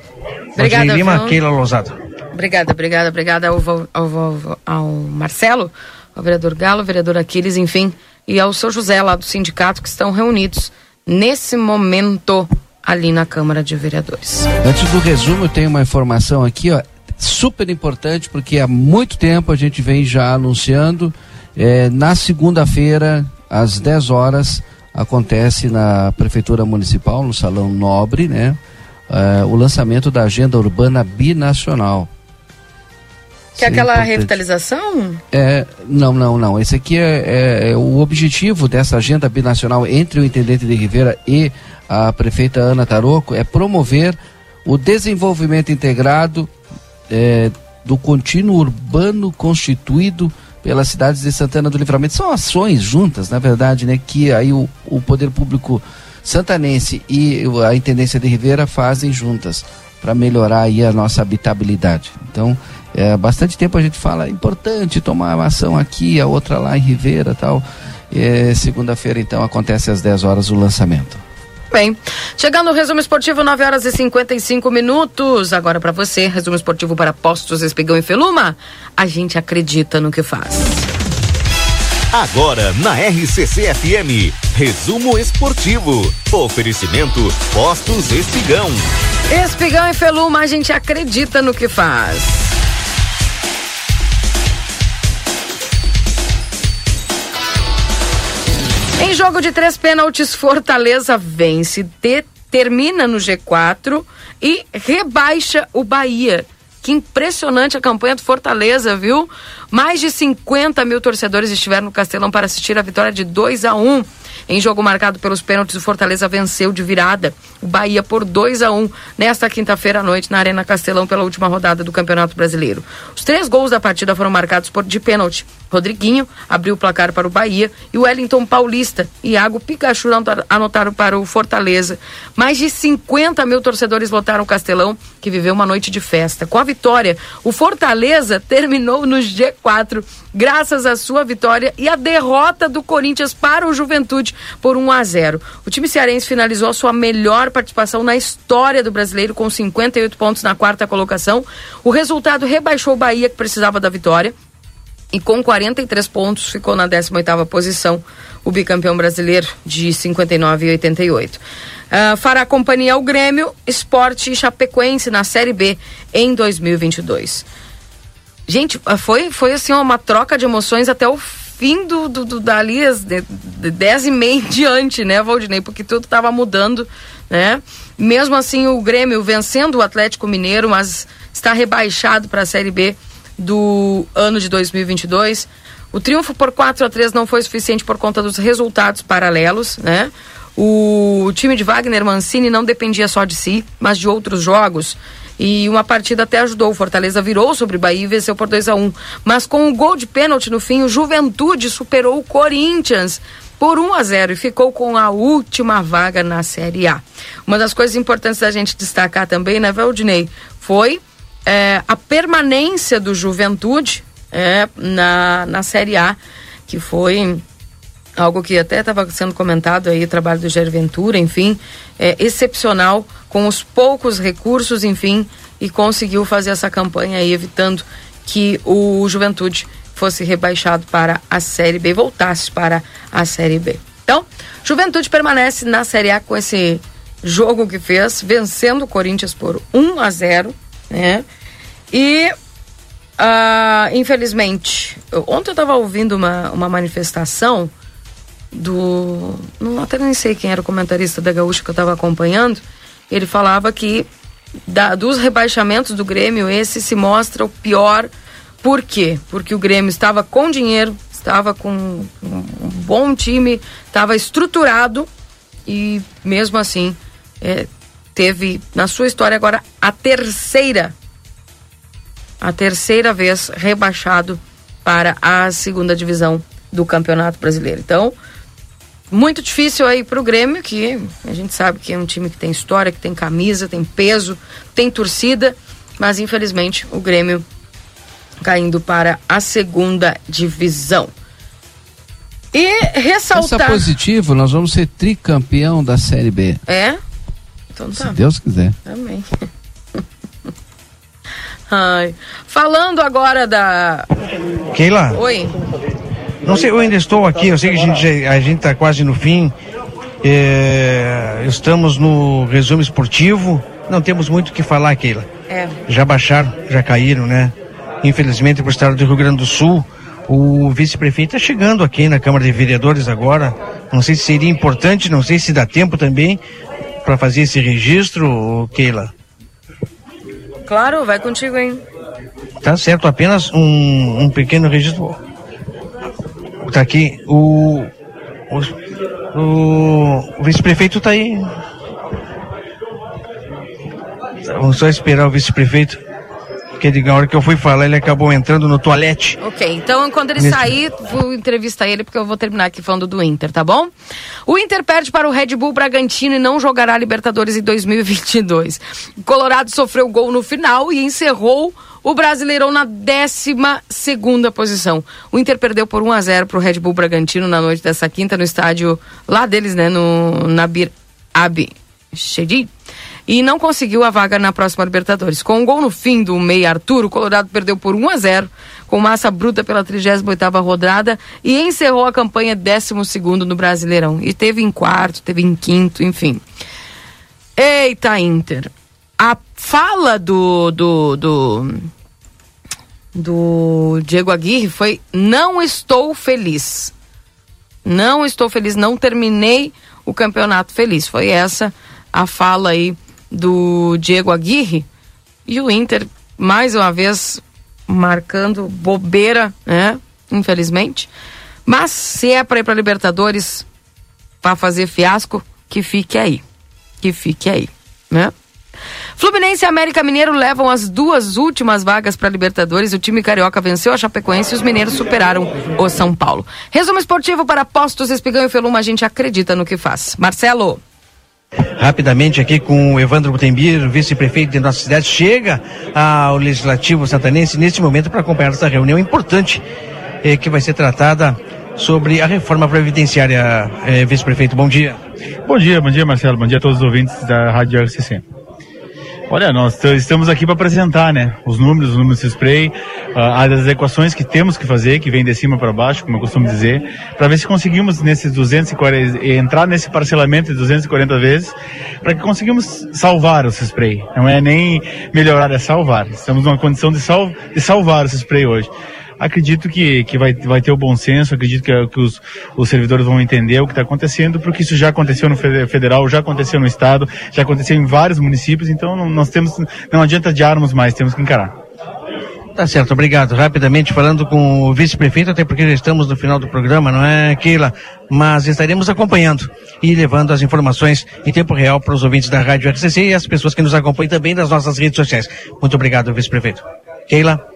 Obrigada, Lima? Keila Lousada. Obrigada, obrigada, obrigada ao, ao, vo- ao Marcelo, ao vereador Galo, ao vereador Aquiles, enfim, e ao seu José lá do sindicato que estão reunidos nesse momento ali na Câmara de Vereadores. Antes do resumo, eu tenho uma informação aqui, ó, super importante, porque há muito tempo a gente vem já anunciando. eh, na segunda-feira, às 10 horas, acontece na Prefeitura Municipal, no Salão Nobre, né? eh, o lançamento da Agenda Urbana Binacional. Que é aquela importante. revitalização? É, não, não, não. Esse aqui é, é- é o objetivo dessa agenda binacional entre o intendente de Rivera e a prefeita Ana Taroco é promover o desenvolvimento integrado é, do contínuo urbano constituído pelas cidades de Santana do Livramento. São ações juntas, na verdade, né, que aí o, o poder público santanense e a intendência de Rivera fazem juntas para melhorar aí a nossa habitabilidade. Então, é, bastante tempo a gente fala, é importante tomar uma ação aqui, a outra lá em Rivera tal. É, Segunda-feira, então, acontece às 10 horas o lançamento. Bem, chegando o resumo esportivo, 9 horas e 55 minutos. Agora para você, resumo esportivo para Postos Espigão e Feluma. A gente acredita no que faz. Agora na RCC FM, resumo esportivo. Oferecimento Postos Espigão. Espigão e Feluma, a gente acredita no que faz. Em jogo de três pênaltis, Fortaleza vence, te- termina no G4 e rebaixa o Bahia. Que impressionante a campanha do Fortaleza, viu? Mais de 50 mil torcedores estiveram no Castelão para assistir a vitória de 2 a 1 Em jogo marcado pelos pênaltis, o Fortaleza venceu de virada o Bahia por 2 a 1 nesta quinta-feira à noite na Arena Castelão pela última rodada do Campeonato Brasileiro. Os três gols da partida foram marcados por de pênalti. Rodriguinho abriu o placar para o Bahia e o Wellington Paulista e Iago Pikachu anotar- anotaram para o Fortaleza. Mais de 50 mil torcedores lotaram o Castelão, que viveu uma noite de festa. Com a vitória, o Fortaleza terminou no G4, graças à sua vitória e à derrota do Corinthians para o Juventude por 1 a 0. O time cearense finalizou sua melhor participação na história do brasileiro com 58 pontos na quarta colocação. O resultado rebaixou o Bahia, que precisava da vitória e com 43 pontos ficou na 18ª posição o bicampeão brasileiro de 59 e 88. Ah, fará companhia ao Grêmio, Esporte e Chapecoense na Série B em 2022. Gente, ah, foi, foi assim uma troca de emoções até o fim do, do, do dali às de, de 10 e meia em diante, né, Valdinei? Porque tudo estava mudando, né? Mesmo assim, o Grêmio vencendo o Atlético Mineiro, mas está rebaixado para a Série B do ano de 2022. O triunfo por 4 a 3 não foi suficiente por conta dos resultados paralelos, né? O time de Wagner Mancini não dependia só de si, mas de outros jogos. E uma partida até ajudou. O Fortaleza virou sobre o Bahia e venceu por 2 a 1 Mas com o gol de pênalti no fim, o Juventude superou o Corinthians por 1 a 0 e ficou com a última vaga na Série A. Uma das coisas importantes da gente destacar também, né, Valdinei, foi é, a permanência do Juventude é, na, na Série A, que foi algo que até estava sendo comentado aí, o trabalho do Jair Ventura, enfim, é excepcional, com os poucos recursos, enfim, e conseguiu fazer essa campanha aí, evitando que o Juventude fosse rebaixado para a Série B, voltasse para a Série B. Então, Juventude permanece na Série A com esse jogo que fez, vencendo o Corinthians por 1 a 0, né? E ah, infelizmente, ontem eu estava ouvindo uma, uma manifestação do. Não, até nem sei quem era o comentarista da Gaúcha que eu estava acompanhando. Ele falava que da- dos rebaixamentos do Grêmio, esse se mostra o pior. Por quê? Porque o Grêmio estava com dinheiro, estava com um bom time, estava estruturado e mesmo assim é, teve na sua história agora a terceira a terceira vez rebaixado para a segunda divisão do Campeonato Brasileiro. Então, muito difícil aí para o Grêmio, que a gente sabe que é um time que tem história, que tem camisa, tem peso, tem torcida, mas infelizmente o Grêmio caindo para a segunda divisão. E ressaltar. Essa positivo, nós vamos ser tricampeão da Série B. É? Então tá. Se Deus quiser. Amém. Ai. Falando agora da. Keila? Oi. Não sei, eu ainda estou aqui, eu sei que a gente, a gente tá quase no fim. É, estamos no resumo esportivo. Não temos muito o que falar, Keila. É. Já baixaram, já caíram, né? Infelizmente, para o estado do Rio Grande do Sul, o vice-prefeito está chegando aqui na Câmara de Vereadores agora. Não sei se seria importante, não sei se dá tempo também para fazer esse registro, Keila. Claro, vai contigo, hein? Tá certo, apenas um, um pequeno registro. Tá aqui, o, o, o, o vice-prefeito tá aí. Vamos só esperar o vice-prefeito. Porque na hora que eu fui falar, ele acabou entrando no toalete. Ok, então quando ele Nesse- sair, vou entrevistar ele porque eu vou terminar aqui falando do Inter, tá bom? O Inter perde para o Red Bull Bragantino e não jogará Libertadores em 2022. O Colorado sofreu gol no final e encerrou o Brasileirão na 12 segunda posição. O Inter perdeu por 1 a 0 para o Red Bull Bragantino na noite dessa quinta no estádio lá deles, né, no Nabir Abi Shedi e não conseguiu a vaga na próxima Libertadores. Com um gol no fim do meio Arthur, o Colorado perdeu por 1 a 0 com massa bruta pela 38ª rodada e encerrou a campanha 12º no Brasileirão. E teve em quarto, teve em quinto, enfim. Eita, Inter. A fala do do, do do Diego Aguirre foi não estou feliz. Não estou feliz, não terminei o campeonato feliz. Foi essa a fala aí do Diego Aguirre. E o Inter, mais uma vez, marcando bobeira, né? Infelizmente. Mas se é para ir para Libertadores para fazer fiasco, que fique aí. Que fique aí, né? Fluminense e América Mineiro levam as duas últimas vagas para Libertadores. O time carioca venceu a Chapecoense e os mineiros superaram o São Paulo. Resumo esportivo para Postos Espigão e Feluma, a gente acredita no que faz. Marcelo. Rapidamente aqui com o Evandro Butembier, vice-prefeito de nossa cidade, chega ao Legislativo Santanense neste momento para acompanhar essa reunião importante eh, que vai ser tratada sobre a reforma previdenciária. Eh, vice-prefeito, bom dia. Bom dia, bom dia Marcelo, bom dia a todos os ouvintes da Rádio RCC. Olha, nós estamos aqui para apresentar, né, os números, os números de spray, ah, as equações que temos que fazer, que vem de cima para baixo, como eu costumo dizer, para ver se conseguimos nesses 240, entrar nesse parcelamento de 240 vezes, para que conseguimamos salvar o spray. Não é nem melhorar, é salvar. Estamos numa condição de, sal, de salvar o spray hoje acredito que, que vai, vai ter o bom senso, acredito que, que os, os servidores vão entender o que está acontecendo, porque isso já aconteceu no fede- federal, já aconteceu no estado, já aconteceu em vários municípios, então não, nós temos, não adianta adiarmos mais, temos que encarar. Tá certo, obrigado. Rapidamente falando com o vice-prefeito, até porque já estamos no final do programa, não é, Keila? Mas estaremos acompanhando e levando as informações em tempo real para os ouvintes da Rádio RCC e as pessoas que nos acompanham também nas nossas redes sociais. Muito obrigado, vice-prefeito. Keila?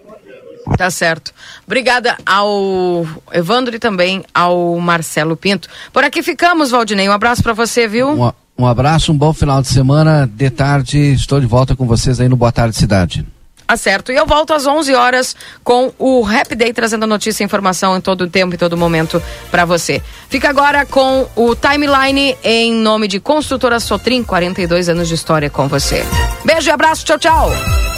Tá certo. Obrigada ao Evandro e também ao Marcelo Pinto. Por aqui ficamos, Valdinei. Um abraço para você, viu? Um, um abraço, um bom final de semana. De tarde, estou de volta com vocês aí no Boa Tarde Cidade. Tá certo. E eu volto às 11 horas com o Rap Day trazendo notícia e informação em todo o tempo e todo momento para você. Fica agora com o Timeline em nome de Construtora Sotrim, 42 anos de história com você. Beijo e abraço. Tchau, tchau.